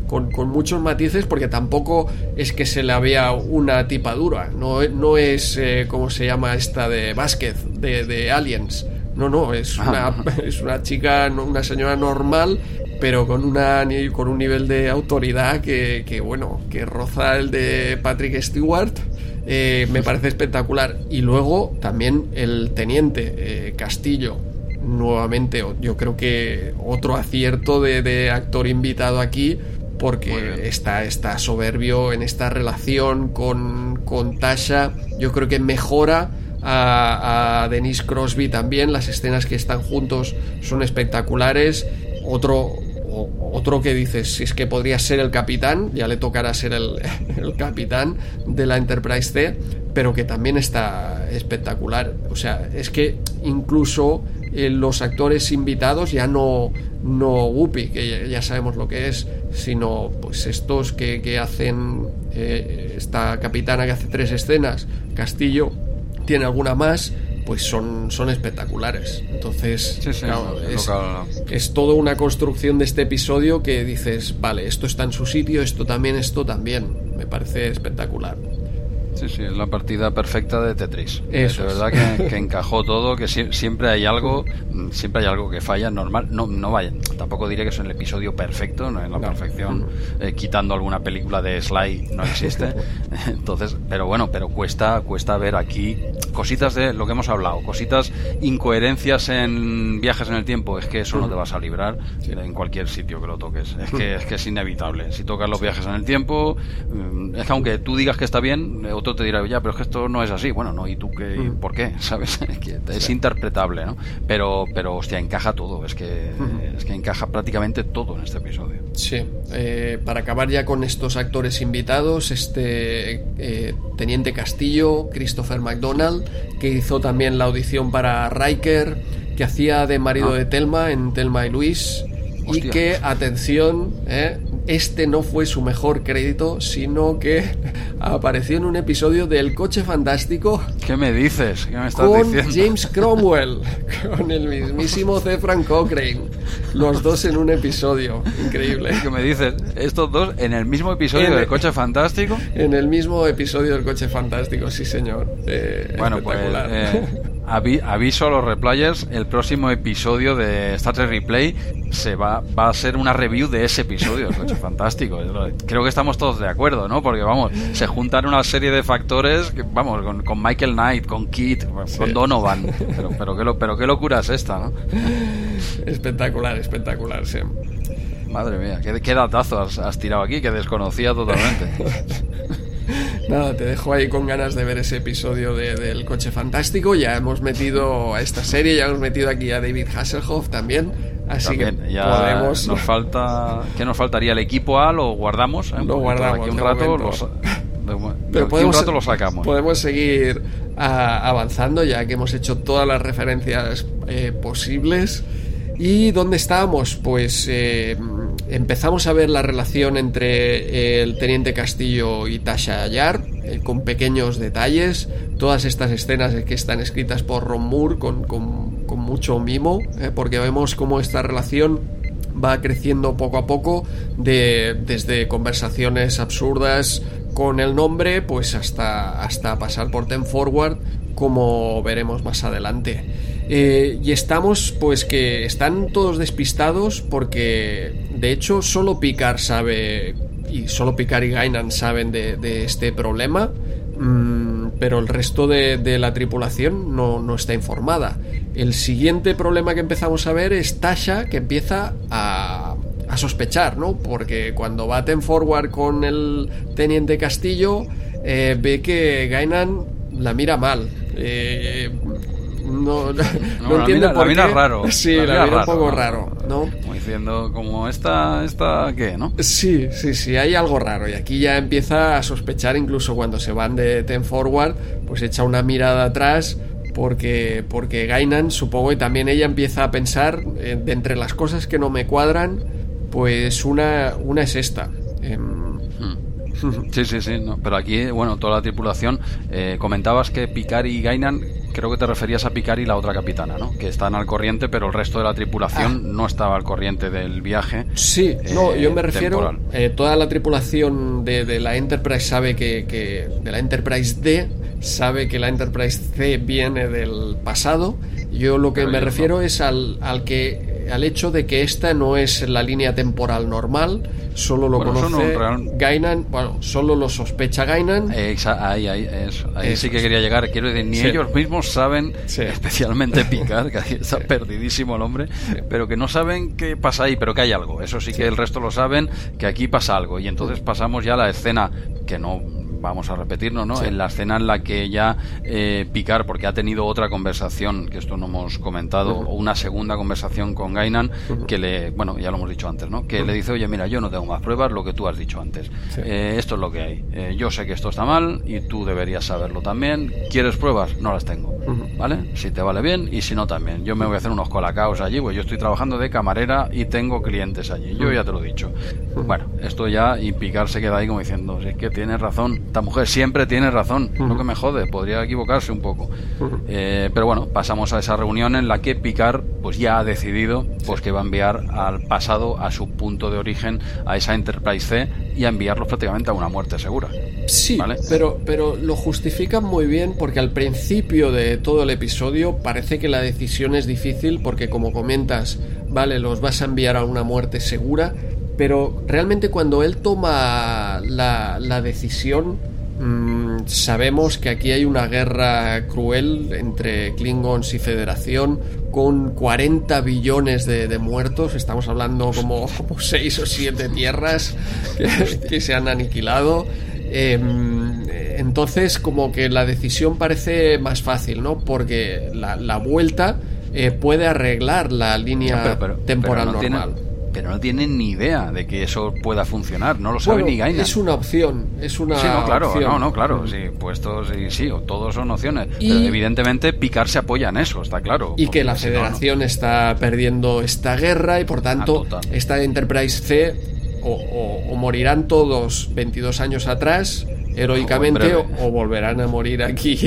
con, con, muchos matices, porque tampoco es que se le había una tipadura. No, no es, como se llama esta de Vázquez, de, de Aliens no, no, es una, es una chica, una señora normal, pero con, una, con un nivel de autoridad que, que bueno, que roza el de Patrick Stewart. Eh, me parece espectacular. Y luego también el teniente eh, Castillo, nuevamente, yo creo que otro acierto de, de actor invitado aquí, porque está, está soberbio en esta relación con, con Tasha. Yo creo que mejora a, Denise Crosby también. Las escenas que están juntos son espectaculares. Otro, otro que dices, si es que podría ser el capitán, ya le tocará ser el, capitán de la Enterprise C, pero que también está espectacular. O sea, es que incluso eh, los actores invitados ya no, no Whoopi, que ya, sabemos lo que es, sino pues estos que, hacen eh, esta capitana que hace tres escenas, Castillo, tiene alguna más, pues son, son espectaculares. Entonces, es, es, toda una construcción de este episodio que dices, vale, esto está en su sitio, esto también, esto también. Me parece espectacular. Sí, sí, es la partida perfecta de Tetris. Es verdad que, encajó todo, que siempre hay algo, siempre hay algo que falla, normal. No, no vaya, tampoco diré que es el episodio perfecto, no es la perfección, eh, quitando alguna película de Sly no existe. Entonces, pero bueno, pero cuesta, cuesta ver aquí cositas de lo que hemos hablado, cositas incoherencias en viajes en el tiempo, es que eso no te vas a librar en cualquier sitio que lo toques. Es que, es que es inevitable. Si tocas los viajes en el tiempo, mm, es que aunque tú digas que está bien, te dirá, ya, pero es que esto no es así. Bueno, no, ¿y tú qué? ¿Por qué? ¿Sabes? es interpretable, ¿no? Pero, pero, hostia, encaja todo. Es que, es que encaja prácticamente todo en este episodio. Sí. Eh, para acabar ya con estos actores invitados, este eh, Teniente Castillo, Christopher McDonald, que hizo también la audición para Riker, que hacía de marido ah. de Telma en Telma y Luis. Y que, atención, eh, este no fue su mejor crédito, sino que apareció en un episodio del Coche Fantástico. ¿Qué me dices? ¿Qué me estás con James Cromwell, con el mismísimo C. Frank Cochrane. Los dos en un episodio. Increíble. ¿Qué me dices? ¿Estos dos en el mismo episodio del Coche Fantástico? En el mismo episodio del Coche Fantástico, sí, señor. Eh, bueno, pues. Eh, aviso a los replayers, el próximo episodio de Star Trek Replay se va, va a ser una review de ese episodio, coche fantástico. Creo que estamos todos de acuerdo, ¿no? Porque vamos, se juntan una serie de factores, que, vamos, con, Michael Knight, con Kit, con Donovan. Pero, pero, qué, pero qué locura es esta, ¿no? Espectacular, espectacular, sí. Madre mía, qué, qué datazo has, has tirado aquí, que desconocía totalmente. Nada, te dejo ahí con ganas de ver ese episodio del coche fantástico. Ya hemos metido a esta serie, ya hemos metido aquí a David Hasselhoff también. Así que ya podemos. Nos falta. ¿Qué nos faltaría? ¿El equipo A lo guardamos? ¿eh? Lo guardamos. Aquí un rato, Pero podemos, un rato lo sacamos. Podemos seguir ah, avanzando ya que hemos hecho todas las referencias eh, posibles. ¿Y dónde estábamos? Pues eh, empezamos a ver la relación entre el teniente Castillo y Tasha Ayar, eh, con pequeños detalles. Todas estas escenas que están escritas por Ron Moore con, con, mucho mimo, eh, porque vemos cómo esta relación va creciendo poco a poco, de, desde conversaciones absurdas con el nombre, pues hasta, hasta pasar por Ten Forward, como veremos más adelante. Eh, y estamos, pues que están todos despistados porque, de hecho, solo Picard sabe, y solo Picard y Gainan saben de, este problema, mm, pero el resto de, la tripulación no, está informada. El siguiente problema que empezamos a ver es Tasha, que empieza a, sospechar, ¿no? Porque cuando va Ten Forward con el teniente Castillo, eh, ve que Gainan la mira mal. Eh, no, no, entiendo por qué. raro. Sí, la, mira, un poco raro, ¿no? Como diciendo, como esta, esta, ¿qué, no? Sí, sí, sí, hay algo raro. Y aquí ya empieza a sospechar, incluso cuando se van de Ten Forward, pues echa una mirada atrás porque, porque Gainan, supongo, y también ella empieza a pensar, eh, de entre las cosas que no me cuadran, pues una, una es esta. Em, Sí, sí, sí, pero aquí, bueno, toda la tripulación, eh, comentabas que Picard y Gainan, creo que te referías a Picard y la otra capitana, ¿no? Que están al corriente, pero el resto de la tripulación ah. no estaba al corriente del viaje. Sí, no, yo me refiero, eh, toda la tripulación de, la Enterprise sabe que, que, de la Enterprise D, sabe que la Enterprise C viene del pasado. Yo lo que me refiero es al, al que al hecho de que esta no es la línea temporal normal, solo lo conoce Gainan, bueno, solo lo sospecha Gainan. ahí, ahí, ahí sí que quería llegar. Quiero decir, ni ellos mismos saben, especialmente Picard, que está perdidísimo el hombre, pero que no saben qué pasa ahí, pero que hay algo. Eso sí que el resto lo saben, que aquí pasa algo. Y entonces pasamos ya a la escena que no vamos a repetirnos, ¿no? En la escena en la que ya eh, Picard, porque ha tenido otra conversación, que esto no hemos comentado, o una segunda conversación con Gainan, que le, bueno, ya lo hemos dicho antes, ¿no? Que le dice, oye, mira, yo no tengo más pruebas, lo que tú has dicho antes. Eh, esto es lo que hay. Eh, yo sé que esto está mal y tú deberías saberlo también. ¿Quieres pruebas? No las tengo. ¿Vale? Si te vale bien y si no también. Yo me voy a hacer unos colacaos allí, pues yo estoy trabajando de camarera y tengo clientes allí. Yo ya te lo he dicho. Bueno, esto ya, y Picard se queda ahí como diciendo, es que tienes razón esta mujer siempre tiene razón, lo que me jode, podría equivocarse un poco. Eh, pero bueno, pasamos a esa reunión en la que Picard pues ya ha decidido pues que va a enviar al pasado, a su punto de origen, a esa Enterprise C y a enviarlos prácticamente a una muerte segura. Sí, pero, pero lo justifican muy bien porque al principio de todo el episodio parece que la decisión es difícil porque como comentas, vale, los vas a enviar a una muerte segura, pero realmente cuando él toma la, la decisión Mm, sabemos que aquí hay una guerra cruel entre Klingons y Federación con 40 billones de, muertos. Estamos hablando como, como 6 o 7 tierras que, se han aniquilado. Em, entonces, como que la decisión parece más fácil, ¿no? Porque la, vuelta eh, puede arreglar la línea temporal normal pero no tienen ni idea de que eso pueda funcionar, no lo sabe ni Gaina. Es una opción, es una Sí, no, claro, no, no, claro, sí, puestos sí, sí, todos son opciones, pero evidentemente Picar se apoya en eso, está claro. Y que la Federación está perdiendo esta guerra y por tanto ah, esta Enterprise C o, o, morirán todos 22 años atrás heroicamente o, volverán a morir aquí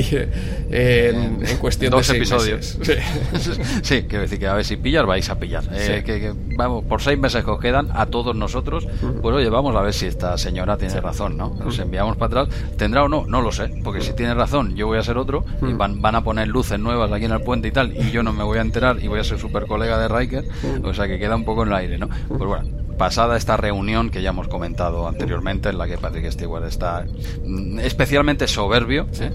en, cuestión Dos de episodios. Sí. quiero decir que a ver si pillar vais a pillar. Eh, que, vamos, por seis meses que os quedan a todos nosotros, pues oye, vamos a ver si esta señora tiene razón, ¿no? Nos enviamos para atrás. ¿Tendrá o no? No lo sé, porque si tiene razón, yo voy a ser otro y van, van a poner luces nuevas aquí en el puente y tal, y yo no me voy a enterar y voy a ser super colega de Riker, o sea que queda un poco en el aire, ¿no? Pues bueno, pasada esta reunión que ya hemos comentado anteriormente, en la que Patrick Stewart está mm, especialmente soberbio, ¿eh?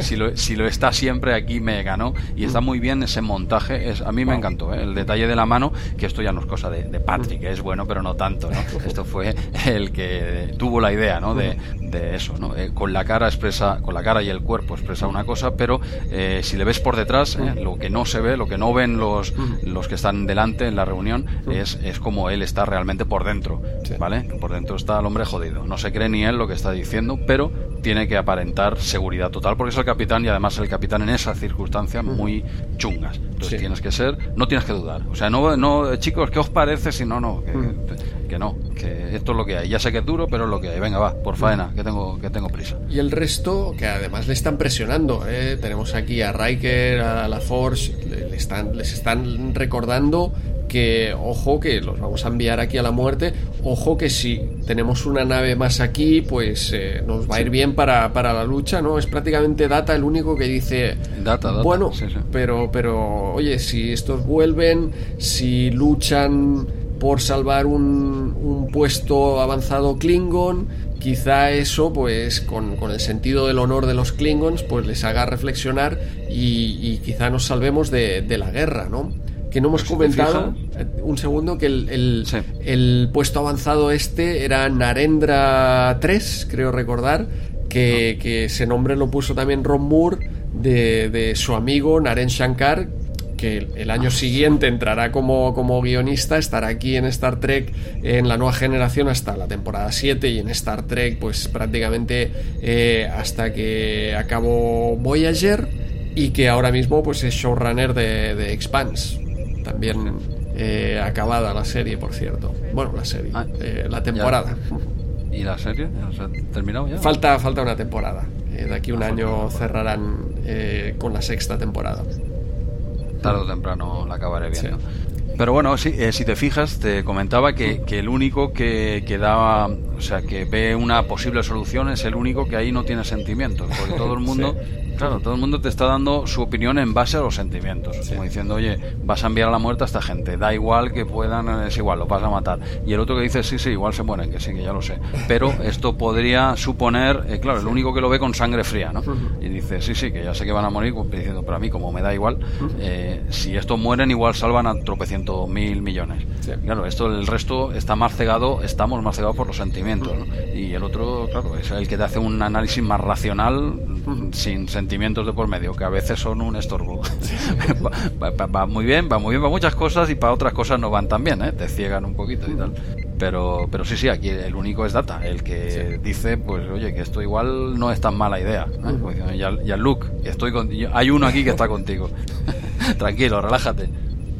si, lo, está siempre, aquí me ganó, y está muy bien ese montaje, es, a mí me encantó, ¿eh? el detalle de la mano, que esto ya no es cosa de, Patrick, es bueno, pero no tanto, esto fue el que tuvo la idea ¿no? de, eso, ¿no? Eh, con la cara expresa, con la cara y el cuerpo expresa una cosa, pero si le ves por detrás, lo que no se ve, lo que no ven los, los que están delante en la reunión, es, es como él está realmente por dentro, ¿vale? Por dentro está el hombre jodido. No se cree ni él lo que está diciendo, pero tiene que aparentar seguridad total porque es el capitán y además el capitán en esas circunstancias muy chungas. Entonces tienes que ser, no tienes que dudar. O sea, no, no chicos, ¿qué os parece si no, no? Que, no, que esto es lo que hay. Ya sé que es duro, pero es lo que hay. Venga, va, por faena, que tengo, que tengo prisa. Y el resto, que además le están presionando, ¿eh? tenemos aquí a Riker, a la Force, le están, les están recordando que ojo que los vamos a enviar aquí a la muerte, ojo que si tenemos una nave más aquí, pues eh, nos va a ir bien para, la lucha, ¿no? Es prácticamente Data el único que dice, data, bueno, pero, pero, oye, si estos vuelven, si luchan por salvar un, un puesto avanzado Klingon, quizá eso, pues con, el sentido del honor de los Klingons, pues les haga reflexionar y, quizá nos salvemos de, de la guerra, ¿no? que no hemos comentado, eh, un segundo, que el, el, puesto avanzado este era Narendra 3, creo recordar, que, que, ese nombre lo puso también Ron Moore de, de su amigo Naren Shankar, que el año siguiente entrará como, como, guionista, estará aquí en Star Trek en la nueva generación hasta la temporada 7 y en Star Trek pues prácticamente eh, hasta que acabó Voyager y que ahora mismo pues es showrunner de, de Expanse también eh, acabada la serie, por cierto. bueno, la serie, ah, eh, la temporada. ¿Y la serie? ¿Se ha terminado ya? Falta, falta una temporada. Eh, de aquí un ah, año cerrarán eh, con la sexta temporada. Tarde o temprano la acabaré viendo. Pero bueno, sí, si te fijas, te comentaba que, que el único que, que da, o sea, que ve una posible solución es el único que ahí no tiene sentimientos, porque todo el mundo Claro, todo el mundo te está dando su opinión en base a los sentimientos. Como diciendo, oye, vas a enviar a la muerte a esta gente. Da igual que puedan, es igual, lo vas a matar. Y el otro que dice, sí, sí, igual se mueren, que sí, que ya lo sé. Pero esto podría suponer, eh, claro, el único que lo ve con sangre fría, ¿no? Y dice, sí, sí, que ya sé que van a morir, pues, diciendo, pero a mí, como me da igual, eh, si estos mueren, igual salvan a tropecientos mil millones. Claro, esto, el resto está más cegado, estamos más cegados por los sentimientos, Y el otro, claro, es el que te hace un análisis más racional, sin sentimientos sentimientos de por medio, que a veces son un estorbo. va, muy bien, va muy bien para muchas cosas y para otras cosas no van tan bien, ¿eh? te ciegan un poquito y tal. Pero, pero sí, sí, aquí el único es Data, el que dice, pues oye, que esto igual no es tan mala idea. ¿eh? Ya, ya Luke, estoy con, hay uno aquí que está contigo. Tranquilo, relájate.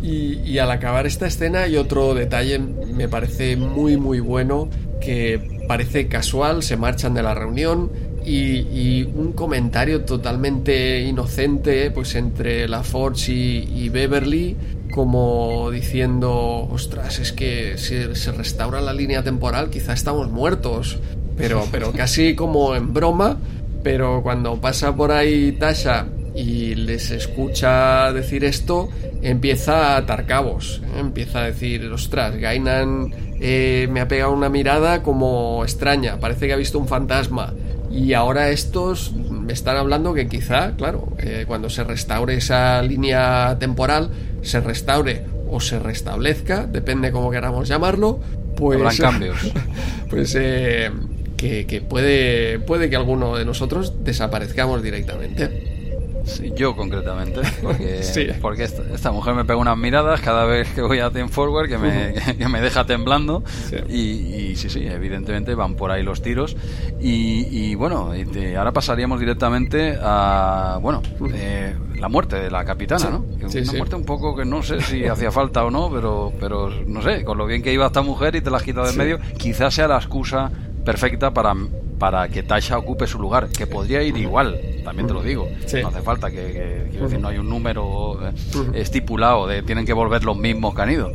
Y, y, al acabar esta escena hay otro detalle, me parece muy muy bueno, que parece casual, se marchan de la reunión, y, un comentario totalmente inocente pues entre la Forge y, Beverly como diciendo ostras es que si se restaura la línea temporal quizá estamos muertos pero pero casi como en broma pero cuando pasa por ahí Tasha y les escucha decir esto empieza a atar cabos ¿eh? empieza a decir ostras Gainan eh, me ha pegado una mirada como extraña parece que ha visto un fantasma y ahora estos me están hablando que quizá, claro, eh, cuando se restaure esa línea temporal, se restaure o se restablezca, depende cómo queramos llamarlo, pues... Habrán cambios. pues eh, que, que, puede, puede que alguno de nosotros desaparezcamos directamente yo concretamente, porque, porque esta, mujer me pega unas miradas cada vez que voy a Team Forward que me, que me deja temblando. Y, sí, sí, evidentemente van por ahí los tiros. Y, bueno, ahora pasaríamos directamente a, bueno, eh, la muerte de la capitana, ¿no? una muerte un poco que no sé si hacía falta o no, pero, pero no sé, con lo bien que iba esta mujer y te la has quitado de medio, quizás sea la excusa perfecta para para que Tasha ocupe su lugar, que podría ir igual, también te lo digo. No hace falta que, decir, no hay un número eh, estipulado de tienen que volver los mismos que han ido.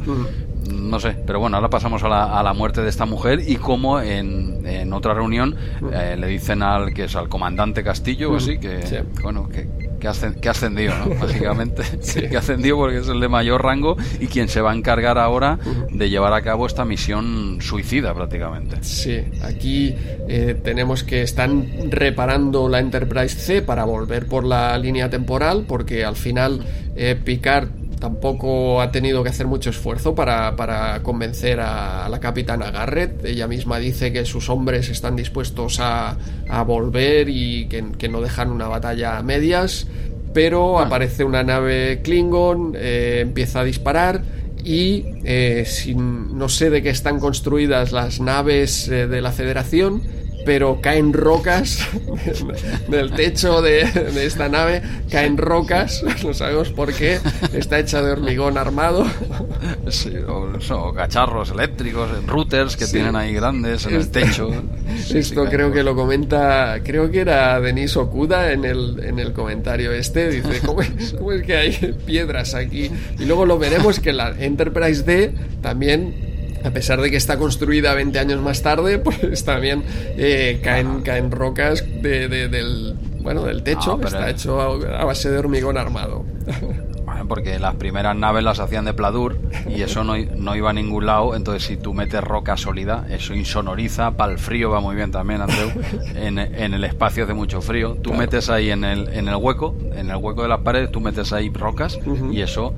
No sé, pero bueno, ahora pasamos a la, a la muerte de esta mujer y como en, en otra reunión eh, le dicen al que es al comandante Castillo, así que bueno, que, que, ha ascendido, ¿no? Básicamente, que ha ascendido porque es el de mayor rango y quien se va a encargar ahora de llevar a cabo esta misión suicida prácticamente. Sí, aquí eh, tenemos que están reparando la Enterprise C para volver por la línea temporal porque al final eh, Picard tampoco ha tenido que hacer mucho esfuerzo para, para, convencer a la capitana Garrett. Ella misma dice que sus hombres están dispuestos a, a volver y que, no dejan una batalla a medias. Pero aparece una nave Klingon, eh, empieza a disparar y eh, sin, no sé de qué están construidas las naves eh, de la Federación pero caen rocas del techo de, esta nave, caen rocas, no sabemos por qué, está hecha de hormigón armado. Sí, o, cacharros eléctricos, routers que tienen ahí grandes en el techo. Esto creo que lo comenta, creo que era Denis Okuda en el, en el comentario este, dice, ¿cómo ¿cómo es que hay piedras aquí? Y luego lo veremos que la Enterprise D también a pesar de que está construida 20 años más tarde, pues también eh, caen, caen rocas de, del, bueno, del techo, está hecho a, base de hormigón armado. porque las primeras naves las hacían de pladur y eso no, no iba a ningún lado, entonces si tú metes roca sólida, eso insonoriza, para el frío va muy bien también, Andreu, en, en el espacio hace mucho frío, tú metes ahí en el, en el hueco, en el hueco de las paredes, tú metes ahí rocas y eso,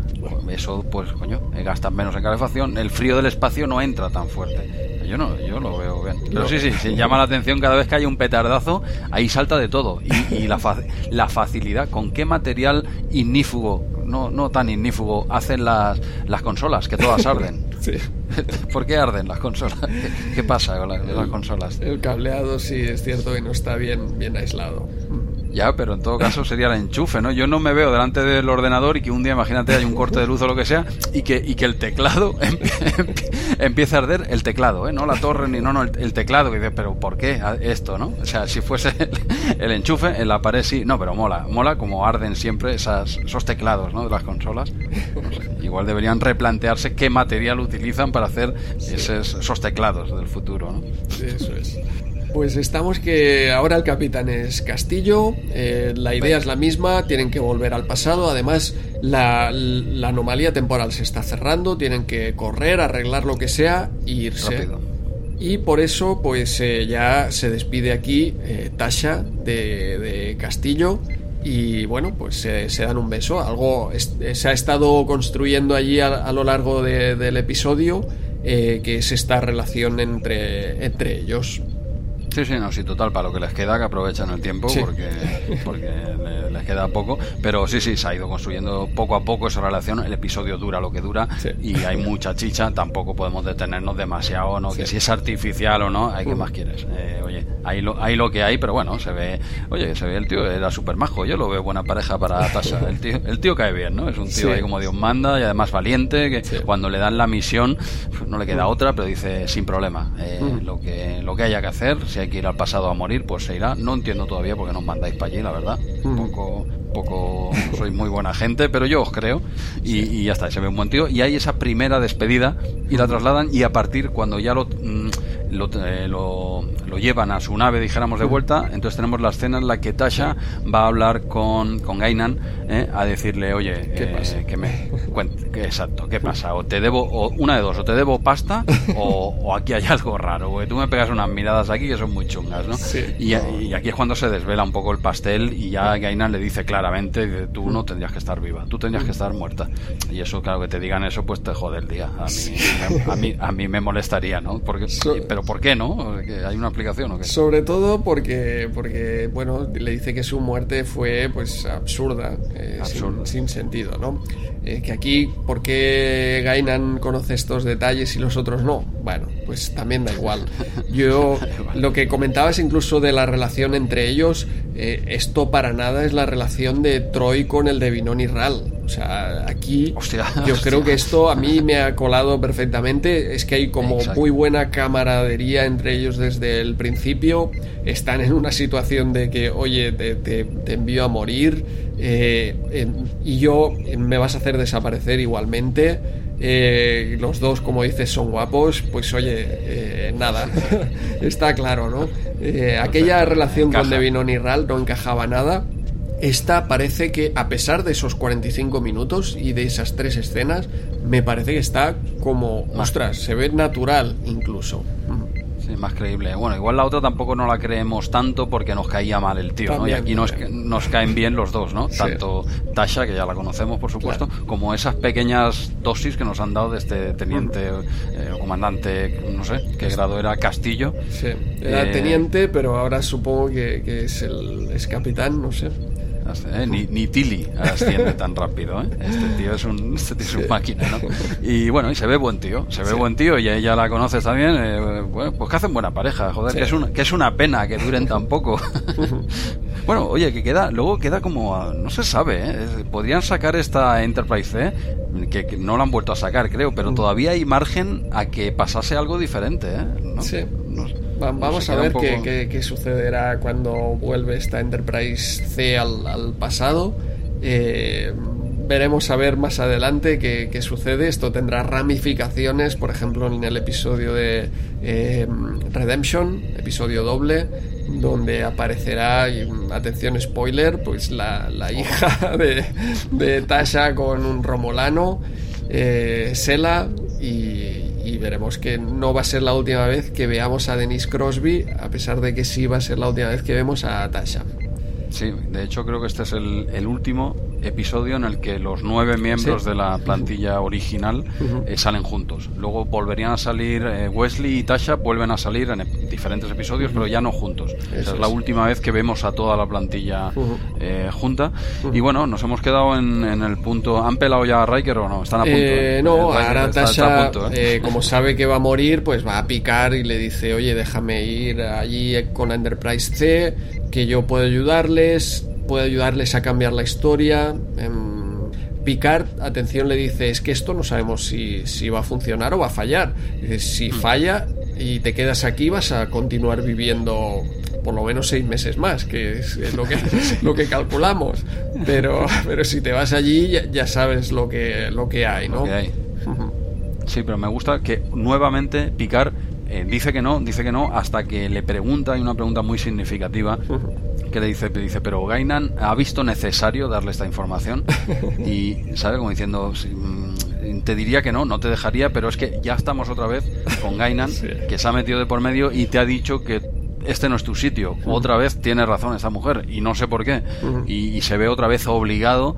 eso pues coño, gastas menos en calefacción, el frío del espacio no entra tan fuerte. Yo no, yo lo veo bien. Pero sí, sí, sí, llama la atención cada vez que hay un petardazo, ahí salta de todo. Y, y la, la facilidad, con qué material ignífugo no, no tan ignífugo hacen las, las consolas, que todas arden. Sí. ¿Por qué arden las consolas? ¿Qué, pasa con las, consolas? El cableado sí es cierto que no está bien, bien aislado. Ya, pero en todo caso sería el enchufe, ¿no? Yo no me veo delante del ordenador y que un día, imagínate, hay un corte de luz o lo que sea y que, y que el teclado empiece a arder el teclado, ¿eh? No la torre ni no, no, el, teclado. Que dice, pero ¿por qué esto, no? O sea, si fuese el, enchufe en la pared sí, no, pero mola, mola como arden siempre esas, esos teclados, ¿no? De las consolas. igual deberían replantearse qué material utilizan para hacer esos, esos teclados del futuro, ¿no? Eso es. Pues estamos que ahora el capitán es Castillo, eh, la idea es la misma, tienen que volver al pasado, además la, anomalía temporal se está cerrando, tienen que correr, arreglar lo que sea e irse. Y por eso pues eh, ya se despide aquí eh, Tasha de, Castillo y bueno, pues se dan un beso. Algo se ha estado construyendo allí a, lo largo del episodio, que es esta relación entre, entre ellos. Sí, sí, no, sí, total, para lo que les queda, que aprovechan el tiempo porque, porque queda poco. Pero sí, sí, se ha ido construyendo poco a poco esa relación. El episodio dura lo que dura y hay mucha chicha. Tampoco podemos detenernos demasiado, ¿no? Que si es artificial o no, hay que más quieres. Eh, oye, hay lo, hay lo que hay, pero bueno, se ve, oye, se ve el tío, era súper majo. Yo lo veo buena pareja para Tasha. El tío, el tío cae bien, ¿no? Es un tío ahí como Dios manda y además valiente, que cuando le dan la misión, pues no le queda otra, pero dice sin problema. Eh, lo, que, lo que haya que hacer, hay que ir al pasado a morir, pues se irá. No entiendo todavía por qué nos mandáis para allí, la verdad. Un poco, poco soy muy buena gente, pero yo os creo. Y, ya está, se ve un buen tío. Y hay esa primera despedida y la trasladan. Y a partir, cuando ya lo, mm, eh, lo, lo, llevan a su nave, dijéramos, de vuelta, entonces tenemos la escena en la que Tasha va a hablar con, con Gainan eh, a decirle, oye, ¿Qué eh, que me cuente, exacto, ¿qué pasa? O te debo, o una de dos, o te debo pasta o, aquí hay algo raro, porque tú me pegas unas miradas aquí que son muy chungas, ¿no? Y, aquí es cuando se desvela un poco el pastel y ya Gainan le dice claramente tú no tendrías que estar viva, tú tendrías que estar muerta. Y eso, claro, que te digan eso, pues te jode el día. A mí, a mí, a mí me molestaría, ¿no? Porque, pero ¿por qué no? ¿Hay una aplicación o qué? Sobre todo porque, porque, bueno, le dice que su muerte fue pues absurda, eh, sin, sentido, ¿no? Eh, que aquí, ¿por qué Gainan conoce estos detalles y los otros no? Bueno, pues también da igual. Yo, lo que comentabas incluso de la relación entre ellos, eh, esto para nada es la relación de Troy con el de Vinon y Ral. O sea, aquí yo creo que esto a mí me ha colado perfectamente. Es que hay como muy buena camaradería entre ellos desde el principio. Están en una situación de que, oye, te, envío a morir eh, y yo me vas a hacer desaparecer igualmente. Eh, los dos, como dices, son guapos, pues oye, eh, nada, está claro, ¿no? aquella relación con Devinon y Ral no encajaba nada. Esta parece que, a pesar de esos 45 minutos y de esas tres escenas, me parece que está como, ostras, se ve natural incluso. Sí, más creíble. Bueno, igual la otra tampoco no la creemos tanto porque nos caía mal el tío, ¿no? Y aquí nos, nos caen bien los dos, ¿no? Tanto Tasha, que ya la conocemos, por supuesto, como esas pequeñas dosis que nos han dado de este teniente eh, comandante, no sé, qué grado era, Castillo. Sí, era eh, teniente, pero ahora supongo que, que es el es capitán, no sé. ¿Eh? Ni, ni Tilly asciende tan rápido. ¿eh? Este tío es un, este tío es un máquina, ¿no? Y bueno, y se ve buen tío, se ve buen tío y ella la conoces también. Eh, bueno, pues que hacen buena pareja, joder, que, es una, que es una pena que duren tan poco. bueno, oye, que queda, luego queda como, no se sabe, ¿eh? podrían sacar esta Enterprise C, que, no la han vuelto a sacar, creo, pero mm. todavía hay margen a que pasase algo diferente, ¿eh? ¿No? Sí. Vamos a ver qué, sucederá cuando vuelve esta Enterprise C al, pasado. Eh, veremos a ver más adelante qué, sucede. Esto tendrá ramificaciones, por ejemplo, en el episodio de eh, Redemption, episodio doble, donde aparecerá, atención spoiler, pues la, hija de, de, Tasha con un romolano, eh, Sela, y, y veremos que no va a ser la última vez que veamos a Denise Crosby, a pesar de que sí va a ser la última vez que vemos a Tasha. Sí, de hecho creo que este es el, último episodio en el que los nueve miembros de la plantilla original eh, salen juntos. Luego volverían a salir eh, Wesley y Tasha, vuelven a salir en diferentes episodios, pero ya no juntos. Esa es, la última vez que vemos a toda la plantilla eh, junta. Y bueno, nos hemos quedado en, el punto. ¿Han pelado ya a Riker o no? Están a punto. no, ahora Tasha, como sabe que va a morir, pues va a picar y le dice: Oye, déjame ir allí con Enterprise C, que yo puedo ayudarles puede ayudarles a cambiar la historia. Em, Picard, atención, le dice, es que esto no sabemos si, si va a funcionar o va a fallar. Dice, si hmm. falla y te quedas aquí vas a continuar viviendo por lo menos seis meses más, que es, lo, que, lo que calculamos. Pero, pero si te vas allí ya, sabes lo que, lo que hay, ¿no? Sí, pero me gusta que nuevamente Picard eh, dice que no, dice que no, hasta que le pregunta, hay una pregunta muy significativa, que le dice, dice, pero Gainan ha visto necesario darle esta información y, ¿sabe? Como diciendo, mm, te diría que no, no te dejaría, pero es que ya estamos otra vez con Gainan, que se ha metido de por medio y te ha dicho que este no es tu sitio. Otra vez tiene razón esta mujer y no sé por qué. y, se ve otra vez obligado,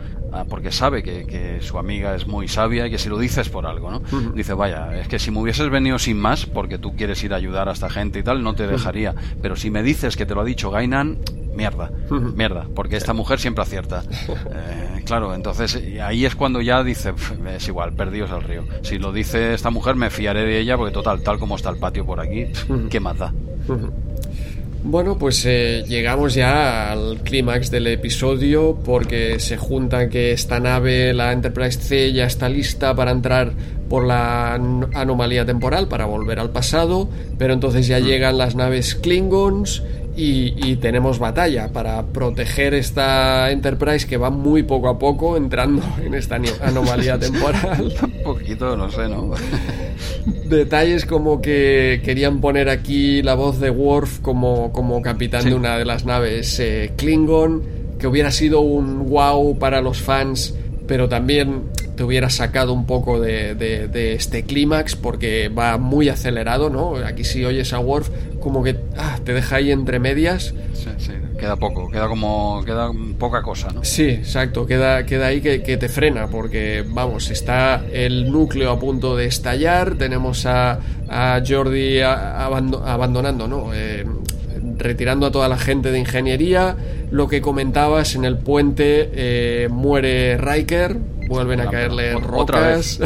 porque sabe que, su amiga es muy sabia y que si lo dices por algo, ¿no? Dice, vaya, es que si me hubieses venido sin más, porque tú quieres ir a ayudar a esta gente y tal, no te dejaría. Pero si me dices que te lo ha dicho Gainan, mierda, mierda, porque esta mujer siempre acierta. Eh, claro, entonces ahí es cuando ya dice, es igual, perdidos al río. Si lo dice esta mujer, me fiaré de ella, porque total, tal como está el patio por aquí, ¿qué más da? Bueno, pues eh, llegamos ya al clímax del episodio porque se junta que esta nave, la Enterprise C, ya está lista para entrar por la anomalía temporal, para volver al pasado, pero entonces ya mm. llegan las naves Klingons y, tenemos batalla para proteger esta Enterprise que va muy poco a poco entrando en esta anomalía temporal. Un poquito, no sé, ¿no? Detalles como que querían poner aquí la voz de Worf como, como capitán de una de las naves eh, Klingon, que hubiera sido un wow para los fans, pero también te hubiera sacado un poco de, de, este clímax porque va muy acelerado, ¿no? Aquí si oyes a Worf como que ah, te deja ahí entre medias. Sí, sí, queda poco, queda como, queda poca cosa, ¿no? Sí, exacto, queda, queda ahí que, te frena porque, vamos, está el núcleo a punto de estallar, tenemos a, a Jordi abandonando, ¿no? Eh, retirando a toda la gente de ingeniería. Lo que comentabas en el puente, eh, muere Riker, vuelven a caerle rocas. Otra vez.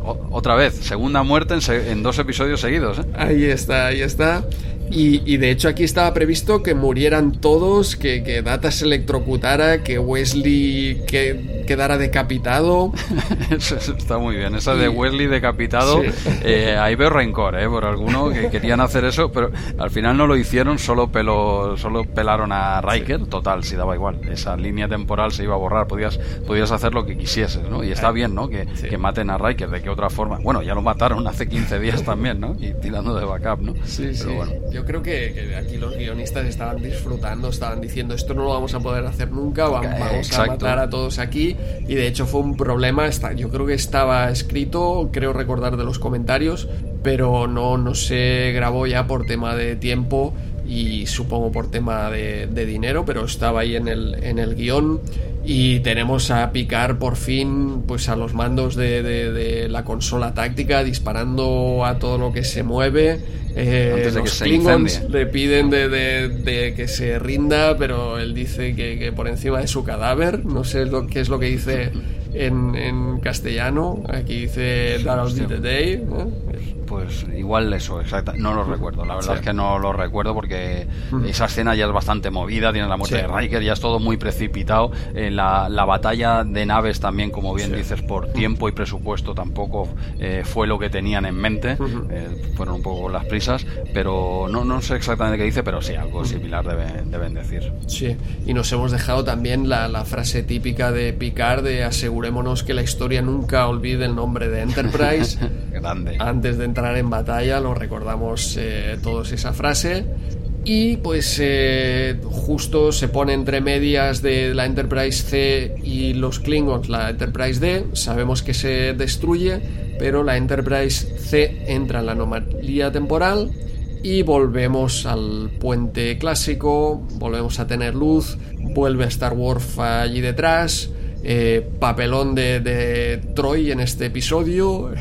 otra vez, segunda muerte en, dos episodios seguidos. ¿eh? Ahí está, ahí está. Y, de hecho aquí estaba previsto que murieran todos, que, que Data se electrocutara, que Wesley que, quedara decapitado. Eso está muy bien, esa de Wesley decapitado, eh, ahí veo rencor eh, por alguno que querían hacer eso, pero al final no lo hicieron, solo, pelo, solo pelaron a Riker, total, si daba igual, esa línea temporal se iba a borrar, podías, podías hacer lo que quisieses, ¿no? Y está bien, ¿no? Que, que maten a Riker, de qué otra forma. Bueno, ya lo mataron hace 15 días también, ¿no? Y tirando de backup, ¿no? Sí, sí. Bueno creo que, aquí los guionistas estaban disfrutando, estaban diciendo esto no lo vamos a poder hacer nunca, vamos, a matar a todos aquí. Y de hecho fue un problema, yo creo que estaba escrito, creo recordar de los comentarios, pero no, no se grabó ya por tema de tiempo y supongo por tema de, dinero, pero estaba ahí en el, en el guion y tenemos a picar por fin pues a los mandos de, de, la consola táctica disparando a todo lo que se mueve. Eh, los Klingons le piden de, que se rinda pero él dice que, por encima de su cadáver. No sé lo, qué es lo que dice en, en castellano. Aquí dice That was the day pues igual eso, exacto. No lo recuerdo. La verdad es que no lo recuerdo porque esa escena ya es bastante movida. Tiene la muerte de Riker, ya es todo muy precipitado. Eh, la, la, batalla de naves también, como bien dices, por tiempo y presupuesto tampoco eh, fue lo que tenían en mente. Eh, fueron un poco las prisas, pero no, no sé exactamente qué dice, pero sí, algo similar deben, deben decir. Sí, y nos hemos dejado también la, la frase típica de Picard de asegurémonos que la historia nunca olvide el nombre de Enterprise. Grande. Antes de entrar en batalla, lo recordamos eh, todos esa frase. Y pues eh, justo se pone entre medias de la Enterprise C y los Klingons la Enterprise D. Sabemos que se destruye, pero la Enterprise C entra en la anomalía temporal y volvemos al puente clásico, volvemos a tener luz, vuelve a estar Worf allí detrás eh, papelón de, Troy en este episodio.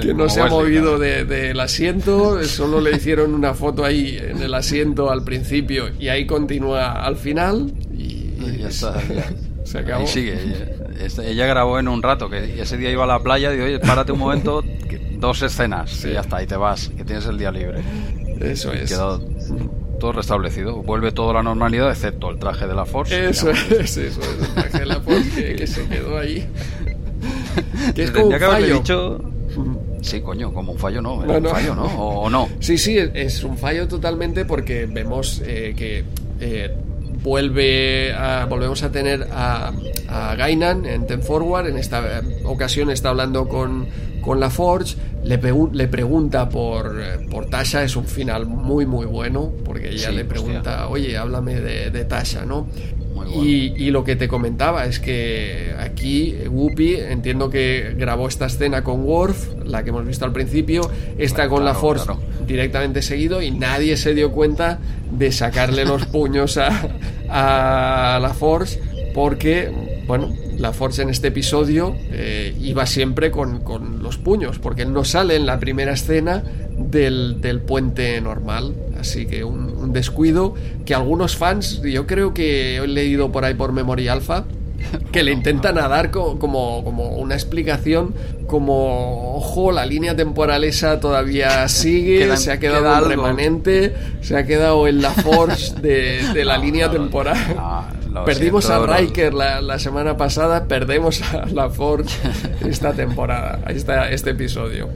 que no se ha movido del asiento, solo le hicieron una foto ahí en el asiento al principio y ahí continúa al final. Y, ya está. Se acabó. Y sigue. Ella, grabó en un rato, que ese día iba a la playa y dijo, oye, párate un momento, dos escenas, y ya está, ahí te vas, que tienes el día libre. Eso es. Quedó todo restablecido. Vuelve toda la normalidad, excepto el traje de la Force. Eso es, eso es, el traje de la Force que, se quedó ahí. que es como un fallo. dicho... Sí, coño, como un fallo no, un fallo, ¿no? ¿O, no? Sí, sí, es un fallo totalmente porque vemos eh, que eh, vuelve a, volvemos a tener a, a Gainan en Ten Forward. En esta ocasión está hablando con, con la Forge. Le, le pregunta por, por Tasha. Es un final muy, muy bueno. Porque ella le pregunta, oye, háblame de, de Tasha, ¿no? Y, lo que te comentaba es que aquí Whoopi, entiendo que grabó esta escena con Worf, la que hemos visto al principio, está con la Force directamente seguido y nadie se dio cuenta de sacarle los puños a, a la Force porque, bueno, la Force en este episodio eh, iba siempre con, con, los puños, porque él no sale en la primera escena del, del puente normal. Así que un, descuido que algunos fans, yo creo que he leído por ahí por Memory Alpha, que le intentan dar como, como, una explicación como, ojo, la línea temporal esa todavía sigue, se ha quedado un remanente, se ha quedado en la force de, la línea temporal. Perdimos a Riker la, la, semana pasada, perdemos a la Force esta temporada, está este episodio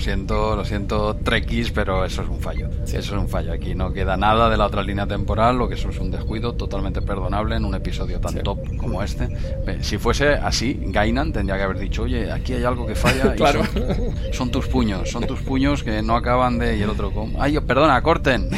siento, lo siento, Trekkies, pero eso es un fallo. Eso es un fallo. Aquí no queda nada de la otra línea temporal, lo que eso es un descuido totalmente perdonable en un episodio tan top como este. Si fuese así, Gainan tendría que haber dicho, oye, aquí hay algo que falla. claro. son, tus puños, son tus puños que no acaban de. Y el otro, ay, perdona, corten.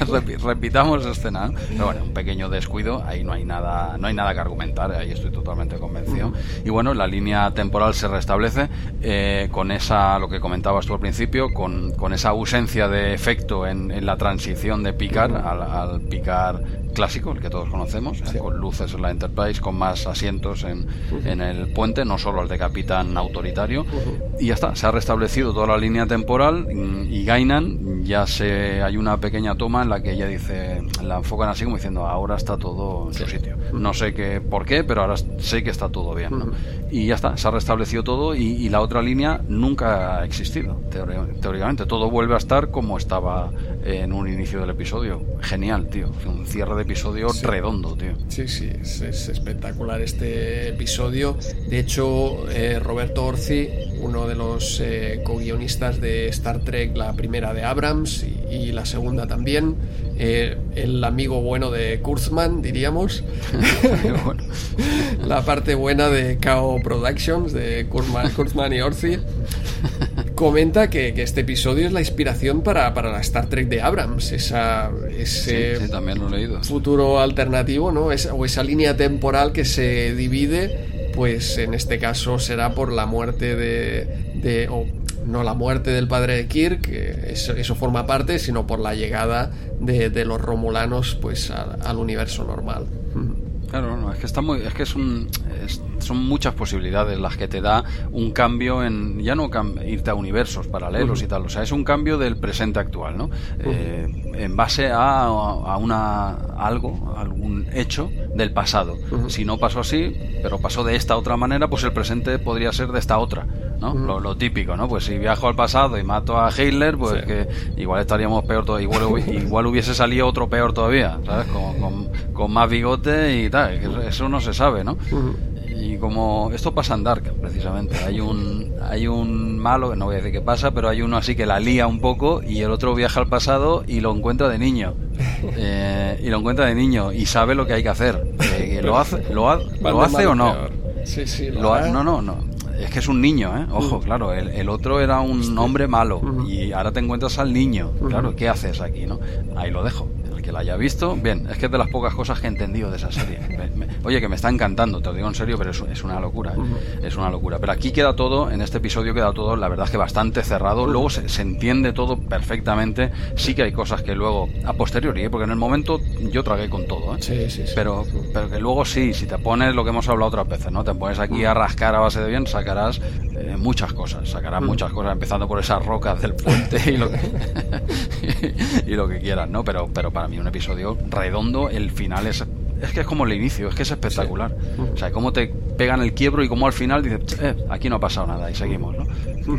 Repitamos escena. Pero bueno, un pequeño descuido, ahí no hay nada, no hay nada que argumentar, ahí estoy totalmente convencido. Y bueno, la línea temporal se restablece eh, con esa, lo que comentaba tú al principio, con, con esa ausencia de efecto en, en la transición de picar al, al picar clásico, el que todos conocemos, eh, con luces en la Enterprise, con más asientos en, en, el puente, no solo el de capitán autoritario. Y ya está, se ha restablecido toda la línea temporal y Gainan ya se hay una pequeña toma en la que ella dice, la enfocan así como diciendo, ahora está todo en su sitio. No sé qué, por qué, pero ahora sé que está todo bien. Y ya está, se ha restablecido todo y, la otra línea nunca ha existido, teóricamente. Todo vuelve a estar como estaba en un inicio del episodio. Genial, tío. Un cierre de episodio redondo, tío. Sí, sí, es, espectacular este episodio. De hecho, eh, Roberto Orci, uno de los eh, co-guionistas de Star Trek, la primera de Abrams y, la segunda también, eh, el amigo bueno de Kurzman, diríamos. la parte buena de KO Productions, de Kurzman, y Orci. Comenta que, este episodio es la inspiración para, para la Star Trek de Abrams, esa, ese también lo he leído. futuro alternativo, ¿no? o esa línea temporal que se divide, pues en este caso será por la muerte de, de o no la muerte del padre de Kirk, que eso, forma parte, sino por la llegada de, de los romulanos pues al universo normal. Claro, no, es que está muy, es que es un, son muchas posibilidades las que te da un cambio en, ya no irte a universos paralelos y tal, o sea, es un cambio del presente actual, ¿no? Eh, en base a, a, una algo, algún hecho del pasado. Si no pasó así, pero pasó de esta otra manera, pues el presente podría ser de esta otra. ¿no? lo, típico, ¿no? Pues si viajo al pasado y mato a Hitler, pues que igual estaríamos peor igual, igual hubiese salido otro peor todavía, ¿sabes? Con, con, más bigote y tal, eso no se sabe, ¿no? Y como esto pasa en Dark, precisamente, hay un hay un malo, no voy a decir qué pasa, pero hay uno así que la lía un poco y el otro viaja al pasado y lo encuentra de niño. Eh, y lo encuentra de niño y sabe lo que hay que hacer. Eh, ¿Lo hace, lo, lo hace o no? Sí, sí, lo, No, no, no es que es un niño, ¿eh? Ojo, claro, el, otro era un hombre malo y ahora te encuentras al niño. Claro, ¿qué haces aquí, no? Ahí lo dejo. Que la haya visto, bien, es que es de las pocas cosas que he entendido de esa serie. oye, que me está encantando, te lo digo en serio, pero es, es una locura, ¿eh? es una locura. Pero aquí queda todo, en este episodio queda todo, la verdad es que bastante cerrado, luego se, entiende todo perfectamente, sí que hay cosas que luego, a posteriori, ¿eh? porque en el momento yo tragué con todo, ¿eh? Pero, pero que luego sí, si te pones lo que hemos hablado otras veces, ¿no? Te pones aquí a rascar a base de bien, sacarás muchas cosas, sacarás muchas cosas, empezando por esas rocas del puente y lo que, y lo que quieras, ¿no? Pero, pero para mí un episodio redondo, el final es es que es como el inicio, es que es espectacular. O sea, cómo te pegan el quiebro y cómo al final dices, eh, aquí no ha pasado nada y seguimos, ¿no?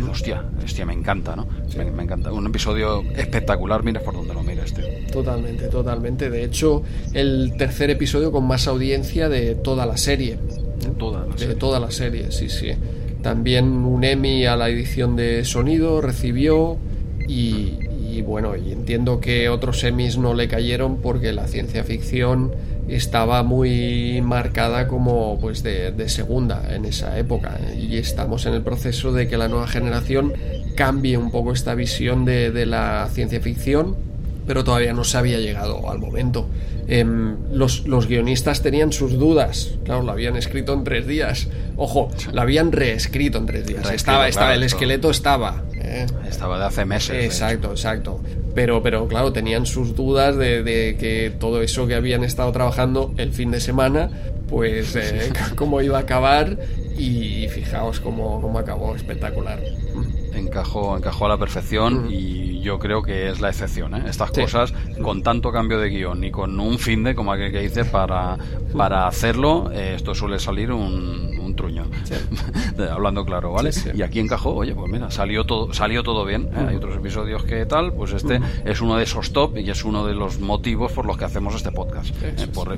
hostia, hostia, me encanta, ¿no? Me, encanta. Un episodio espectacular, mires por donde lo mires, tío. Totalmente, totalmente. De hecho, el tercer episodio con más audiencia de toda la serie. Toda la de toda la serie, sí, sí. También un Emmy a la edición de sonido recibió y, y bueno, y entiendo que otros Emmys no le cayeron porque la ciencia ficción estaba muy marcada como pues de, segunda en esa época y estamos en el proceso de que la nueva generación cambie un poco esta visión de, la ciencia ficción pero todavía no se había llegado al momento. Em, los, los, guionistas tenían sus dudas, claro, lo habían escrito en tres días. Ojo, lo habían reescrito en tres días. estaba, estaba, el esqueleto estaba. ¿Eh? Estaba de hace meses. Exacto, exacto. Pero, pero claro, tenían sus dudas de, que todo eso que habían estado trabajando el fin de semana, pues eh, cómo iba a acabar y fijaos cómo, cómo acabó, espectacular. Encajó, encajó a la perfección y yo creo que es la excepción. ¿eh? Estas cosas, con tanto cambio de guion y con un fin de, como aquel que dice, para, para hacerlo, eh, esto suele salir un, truño. Hablando claro, ¿vale? y aquí encajó, oye, pues mira, salió todo, salió todo bien. ¿eh? Hay otros episodios que tal, pues este es uno de esos top y es uno de los motivos por los que hacemos este podcast. ¿eh? Por,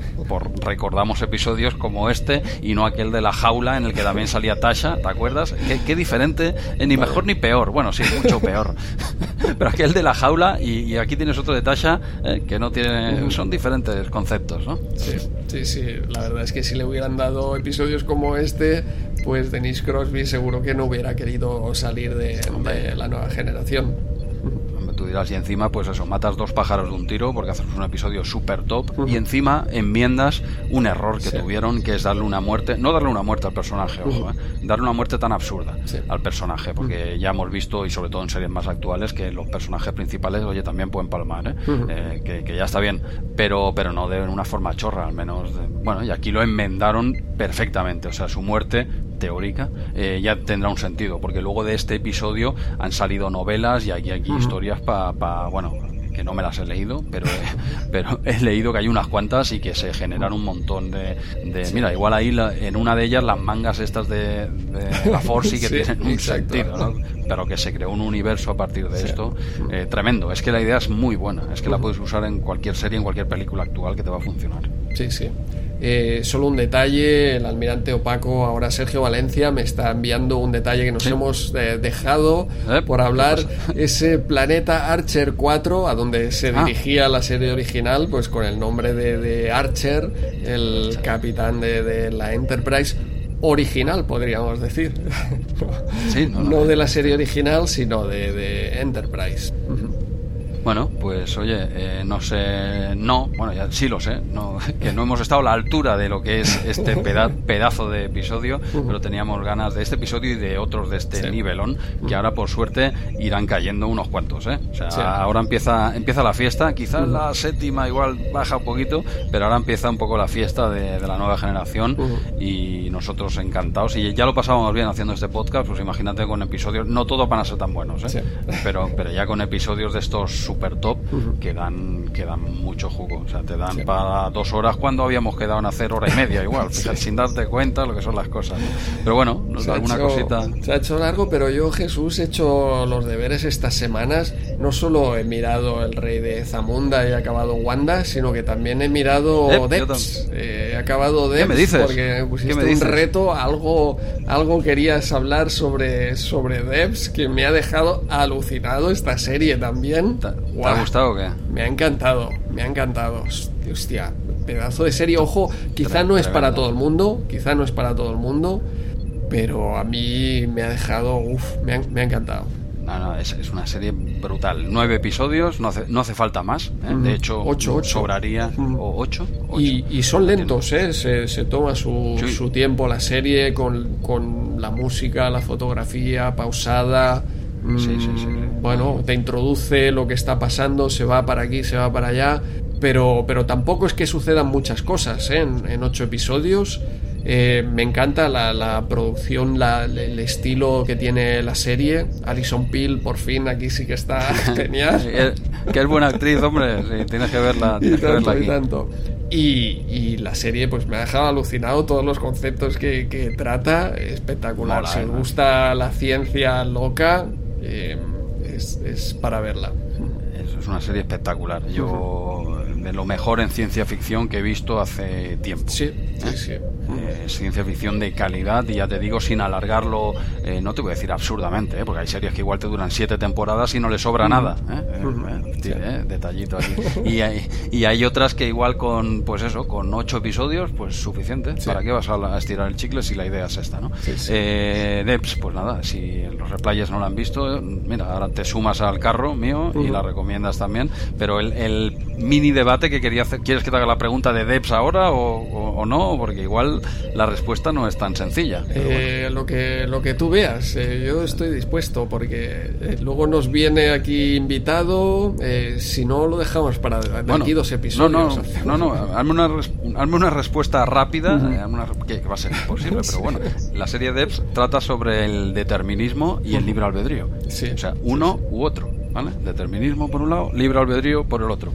recordamos episodios como este y no aquel de la jaula en el que también salía Tasha, ¿te acuerdas? Qué, diferente, eh, ni mejor ni peor. Bueno, sí, mucho peor. Pero aquel de la jaula y, aquí tienes otro de Tasha que no tiene, son diferentes conceptos, ¿no? Sí, sí, sí. La verdad es que si le hubieran dado episodios como este pues Denise Crosby seguro que no hubiera querido salir de la nueva generación. Tú dirás, y encima, pues eso, matas dos pájaros de un tiro porque haces un episodio súper top y encima enmiendas un error que tuvieron, que es darle una muerte, no darle una muerte al personaje, ojo, ¿eh? darle una muerte tan absurda al personaje, porque ya hemos visto, y sobre todo en series más actuales, que los personajes principales, oye, también pueden palmar, ¿eh? Eh, que, ya está bien, pero, pero no de una forma chorra, al menos, bueno, y aquí lo enmendaron perfectamente, o sea, su muerte teórica, eh, ya tendrá un sentido, porque luego de este episodio han salido novelas y aquí, aquí historias para, bueno, que no me las he leído, pero pero he leído que hay unas cuantas y que se generan un montón de... Mira, igual ahí en una de ellas las mangas estas de, la Force que tienen un sentido, pero que se creó un universo a partir de esto eh, tremendo. Es que la idea es muy buena, es que la puedes usar en cualquier serie, en cualquier película actual que te va a funcionar. Sí, sí. Eh, solo un detalle, el almirante opaco, ahora Sergio Valencia, me está enviando un detalle que nos hemos eh, dejado eh, por hablar. Ese planeta Archer 4, a donde se ah. dirigía la serie original, pues con el nombre de, Archer, el capitán de, la Enterprise original, podríamos decir. no, de la serie original, sino de, Enterprise. Bueno, pues oye, eh, no sé, no, bueno, ya sí lo sé, no, que no hemos estado a la altura de lo que es este pedazo de episodio, pero teníamos ganas de este episodio y de otros de este nivelón, que ahora por suerte irán cayendo unos cuantos, ¿eh? O sea, ahora empieza, empieza la fiesta, quizás la séptima igual baja un poquito, pero ahora empieza un poco la fiesta de, la nueva generación y nosotros encantados, y ya lo pasábamos bien haciendo este podcast, pues imagínate con episodios, no todos van a ser tan buenos, ¿eh? Pero, pero ya con episodios de estos super top que, dan, que dan mucho jugo. O sea, te dan para dos horas cuando habíamos quedado en hacer hora y media igual, sin darte cuenta lo que son las cosas. Pero bueno, nos da alguna cosita. Se ha hecho largo, pero yo, Jesús, he hecho los deberes estas semanas. No solo he mirado El Rey de Zamunda y he acabado Wanda, sino que también he mirado eh, Debs. Eh, he acabado Debs me dices? porque pusiste un reto, algo, algo querías hablar sobre, sobre Debs que me ha dejado alucinado esta serie también. ¿Te ha gustado o qué? Me ha encantado, me ha encantado. Hostia, pedazo de serie. Ojo, quizá no es para todo el mundo, quizá no es para todo el mundo, pero a mí me ha dejado, uff, me, ha, encantado. es, una serie brutal. Nueve episodios, no hace, no hace falta más. ¿eh? De hecho, ocho, sobraría. O ocho, Y, son lentos, ¿eh? Se, toma su, su, tiempo la serie con, con, la música, la fotografía pausada. Mm, bueno, te introduce lo que está pasando, se va para aquí, se va para allá. Pero, pero tampoco es que sucedan muchas cosas ¿eh? en, en ocho episodios. Eh, me encanta la, producción, el estilo que tiene la serie. Alison Peel, por fin, aquí sí que está genial. que es buena actriz, hombre. tienes que verla. y tanto, Y, la serie pues me ha dejado alucinado todos los conceptos que, trata, espectacular. si os gusta la ciencia loca, eh, es, para verla. Es una serie espectacular. Yo de lo mejor en ciencia ficción que he visto hace tiempo. Sí, sí, ¿Eh? sí. Eh, ciencia ficción de calidad y ya te digo sin alargarlo, eh, no te voy a decir absurdamente, ¿eh? porque hay series que igual te duran siete temporadas y no le sobra nada. detallito aquí. Y hay, y hay otras que igual con, pues eso, con ocho episodios, pues suficiente. ¿Para qué vas a, estirar el chicle si la idea es esta, no? Deps, pues nada, si los replayes no la han visto, mira, ahora te sumas al carro mío y la recomiendas también, pero el, el, mini debate que quería hacer, ¿quieres que te haga la pregunta de Deps ahora o, o no? Porque igual la respuesta no es tan sencilla. Eh, lo, que, lo que tú veas, eh, yo estoy dispuesto porque eh, luego nos viene aquí invitado, si no lo dejamos para aquí dos episodios. No, no, no, hazme una, una respuesta rápida, que, va a ser imposible, pero bueno, la serie Debs trata sobre el determinismo y el libre albedrío. Sí. O sea, uno u otro. ¿Vale? Determinismo por un lado, libre albedrío por el otro.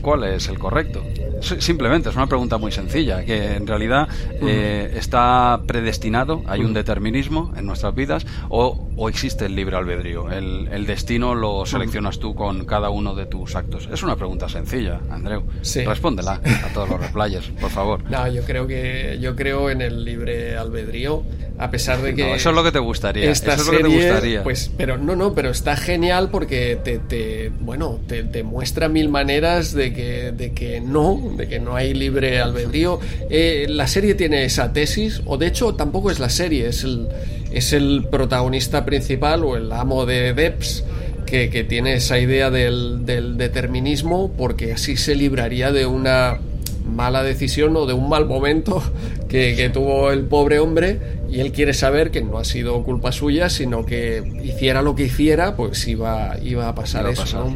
¿Cuál es el correcto? Simplemente es una pregunta muy sencilla, que en realidad eh, está predestinado, hay un determinismo en nuestras vidas, o, existe el libre albedrío. El, destino lo seleccionas tú con cada uno de tus actos. Es una pregunta sencilla, Andreu. Respóndela a todos los replayers, por favor. No, yo creo que yo creo en el libre albedrío, a pesar de que. eso es lo que te gustaría. Esta eso es lo que te gustaría. Pues, pero no, no, pero está genial porque te, te bueno, te, te muestra mil maneras de que, de que no, de que no hay libre albedrío. Eh, la serie tiene esa tesis, o de hecho tampoco es la serie, es el, es el protagonista principal o el amo de Debs. Que, que tiene esa idea del, del determinismo porque así se libraría de una mala decisión o de un mal momento que, que, tuvo el pobre hombre y él quiere saber que no ha sido culpa suya, sino que hiciera lo que hiciera, pues iba, iba a pasar eso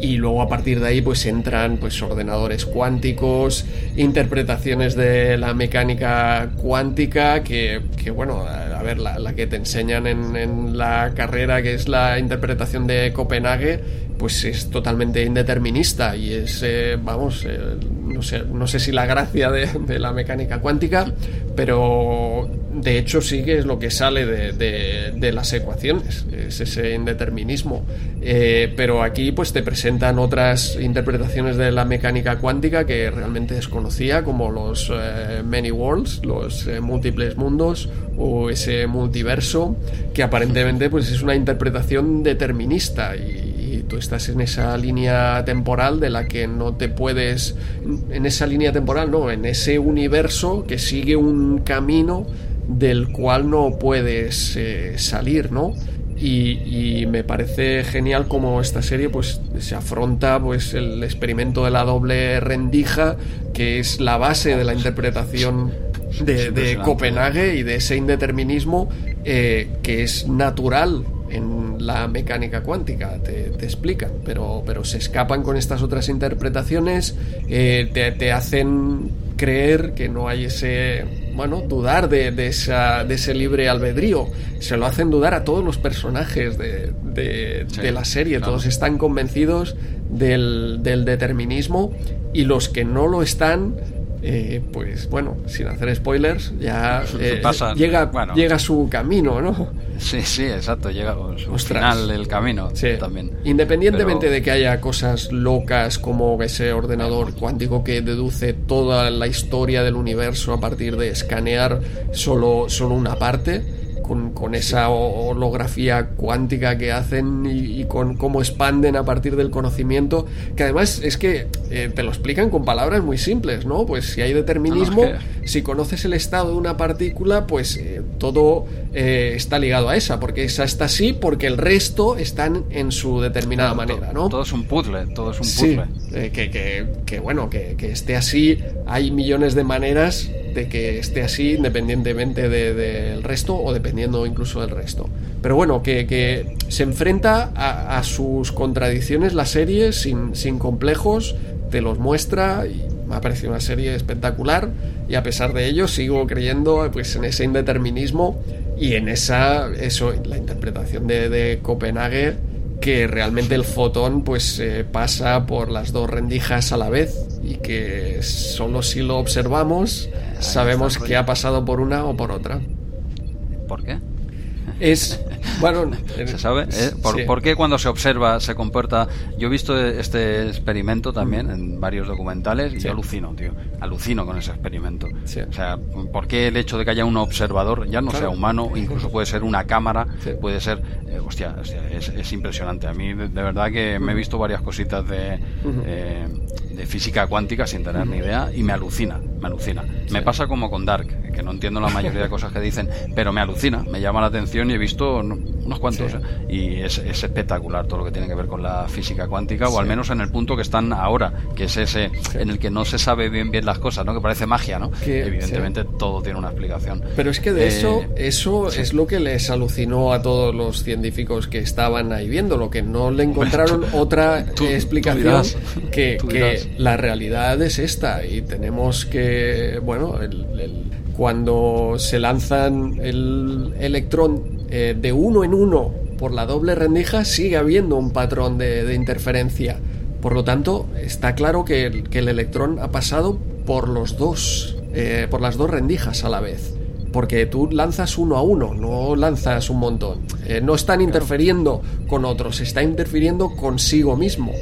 y luego a partir de ahí pues entran pues ordenadores cuánticos, interpretaciones de la mecánica cuántica que, que bueno, a, ver, la, la, que te enseñan en, en, la carrera que es la interpretación de Copenhague pues es totalmente indeterminista y es, eh, vamos, eh, no, sé, no sé si la gracia de, la mecánica cuántica, pero de hecho sí que es lo que sale de, las ecuaciones, es ese indeterminismo. Eh, pero aquí pues te presentan otras interpretaciones de la mecánica cuántica que realmente desconocía, como los eh, many worlds, los múltiples mundos o ese multiverso, que aparentemente pues es una interpretación determinista tú estás en esa línea temporal de la que no te puedes, en esa línea temporal, no, en ese universo que sigue un camino del cual no puedes eh, salir, ¿no? Y, me parece genial como esta serie pues se afronta pues el experimento de la doble rendija que es la base de la interpretación de, Copenhague y de ese indeterminismo eh, que es natural en la mecánica cuántica, te, explican, pero, pero se escapan con estas otras interpretaciones, eh, te, te hacen creer que no hay ese, bueno, dudar de, de, esa, de ese libre albedrío. Se lo hacen dudar a todos los personajes de, de, la serie. Todos están convencidos del, del, determinismo y los que no lo están, eh, pues bueno, sin hacer spoilers, ya eh, llega, llega su camino, ¿no? Sí, sí, exacto, llega al final del camino también. Independientemente de que haya cosas locas como ese ordenador cuántico que deduce toda la historia del universo a partir de escanear solo, solo una parte, con, esa holografía cuántica que hacen y, con cómo expanden a partir del conocimiento, que además es que eh, te lo explican con palabras muy simples, ¿no? Pues si hay determinismo, si conoces el estado de una partícula, pues eh, todo eh, está ligado a esa, porque esa está así, porque el resto están en su determinada manera, ¿no? Todo es un puzzle, todo es un puzzle. que, que, que, bueno, que, que esté así, hay millones de maneras de que esté así independientemente del resto o dependiendo incluso del resto. Pero bueno, que, se enfrenta a, sus contradicciones la serie sin, sin complejos, te los muestra y me ha parecido una serie espectacular y a pesar de ello sigo creyendo pues en ese indeterminismo y en esa eso la interpretación de, de Copenhague que realmente el fotón pues eh, pasa por las dos rendijas a la vez y que solo si lo observamos sabemos que ha pasado por una o por otra. ¿Por qué? Es, bueno, ¿se sabe? ¿Eh? ¿Por, qué cuando se observa se comporta? Yo he visto este experimento también mm. en varios documentales y yo alucino, tío. Alucino con ese experimento. O sea, ¿por qué el hecho de que haya un observador, ya no sea humano, incluso puede ser una cámara, puede ser. Eh, hostia, es, impresionante. A mí, de, verdad, que me he visto varias cositas de de física cuántica sin tener ni idea y me alucina, me alucina. Me pasa como con Dark, que no entiendo la mayoría de cosas que dicen, pero me alucina, me llama la atención y he visto unos cuantos. ¿eh? Y es, espectacular todo lo que tiene que ver con la física cuántica, o al menos en el punto que están ahora, que es ese en el que no se sabe bien bien las cosas, ¿no? que parece magia, ¿no? Que, Evidentemente todo tiene una explicación. Pero es que de eso, eh, eso es lo que les alucinó a todos los científicos que estaban ahí viendo, lo que no le encontraron otra explicación que, que la realidad es esta y tenemos que, bueno, cuando se lanzan el electrón eh, de uno en uno por la doble rendija, sigue habiendo un patrón de, interferencia. Por lo tanto, está claro que el, electrón ha pasado por los dos, eh, por las dos rendijas a la vez. Porque tú lanzas uno a uno, no lanzas un montón. Eh, no están interfiriendo con otros, está interfiriendo consigo mismo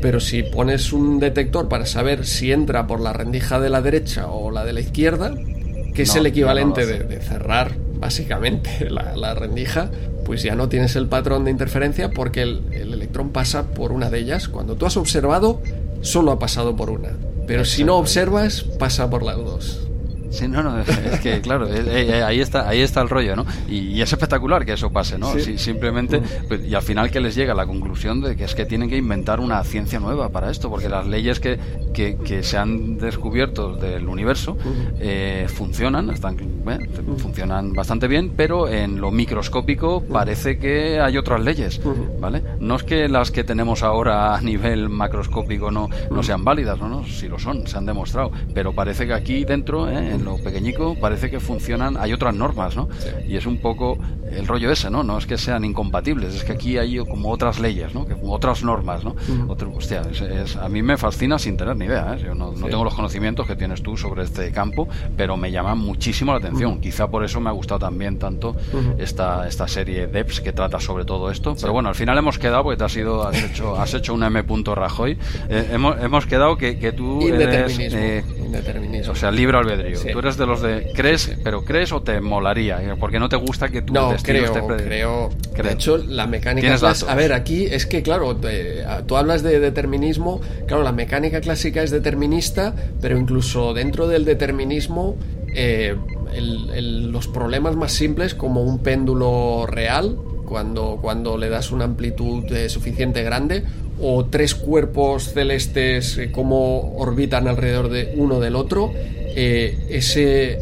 pero si pones un detector para saber si entra por la rendija de la derecha o la de la izquierda, que es el equivalente de, cerrar básicamente la, rendija, pues ya no tienes el patrón de interferencia porque el, electrón pasa por una de ellas. Cuando tú has observado, solo ha pasado por una. Pero si no observas, pasa por las dos. Sí, no, no, es que claro, ahí está, ahí está el rollo, ¿no? Y, es espectacular que eso pase, ¿no? simplemente, pues, y al final que les llega la conclusión de que es que tienen que inventar una ciencia nueva para esto, porque las leyes que, que, se han descubierto del universo eh, funcionan, están, funcionan bastante bien, pero en lo microscópico parece que hay otras leyes, ¿vale? No es que las que tenemos ahora a nivel macroscópico no, no sean válidas, ¿no? no, sí lo son, se han demostrado, pero parece que aquí dentro, ¿eh? En lo pequeñico, parece que funcionan, hay otras normas, ¿no? Y es un poco el rollo ese, ¿no? No es que sean incompatibles, es que aquí hay como otras leyes, ¿no? Que, otras normas, ¿no? Otro, hostia, es, a mí me fascina sin tener ni idea, ¿eh? Yo no, tengo los conocimientos que tienes tú sobre este campo, pero me llama muchísimo la atención. Quizá por eso me ha gustado también tanto esta, esta serie DEPS que trata sobre todo esto. Pero bueno, al final hemos quedado, porque te has, ido, has, hecho, has hecho un M. Rajoy, eh, hemos, hemos quedado que, que tú eres... Eh, o sea, libre albedrío. Tú eres de los de crees, pero crees o te molaría, porque no te gusta que tu no, creo, creo, De hecho, la mecánica A ver, aquí es que, claro, tú hablas de determinismo. Claro, la mecánica clásica es determinista, pero incluso dentro del determinismo, eh, los problemas más simples, como un péndulo real, cuando, cuando le das una amplitud eh, suficiente grande, o tres cuerpos celestes eh, como orbitan alrededor de uno del otro, ese,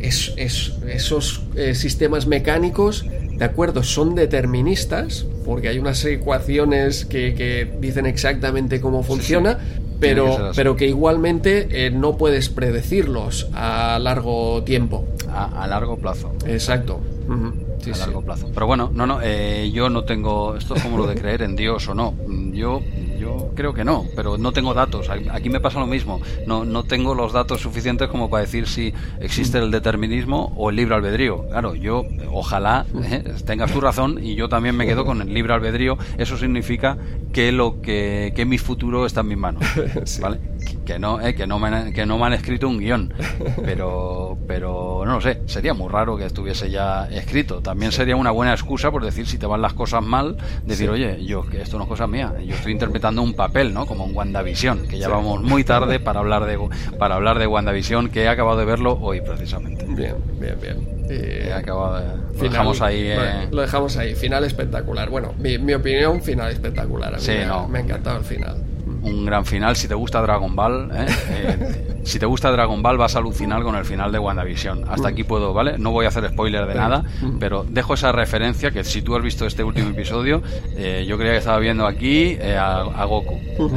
esos sistemas mecánicos, de acuerdo, son deterministas, porque hay unas ecuaciones que, dicen exactamente cómo funciona, pero, pero que igualmente eh, no puedes predecirlos a largo tiempo. A, largo plazo. Exacto. a largo plazo. Pero bueno, no, no, eh, yo no tengo. Esto es como lo de creer en Dios o no. Yo yo creo que no, pero no tengo datos. Aquí me pasa lo mismo. No, no tengo los datos suficientes como para decir si existe el determinismo o el libre albedrío. Claro, yo ojalá eh, tengas tu razón y yo también me quedo con el libre albedrío. Eso significa que lo que, que mi futuro está en mis manos. ¿Vale? Que no, eh, que no me, que no me han escrito un guion, pero, pero no lo sé, sería muy raro que estuviese ya escrito. También sería una buena excusa por decir si te van las cosas mal, decir, oye, yo que esto no es cosa mía, yo estoy interpretando un papel, ¿no? Como en WandaVision, que ya vamos muy tarde para hablar de para hablar de WandaVision, que he acabado de verlo hoy precisamente. Bien, bien, bien. He acabado de, lo dejamos ahí. Eh. Lo dejamos ahí, final espectacular. Bueno, mi, mi opinión, final espectacular. A mí me, no. me ha encantado el final un gran final. Si te gusta Dragon Ball, ¿eh? Eh, si te gusta Dragon Ball, vas a alucinar con el final de WandaVision. Hasta aquí puedo, ¿vale? No voy a hacer spoiler de nada, pero dejo esa referencia que si tú has visto este último episodio, eh, yo creía que estaba viendo aquí a, Goku.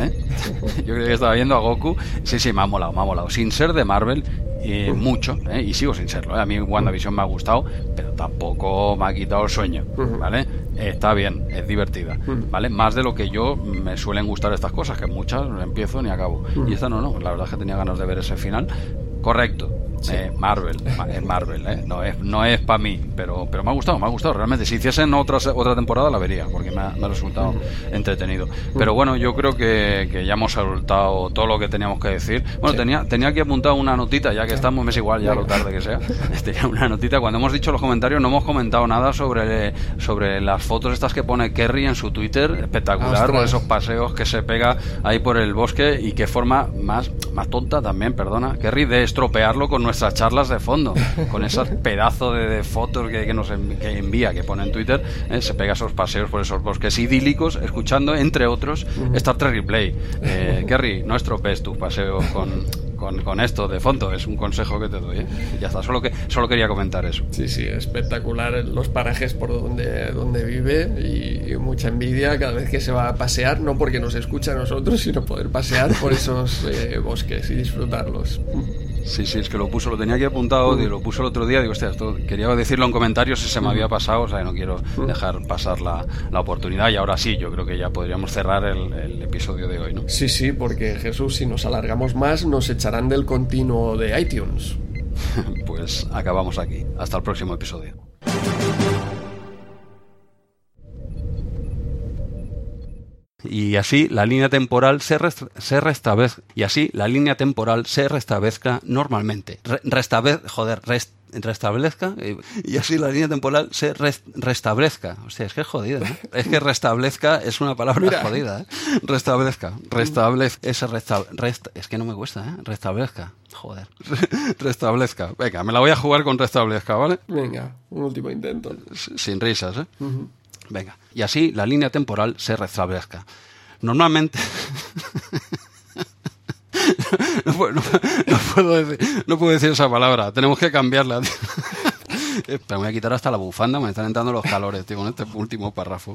Yo creía que estaba viendo a Goku. Sí, sí, me ha molado, me ha molado. Sin ser de Marvel, mucho, y sigo sin serlo. A mí WandaVision me ha gustado, pero tampoco me ha quitado el sueño, ¿vale? está bien, es divertida. ¿vale? Más de lo que yo me suelen gustar estas cosas, que muchas no empiezo ni acabo. Y esta no, no, la verdad es que tenía ganas de ver ese final. Correcto, eh, Marvel, es Marvel, eh. no es, no es para mí, pero, pero me ha gustado, me ha gustado. Realmente, si hiciesen otra, otra temporada la vería, porque me ha, resultado entretenido. Pero bueno, yo creo que, que, ya hemos soltado todo lo que teníamos que decir. Bueno, tenía, tenía aquí apuntado una notita, ya que estamos, es igual, ya lo tarde que sea. Tenía una notita. Cuando hemos dicho los comentarios, no hemos comentado nada sobre, sobre las fotos estas que pone Kerry en su Twitter, espectacular, por esos paseos que se pega ahí por el bosque y qué forma más, más tonta también, perdona, Kerry, de estropearlo con nuestra nuestras charlas de fondo, con esos pedazos de, fotos que, nos envía, que pone en Twitter, eh, se pega esos paseos por esos bosques idílicos, escuchando, entre otros, Star Trek Replay. Eh, Kerry, no estropees tus paseos con, con, esto de fondo. Es un consejo que te doy. ¿eh? Ya está, solo, que, solo quería comentar eso. Sí, sí, espectacular los parajes por donde, donde vive y, mucha envidia cada vez que se va a pasear, no porque nos escucha a nosotros, sino poder pasear por esos bosques y disfrutarlos. Sí, sí, es que lo puso, lo tenía aquí apuntado, y lo puso el otro día, digo, hostia, esto quería decirlo en comentarios si se me había pasado, o sea, no quiero dejar pasar la, la oportunidad y ahora sí, yo creo que ya podríamos cerrar el, el, episodio de hoy, ¿no? Sí, sí, porque Jesús, si nos alargamos más, nos echarán del continuo de iTunes. pues acabamos aquí. Hasta el próximo episodio. Y así la línea temporal se, se restablezca y así la línea temporal se restablezca normalmente joder restablezca y así la línea temporal se restablezca hostia es que es jodida ¿eh? es que restablezca es una palabra jodida ¿eh? restablezca restablezca ese es que no me cuesta ¿eh? restablezca joder restablezca venga me la voy a jugar con restablezca vale venga un último intento sin risas ¿eh? Venga, y así la línea temporal se restablezca. Normalmente... no, puedo, decir, esa palabra, tenemos que cambiarla. Pero me voy a quitar hasta la bufanda, me están entrando los calores, tío, con este último párrafo.